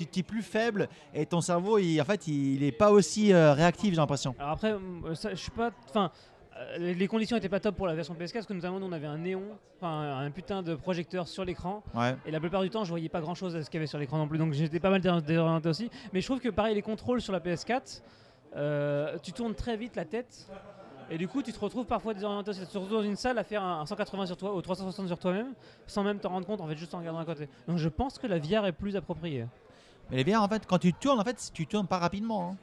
es, plus faible, et ton cerveau, il, en fait, il, il est pas aussi euh, réactif, j'ai l'impression. Alors après, euh, ça, je suis pas. Enfin, euh, les les conditions étaient pas top pour la version PS4 parce que notamment nous on avait un néon, enfin un putain de projecteur sur l'écran. Ouais. Et la plupart du temps, je voyais pas grand chose à ce qu'il y avait sur l'écran non plus. Donc j'étais pas mal dé- désorienté aussi. Mais je trouve que pareil, les contrôles sur la PS4, euh, tu tournes très vite la tête. Et du coup, tu te retrouves parfois désorienté aussi. Tu te retrouves dans une salle à faire un un 180 sur toi ou 360 sur toi-même sans même t'en rendre compte en fait, juste en regardant à côté. Donc je pense que la VR est plus appropriée. Mais les VR, en fait, quand tu tournes, en fait, tu tournes pas rapidement. hein.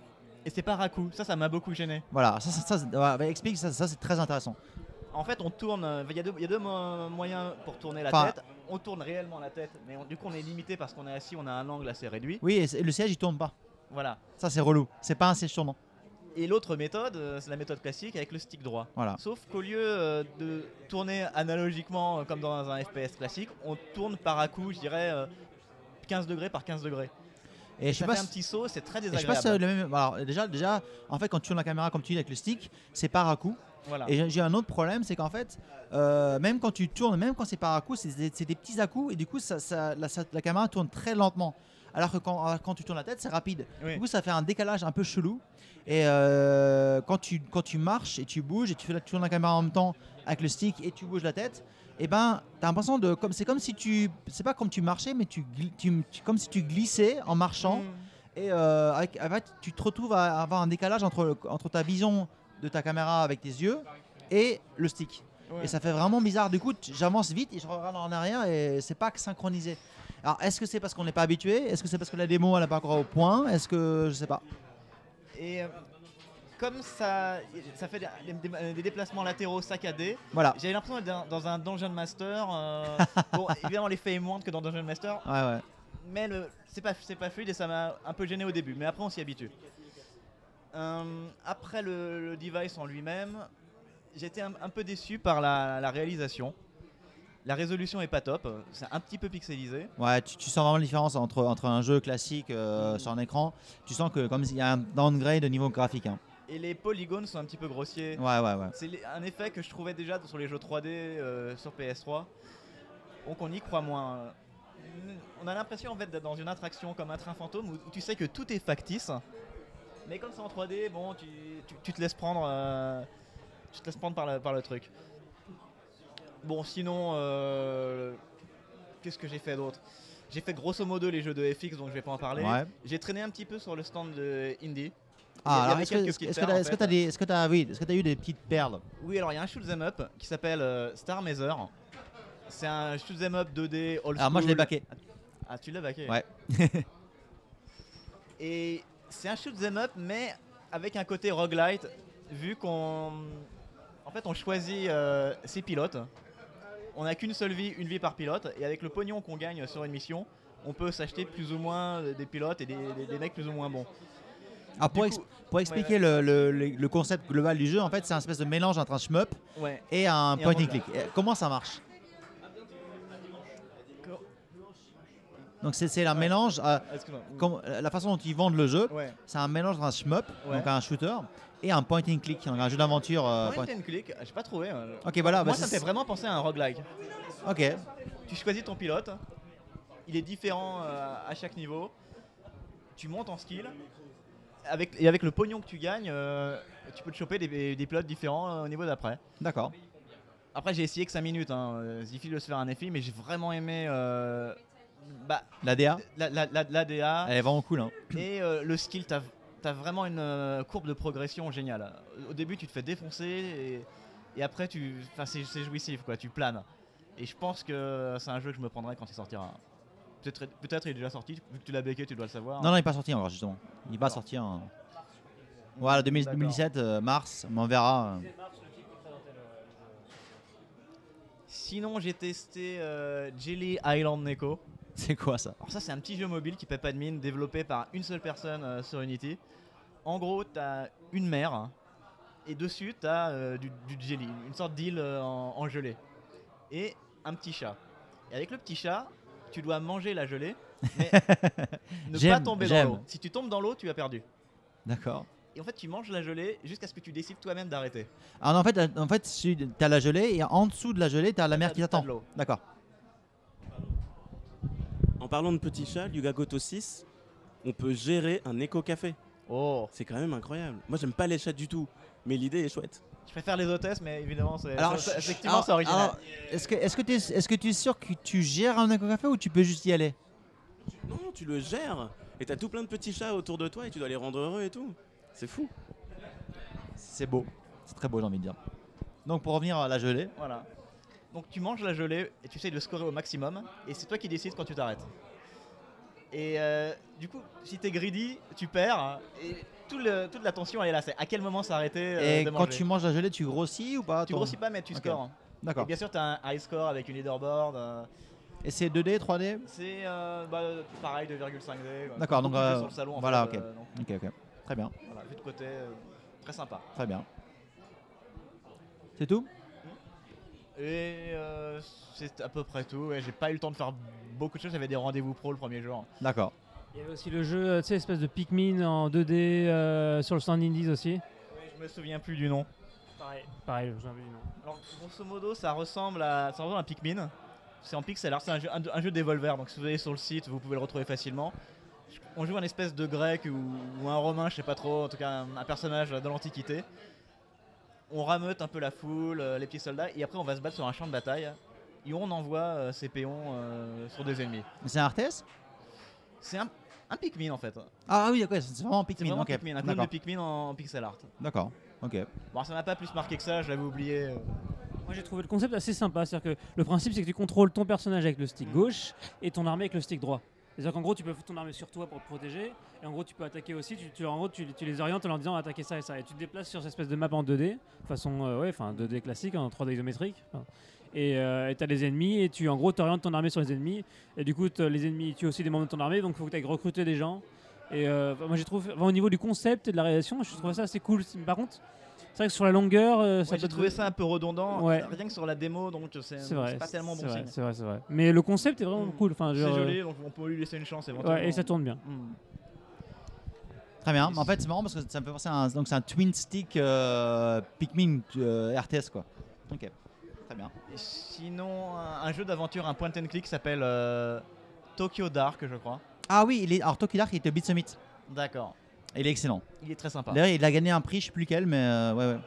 Et c'est pas Raku, ça, ça m'a beaucoup gêné. Voilà, ça, bah, explique, ça, ça c'est très intéressant. En fait, on tourne. euh, Il y a deux, il y a deux mo- moyens pour tourner la Enfin- tête. On tourne réellement la tête, mais on- du coup, on est limité parce qu'on est assis, on a un angle assez réduit. Oui, et le siège, il tourne pas. Voilà. Ça, c'est relou. C'est pas un siège tournant. Et l'autre méthode, euh, c'est la méthode classique avec le stick droit. Voilà. Sauf qu'au lieu euh, de tourner analogiquement euh, comme dans un FPS classique, on tourne par à coup, je dirais, euh, 15 degrés par 15 degrés. Et je sais pas fait un petit saut, c'est très Et je sais désagréable. pas si c'est le même. Alors, déjà, déjà, en fait, quand tu tournes la caméra comme tu dis avec le stick, c'est par à coup. Voilà. Et j'ai- un autre problème, c'est qu'en fait, euh, même quand tu tournes, même quand c'est par c'est des, c'est des petits à-coups et du coup, ça, ça- la, ça- la caméra tourne très lentement. Alors que quand, tu tournes la tête, c'est rapide. Oui. Du coup, ça fait un décalage un peu chelou. Et euh, quand, tu, quand tu marches et tu bouges et tu, fais la- tu tournes la caméra en même temps avec le stick et tu bouges la tête, et ben, t'as l'impression de. comme C'est comme si tu. C'est pas comme tu marchais, mais tu, gli- tu- tu- comme si tu glissais en marchant. Mm. Et euh, avec, avec- tu te retrouves à avoir un décalage entre, entre ta vision de ta caméra avec tes yeux et le stick. Ouais. Et ça fait vraiment bizarre. Du coup, j'avance vite et je regarde en arrière et c'est pas synchronisé. Alors, est-ce que c'est parce qu'on n'est pas habitué? Est-ce que c'est parce que la démo elle n'est pas encore au point? Est-ce que je sais pas Et euh, comme ça, ça fait des, des- des déplacements latéraux saccadés, Voilà. j'avais l'impression d'être dans, un Dungeon Master. euh, bon, évidemment, l'effet est moindre que dans Dungeon Master, Ouais, ouais. mais c'est pas, c'est pas fluide et ça m'a un peu gêné au début, mais après on s'y habitue. Euh, après le, le device en lui-même, j'étais un, un peu déçu par la, la réalisation. La résolution est pas top, c'est un petit peu pixelisé. Ouais, tu, tu sens vraiment la différence entre, entre un jeu classique euh, sur un écran. Tu sens que comme il y a un downgrade au niveau graphique. hein. Et les polygones sont un petit peu grossiers. Ouais, ouais, ouais. C'est un effet que je trouvais déjà sur les jeux 3D euh, sur PS3. Donc on y croit moins. On a l'impression en fait d'être dans une attraction comme un train fantôme où, où tu sais que tout est factice. Mais comme c'est en 3D, bon, tu, tu- tu te laisses prendre, euh, tu te laisses prendre par, le- par le truc. Bon, sinon, euh, qu'est-ce que j'ai fait d'autre? J'ai fait grosso modo les jeux de FX, donc je vais pas en parler. Ouais. J'ai traîné un petit peu sur le stand de Indie. Ah, alors est-ce que que perles, t'as en fait. t'as des- est-ce que t'as- oui, est-ce que t'as eu des petites perles? Oui, alors il y a un shoot'em up qui s'appelle euh, Star Mazer. C'est un shoot'em up 2D old Alors moi je l'ai baqué. Ah, tu l'as baqué? Ouais. Et c'est un shoot'em up, mais avec un côté roguelite, vu qu'on. En fait, on choisit euh, ses pilotes. On n'a qu'une seule vie, une vie par pilote, et avec le pognon qu'on gagne sur une mission, on peut s'acheter plus ou moins des pilotes et des, des- des mecs plus ou moins bons. Alors pour, ex- expliquer Le, le- le- le concept global du jeu, en fait c'est un espèce de mélange entre un shmup Ouais. et un Et un point and roguelike. click. Et Comment ça marche Donc c'est un mélange, euh, Ah, comme- la façon dont ils vendent le jeu, c'est un mélange entre un shmup, donc un shooter, et un point and click, donc un jeu d'aventure. euh, Point point- and click, j'ai pas trouvé. euh. Ok voilà, bah, Moi, ça me fait vraiment penser à un roguelike. Ok, Tu choisis ton pilote, il est différent euh, à chaque niveau, tu montes en skill, avec, et avec le pognon que tu gagnes, euh, tu peux te choper des, des pilotes différents euh, au niveau d'après. d'accord. Après j'ai essayé que 5 minutes, hein, euh, c'est difficile de se faire un effet, mais j'ai vraiment aimé euh, bah, La DA, la, la, la- la DA elle est vraiment cool. hein. et euh, le skill, t'as as vraiment une courbe de progression géniale. Au début tu te fais défoncer et, et après tu, enfin, c'est c'est jouissif, quoi, tu planes. Et je pense que c'est un jeu que je me prendrai quand il sortira. Peut-être peut-être il est déjà sorti, vu que tu l'as béqué, tu dois le savoir. Non, non, il n'est pas sorti encore justement. Il va sortir. en- Voilà, 2000 D'accord. 2017, euh, mars, mais on verra. euh. Sinon, j'ai testé euh, Jelly Island Neko. C'est quoi ça? Alors ça, c'est un petit jeu mobile qui paie pas de mine, développé par une seule personne euh, sur Unity. En gros, tu as une mer hein, et dessus, tu as du, du jelly, une sorte d'île euh, en, en gelée. Et un petit chat. Et avec le petit chat, tu dois manger la gelée, mais ne pas tomber dans l'eau. Si tu tombes dans l'eau, tu as perdu. D'accord. Et en fait, tu manges la gelée jusqu'à ce que tu décides toi-même d'arrêter. Alors en fait, en fait tu as la gelée et en dessous de la gelée, tu as la mer qui t'attend. D'accord. En parlant de petits chats, Yuga Goto 6, on peut gérer un éco-café. Oh, C'est quand même incroyable. Moi, j'aime pas les chats du tout, mais l'idée est chouette. Je préfère les hôtesses, mais évidemment, c'est Alors, c'est- effectivement, alors- c'est original. alors, Est-ce que est-ce que tu es, est-ce que tu es sûr que tu gères un éco-café ou tu peux juste y aller? Non, tu le gères. Et t'as tout plein de petits chats autour de toi et tu dois les rendre heureux et tout. C'est fou. C'est beau. C'est très beau, j'ai envie de dire. Donc pour revenir à la gelée, Voilà. Donc tu manges la gelée et tu essayes de le scorer au maximum et c'est toi qui décides quand tu t'arrêtes. Et euh, du coup, si t'es greedy, tu perds et tout le- toute l'attention elle est là. C'est à quel moment s'arrêter euh, et de quand manger. tu manges la gelée, tu grossis ou pas Tu ton- grossis pas mais tu Ok. scores. Et D'accord. bien sûr, tu as un high score avec une leaderboard. euh, Et c'est 2D, 3D c'est euh, bah, pareil, 2,5D. quoi. D'accord, donc, euh, sur le salon, en voilà, fait, ok. euh, donc, Ok, ok. Très bien, voilà, vu de côté, euh, très sympa. très bien. C'est tout? Et euh, c'est à peu près tout. ouais, J'ai pas eu le temps de faire beaucoup de choses. J'avais des rendez-vous pro le premier jour. D'accord. Il y avait aussi le jeu, euh, tu sais, espèce de Pikmin en 2D euh, sur le stand Indies aussi. Je me souviens plus du nom. Pareil, pareil, je vous avais dit non. Alors, grosso modo, ça ressemble à, ça ressemble à un Pikmin. C'est en pixel art, c'est un jeu, un, un jeu d'Evolver, donc si vous allez sur le site, vous pouvez le retrouver facilement. On joue un espèce de grec ou, ou un romain, je sais pas trop, en tout cas un, un personnage de l'Antiquité. On rameute un peu la foule, euh, les petits soldats, et après on va se battre sur un champ de bataille. Et on envoie euh, ses péons euh, sur des ennemis. C'est un RTS? C'est un, un Pikmin en fait. Ah oui, ok, c'est vraiment C'est Pikmin. vraiment ok. Pikmin, un clone de D'accord. Pikmin en, en pixel art. D'accord. Ok. Bon, ça m'a pas plus marqué que ça, je l'avais oublié. euh. Moi j'ai trouvé le concept assez sympa, c'est-à-dire que le principe c'est que tu contrôles ton personnage avec le stick gauche et ton armée avec le stick droit. C'est-à-dire qu'en gros tu peux foutre ton armée sur toi pour te protéger et en gros tu peux attaquer aussi, tu, tu- en gros tu, tu les orientes en leur disant attaquer ça et ça et tu te déplaces sur cette espèce de map en 2D, façon euh, ouais, enfin 2D classique en 3D isométrique. Enfin, et tu as des ennemis et tu en gros orientes ton armée sur les ennemis et du coup les ennemis tuent aussi des membres de ton armée donc il faut que tu ailles recruter des gens. Et euh, moi j'ai trouvé enfin, au niveau du concept et de la réalisation, je trouve ça assez cool. Par contre, c'est vrai que sur la longueur, euh, ça Ouais, j'ai peut- trouvé ça un peu redondant, Ouais. rien que sur la démo, donc c'est pas tellement bon vrai, signe. C'est vrai, c'est vrai. Mais le concept est vraiment Mm. cool. Enfin, C'est joli, donc on peut lui laisser une chance euh, éventuellement. ouais, et ça tourne bien. Mm. Très bien. En fait, c'est marrant parce que ça me fait penser à un, donc c'est un twin stick euh, Pikmin euh, RTS quoi. Ok. Très bien. Et sinon, un, un jeu d'aventure, un point and click qui s'appelle euh, Tokyo Dark, je crois. Ah oui, il est alors Toki Dark, il était Beat Summit. D'accord. Il est excellent. Il est très sympa. D'ailleurs, il a gagné un prix, je sais plus lequel, mais euh, ouais ouais.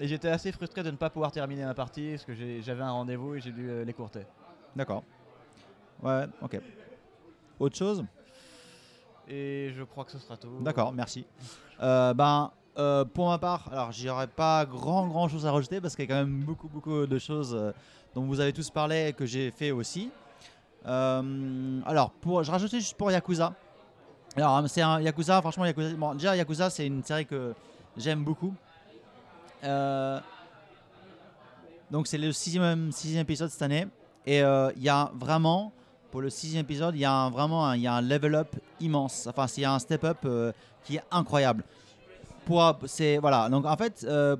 Et j'étais assez frustré de ne pas pouvoir terminer ma partie parce que j'avais un rendez-vous et j'ai dû euh, l'écourter. D'accord. Ouais, ok. Autre chose? Et je crois que ce sera tout. D'accord, merci. Euh, ben, euh, pour ma part, alors j'aurais pas grand grand chose à rajouter parce qu'il y a quand même beaucoup beaucoup de choses euh, dont vous avez tous parlé et que j'ai fait aussi. Euh, alors, pour, je rajoutais juste pour Yakuza. Alors, c'est un Yakuza, franchement, Yakuza, déjà Yakuza, c'est une série que j'aime beaucoup. Donc, c'est le sixième, sixième épisode cette année. Et il y a vraiment, pour le sixième épisode, il y a vraiment il y a un level up immense. Enfin, il y a un step up qui est incroyable. Donc en fait, euh,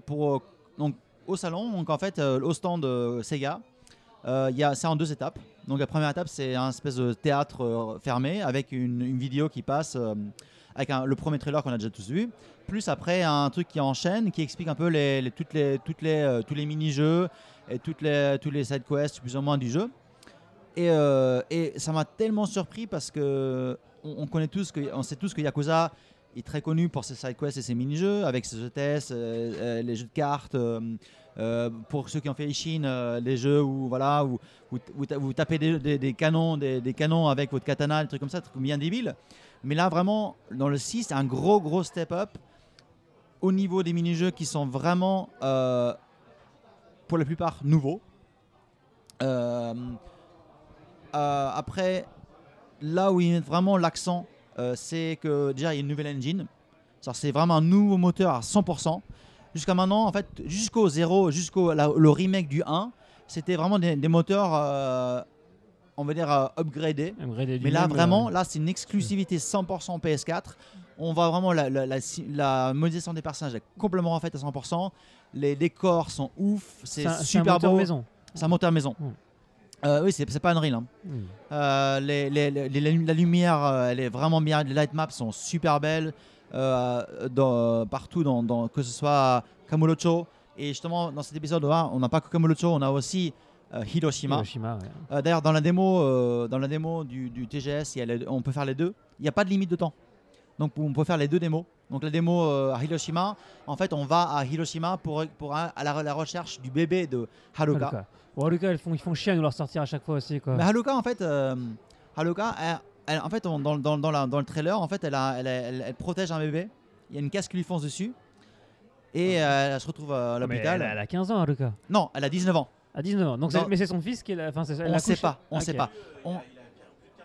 au salon, euh, au stand de Sega, euh, il y a, c'est en deux étapes. Donc la première étape, c'est un espèce de théâtre fermé avec une, vidéo qui passe avec le premier trailer qu'on a déjà tous vu. Plus après un truc qui enchaîne, qui explique un peu toutes les, tous les mini-jeux et toutes les, tous les side quests plus ou moins du jeu. Et, ça m'a tellement surpris parce que on, on connaît tous on sait tous que Yakuza est très connu pour ses side quests et ses mini-jeux avec ses ETS, euh, euh, les jeux de cartes. euh, euh, pour ceux qui ont fait Ishin, euh, les jeux où voilà où, où, tapez des, canons, des, canons avec votre katana, des trucs comme ça, des trucs bien débiles. Mais là vraiment dans le 6, c'est un gros gros step up au niveau des mini-jeux qui sont vraiment pour la plupart nouveaux. Après, là où ils mettent vraiment l'accent, c'est que déjà il y a une nouvelle engine. C'est vraiment un nouveau moteur à 100%. Jusqu'à maintenant, en fait, jusqu'au 0, jusqu'au le remake du 1, c'était vraiment des, des moteurs, euh, on va dire, euh, upgradés. Upgradé Mais là, même, vraiment, euh, là, c'est une exclusivité 100% PS4. On voit vraiment la, la, la, la modélisation des personnages est complètement refaite à 100%. Les décors sont ouf. C'est un super moteur beau. maison. C'est un moteur maison. Mm. Euh, oui, c'est pas Unreal. hein. Mm. Euh, les, les- les- les- la lumière, euh, elle est vraiment bien. Les light maps sont super belles euh, dans- partout, dans, dans- que ce soit Kamurocho. Et justement, dans cet épisode, là, on n'a pas que Kamurocho, on a aussi Hiroshima. Hiroshima, ouais. D'ailleurs, dans la démo, dans la démo du, du TGS, il y a les- on peut faire les deux. Il n'y a pas de limite de temps. Donc, on peut faire les deux démos. Donc, la démo à Hiroshima, en fait, on va à Hiroshima pour, à la, la recherche du bébé de Haruka. Haruka. Bon, Haruka, ils font, ils font chier à nous leur sortir à chaque fois aussi. Quoi. Mais Haruka, en fait, euh, elle- elle- en fait, on- dans, dans, dans, la- dans le trailer, en fait, elle, a- elle, protège un bébé. Il y a une casse qui lui fonce dessus. Et euh, elle se retrouve à Mais l'hôpital. Elle, a 15 ans, Haruka. Non, elle a 19 ans. À 19 ans. Donc mais c'est son fils qui est. Enfin, on ne sait pas. On Ok. sait pas. On,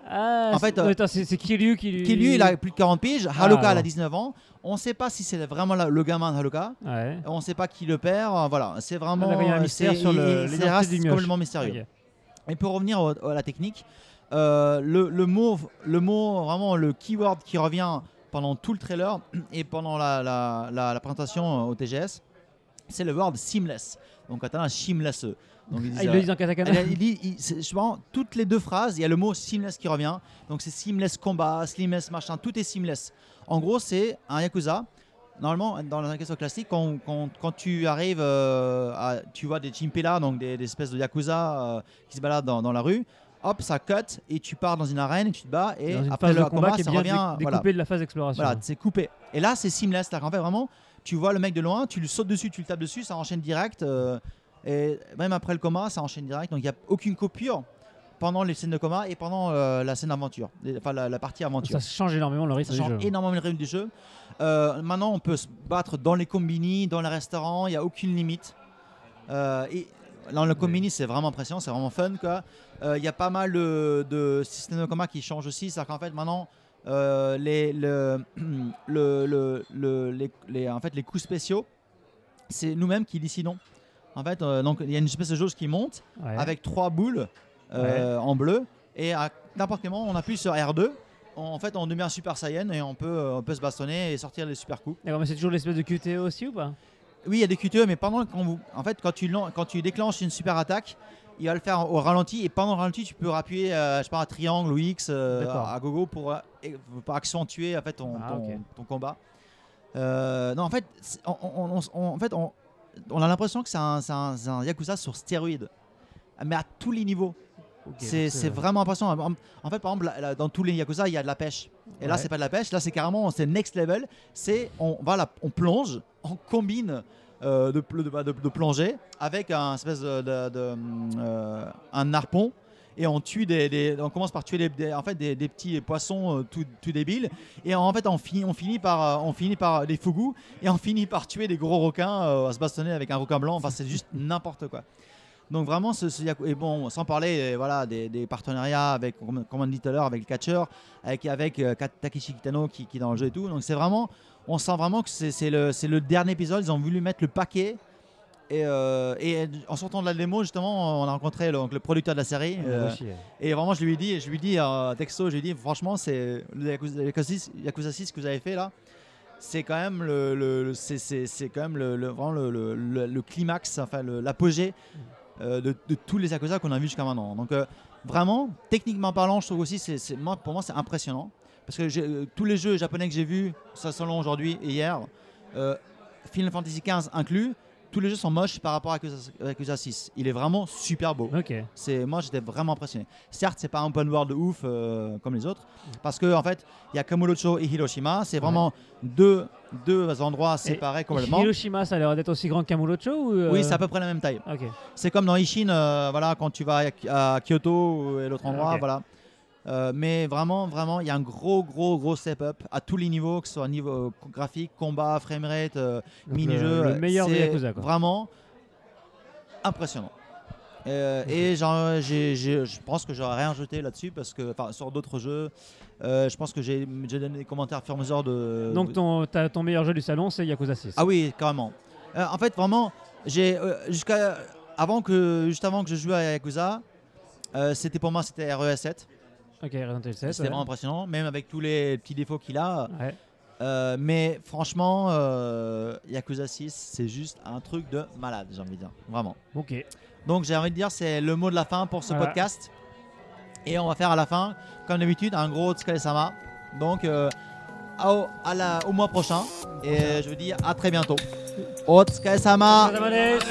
Ah, En c'est- fait, euh, c'est c'est Kiryu qui lui. Lui, il a plus de 40 piges. Haruka, elle a bon. 19 ans. On ne sait pas si c'est vraiment la- le gamin de Haruka. Ouais. On ne sait pas qui le perd. Voilà, c'est vraiment. Ah, il y a un euh, mystère c'est- sur le- mioche. complètement mystérieux. Et pour revenir au- à la technique, euh, le, le mot, le mot, vraiment le keyword qui revient pendant tout le trailer et pendant la, la- la- la présentation au TGS, c'est le word seamless. Donc, catalan, seamless. Donc, ils Ah, disent, le dit en katakana. elle- il dit- il- je pense, toutes les deux phrases, il y a le mot seamless qui revient. Donc c'est seamless combat, seamless machin, tout est seamless. En gros, c'est un Yakuza normalement, dans la question classique, quand, quand, quand tu arrives, euh, à, tu vois des chimpela, donc des, des espèces de yakuza euh, qui se baladent dans, dans la rue, hop, ça cut et tu pars dans une arène et tu te bats et après le de combat qui ça bien revient. dé- voilà. découpée de la phase d'exploration. Voilà, c'est coupé. Et là, c'est seamless. C'est-à-dire qu'en fait, vraiment, tu vois le mec de loin, tu lui sautes dessus, tu le tapes dessus, ça enchaîne direct. euh, et même après le coma, ça enchaîne direct. Donc il n'y a aucune coupure pendant les scènes de coma et pendant euh, la scène aventure, enfin la, la partie aventure. Ça change énormément le rythme Ça du change jeu. énormément le rythme du jeu. Euh, maintenant, on peut se battre dans les combini, dans les restaurants, il n'y a aucune limite. Euh, et dans le combini, c'est vraiment impressionnant, c'est vraiment fun. Il y a pas mal de, de systèmes de combat qui changent aussi. C'est-à-dire qu'en fait, maintenant, les, le, le- le- le- les, les- en fait, les coups spéciaux, c'est nous-mêmes qui décidons. En fait, euh, donc il y a une espèce de jauge qui monte Ouais. avec trois boules euh, en bleu. Et à n'importe quel moment on appuie sur R2 on- en fait on devient super saiyan et on peut, euh, on peut se bastonner et sortir les super coups. D'accord, mais c'est toujours l'espèce de QTE aussi ou pas? Oui il y a des QTE mais pendant quand vous en fait quand tu, quand tu déclenches une super attaque il va le faire au ralenti. Et pendant le ralenti tu peux appuyer euh, je sais pas un triangle ou X à, gogo pour, pour accentuer en fait ton, Ah, ton, ok. ton combat. Non en fait on- on- en fait on, on a l'impression que c'est un, un- Yakuza sur stéroïde mais à tous les niveaux c'est c'est vraiment impressionnant. En en fait, par exemple, là- là, dans tous les Yakuza, il y a de la pêche. Et là, Ouais. c'est pas de la pêche. Là, c'est carrément c'est next level. C'est on va là, on plonge, on combine euh, de, de, de- de plongée avec un espèce de, euh, un harpon. Et on tue des, on commence par tuer des, en fait des, petits poissons euh, tout, tout débiles. Et en fait, on finit, on finit par, euh, on finit par des fugus et on finit par tuer des gros requins euh, à se bastonner avec un requin blanc. Enfin, c'est juste n'importe quoi. Donc vraiment, ce, et bon, sans parler euh, voilà, des, partenariats avec, comme on dit tout à l'heure, avec le catcher, avec, avec Takeshi Kitano qui, est dans le jeu et tout. Donc c'est vraiment, on sent vraiment que c'est le, c'est le dernier épisode. Ils ont voulu mettre le paquet. Et, euh, et en sortant de la démo, justement, on a rencontré le, donc, le producteur de la série. Ah, euh, et vraiment, je lui ai dit, je lui ai dit euh, texto, je lui ai dit, franchement, c'est Yakuza, Yakuza 6, Yakuza 6 que vous avez fait là. C'est quand même le, c'est, quand même le, le- vraiment le, climax, enfin l'apogée de, de tous les Yakuza qu'on a vus jusqu'à maintenant. Donc vraiment, techniquement parlant, je trouve aussi, c'est, pour moi, c'est impressionnant parce que tous les jeux japonais que j'ai vus, ça selon aujourd'hui et hier, Final Fantasy XV inclus, tous les jeux sont moches par rapport à Yakuza, Yakuza 6. Il est vraiment super beau. Ok. C'est moi j'étais vraiment impressionné. Certes, c'est pas un open world de ouf euh, comme les autres parce que en fait, il y a Kamurocho et Hiroshima, c'est vraiment deux, deux endroits séparés complètement. Hiroshima, ça a l'air d'être aussi grand qu'Amurocho ou euh, Oui, c'est à peu près la même taille. Ok. C'est comme dans Ishin, euh, voilà, quand tu vas à, à Kyoto et l'autre endroit, voilà. Euh, mais vraiment, vraiment, il y a un gros, gros, gros step-up à tous les niveaux, que ce soit niveau euh, graphique, combat, framerate, euh, mini-jeu. le, le meilleur de Yakuza, quoi. Vraiment impressionnant. Euh, Et genre, je pense que j'aurais rien jeté là-dessus parce que, enfin, sur d'autres jeux, euh, je pense que j'ai donné des commentaires au fur et à mesure de. Donc ton, ton meilleur jeu du salon, c'est Yakuza 6. Ah oui, carrément. En fait, vraiment, j'ai jusqu'à avant que juste avant que je joue à Yakuza, c'était pour moi c'était RES 7. Ok, Resident Evil 7. C'était ouais. vraiment impressionnant, même avec tous les petits défauts qu'il a. Ouais. Euh, mais franchement, euh, Yakuza 6, c'est juste un truc de malade, j'ai envie de dire, vraiment. Ok. Donc j'ai envie de dire, c'est le mot de la fin pour ce Voilà. podcast. Et on va faire à la fin, comme d'habitude, un gros Tsukale-sama. Donc euh, à la- au mois prochain. Et je vous dis à très bientôt. Au Tsukale-sama Madame Alès.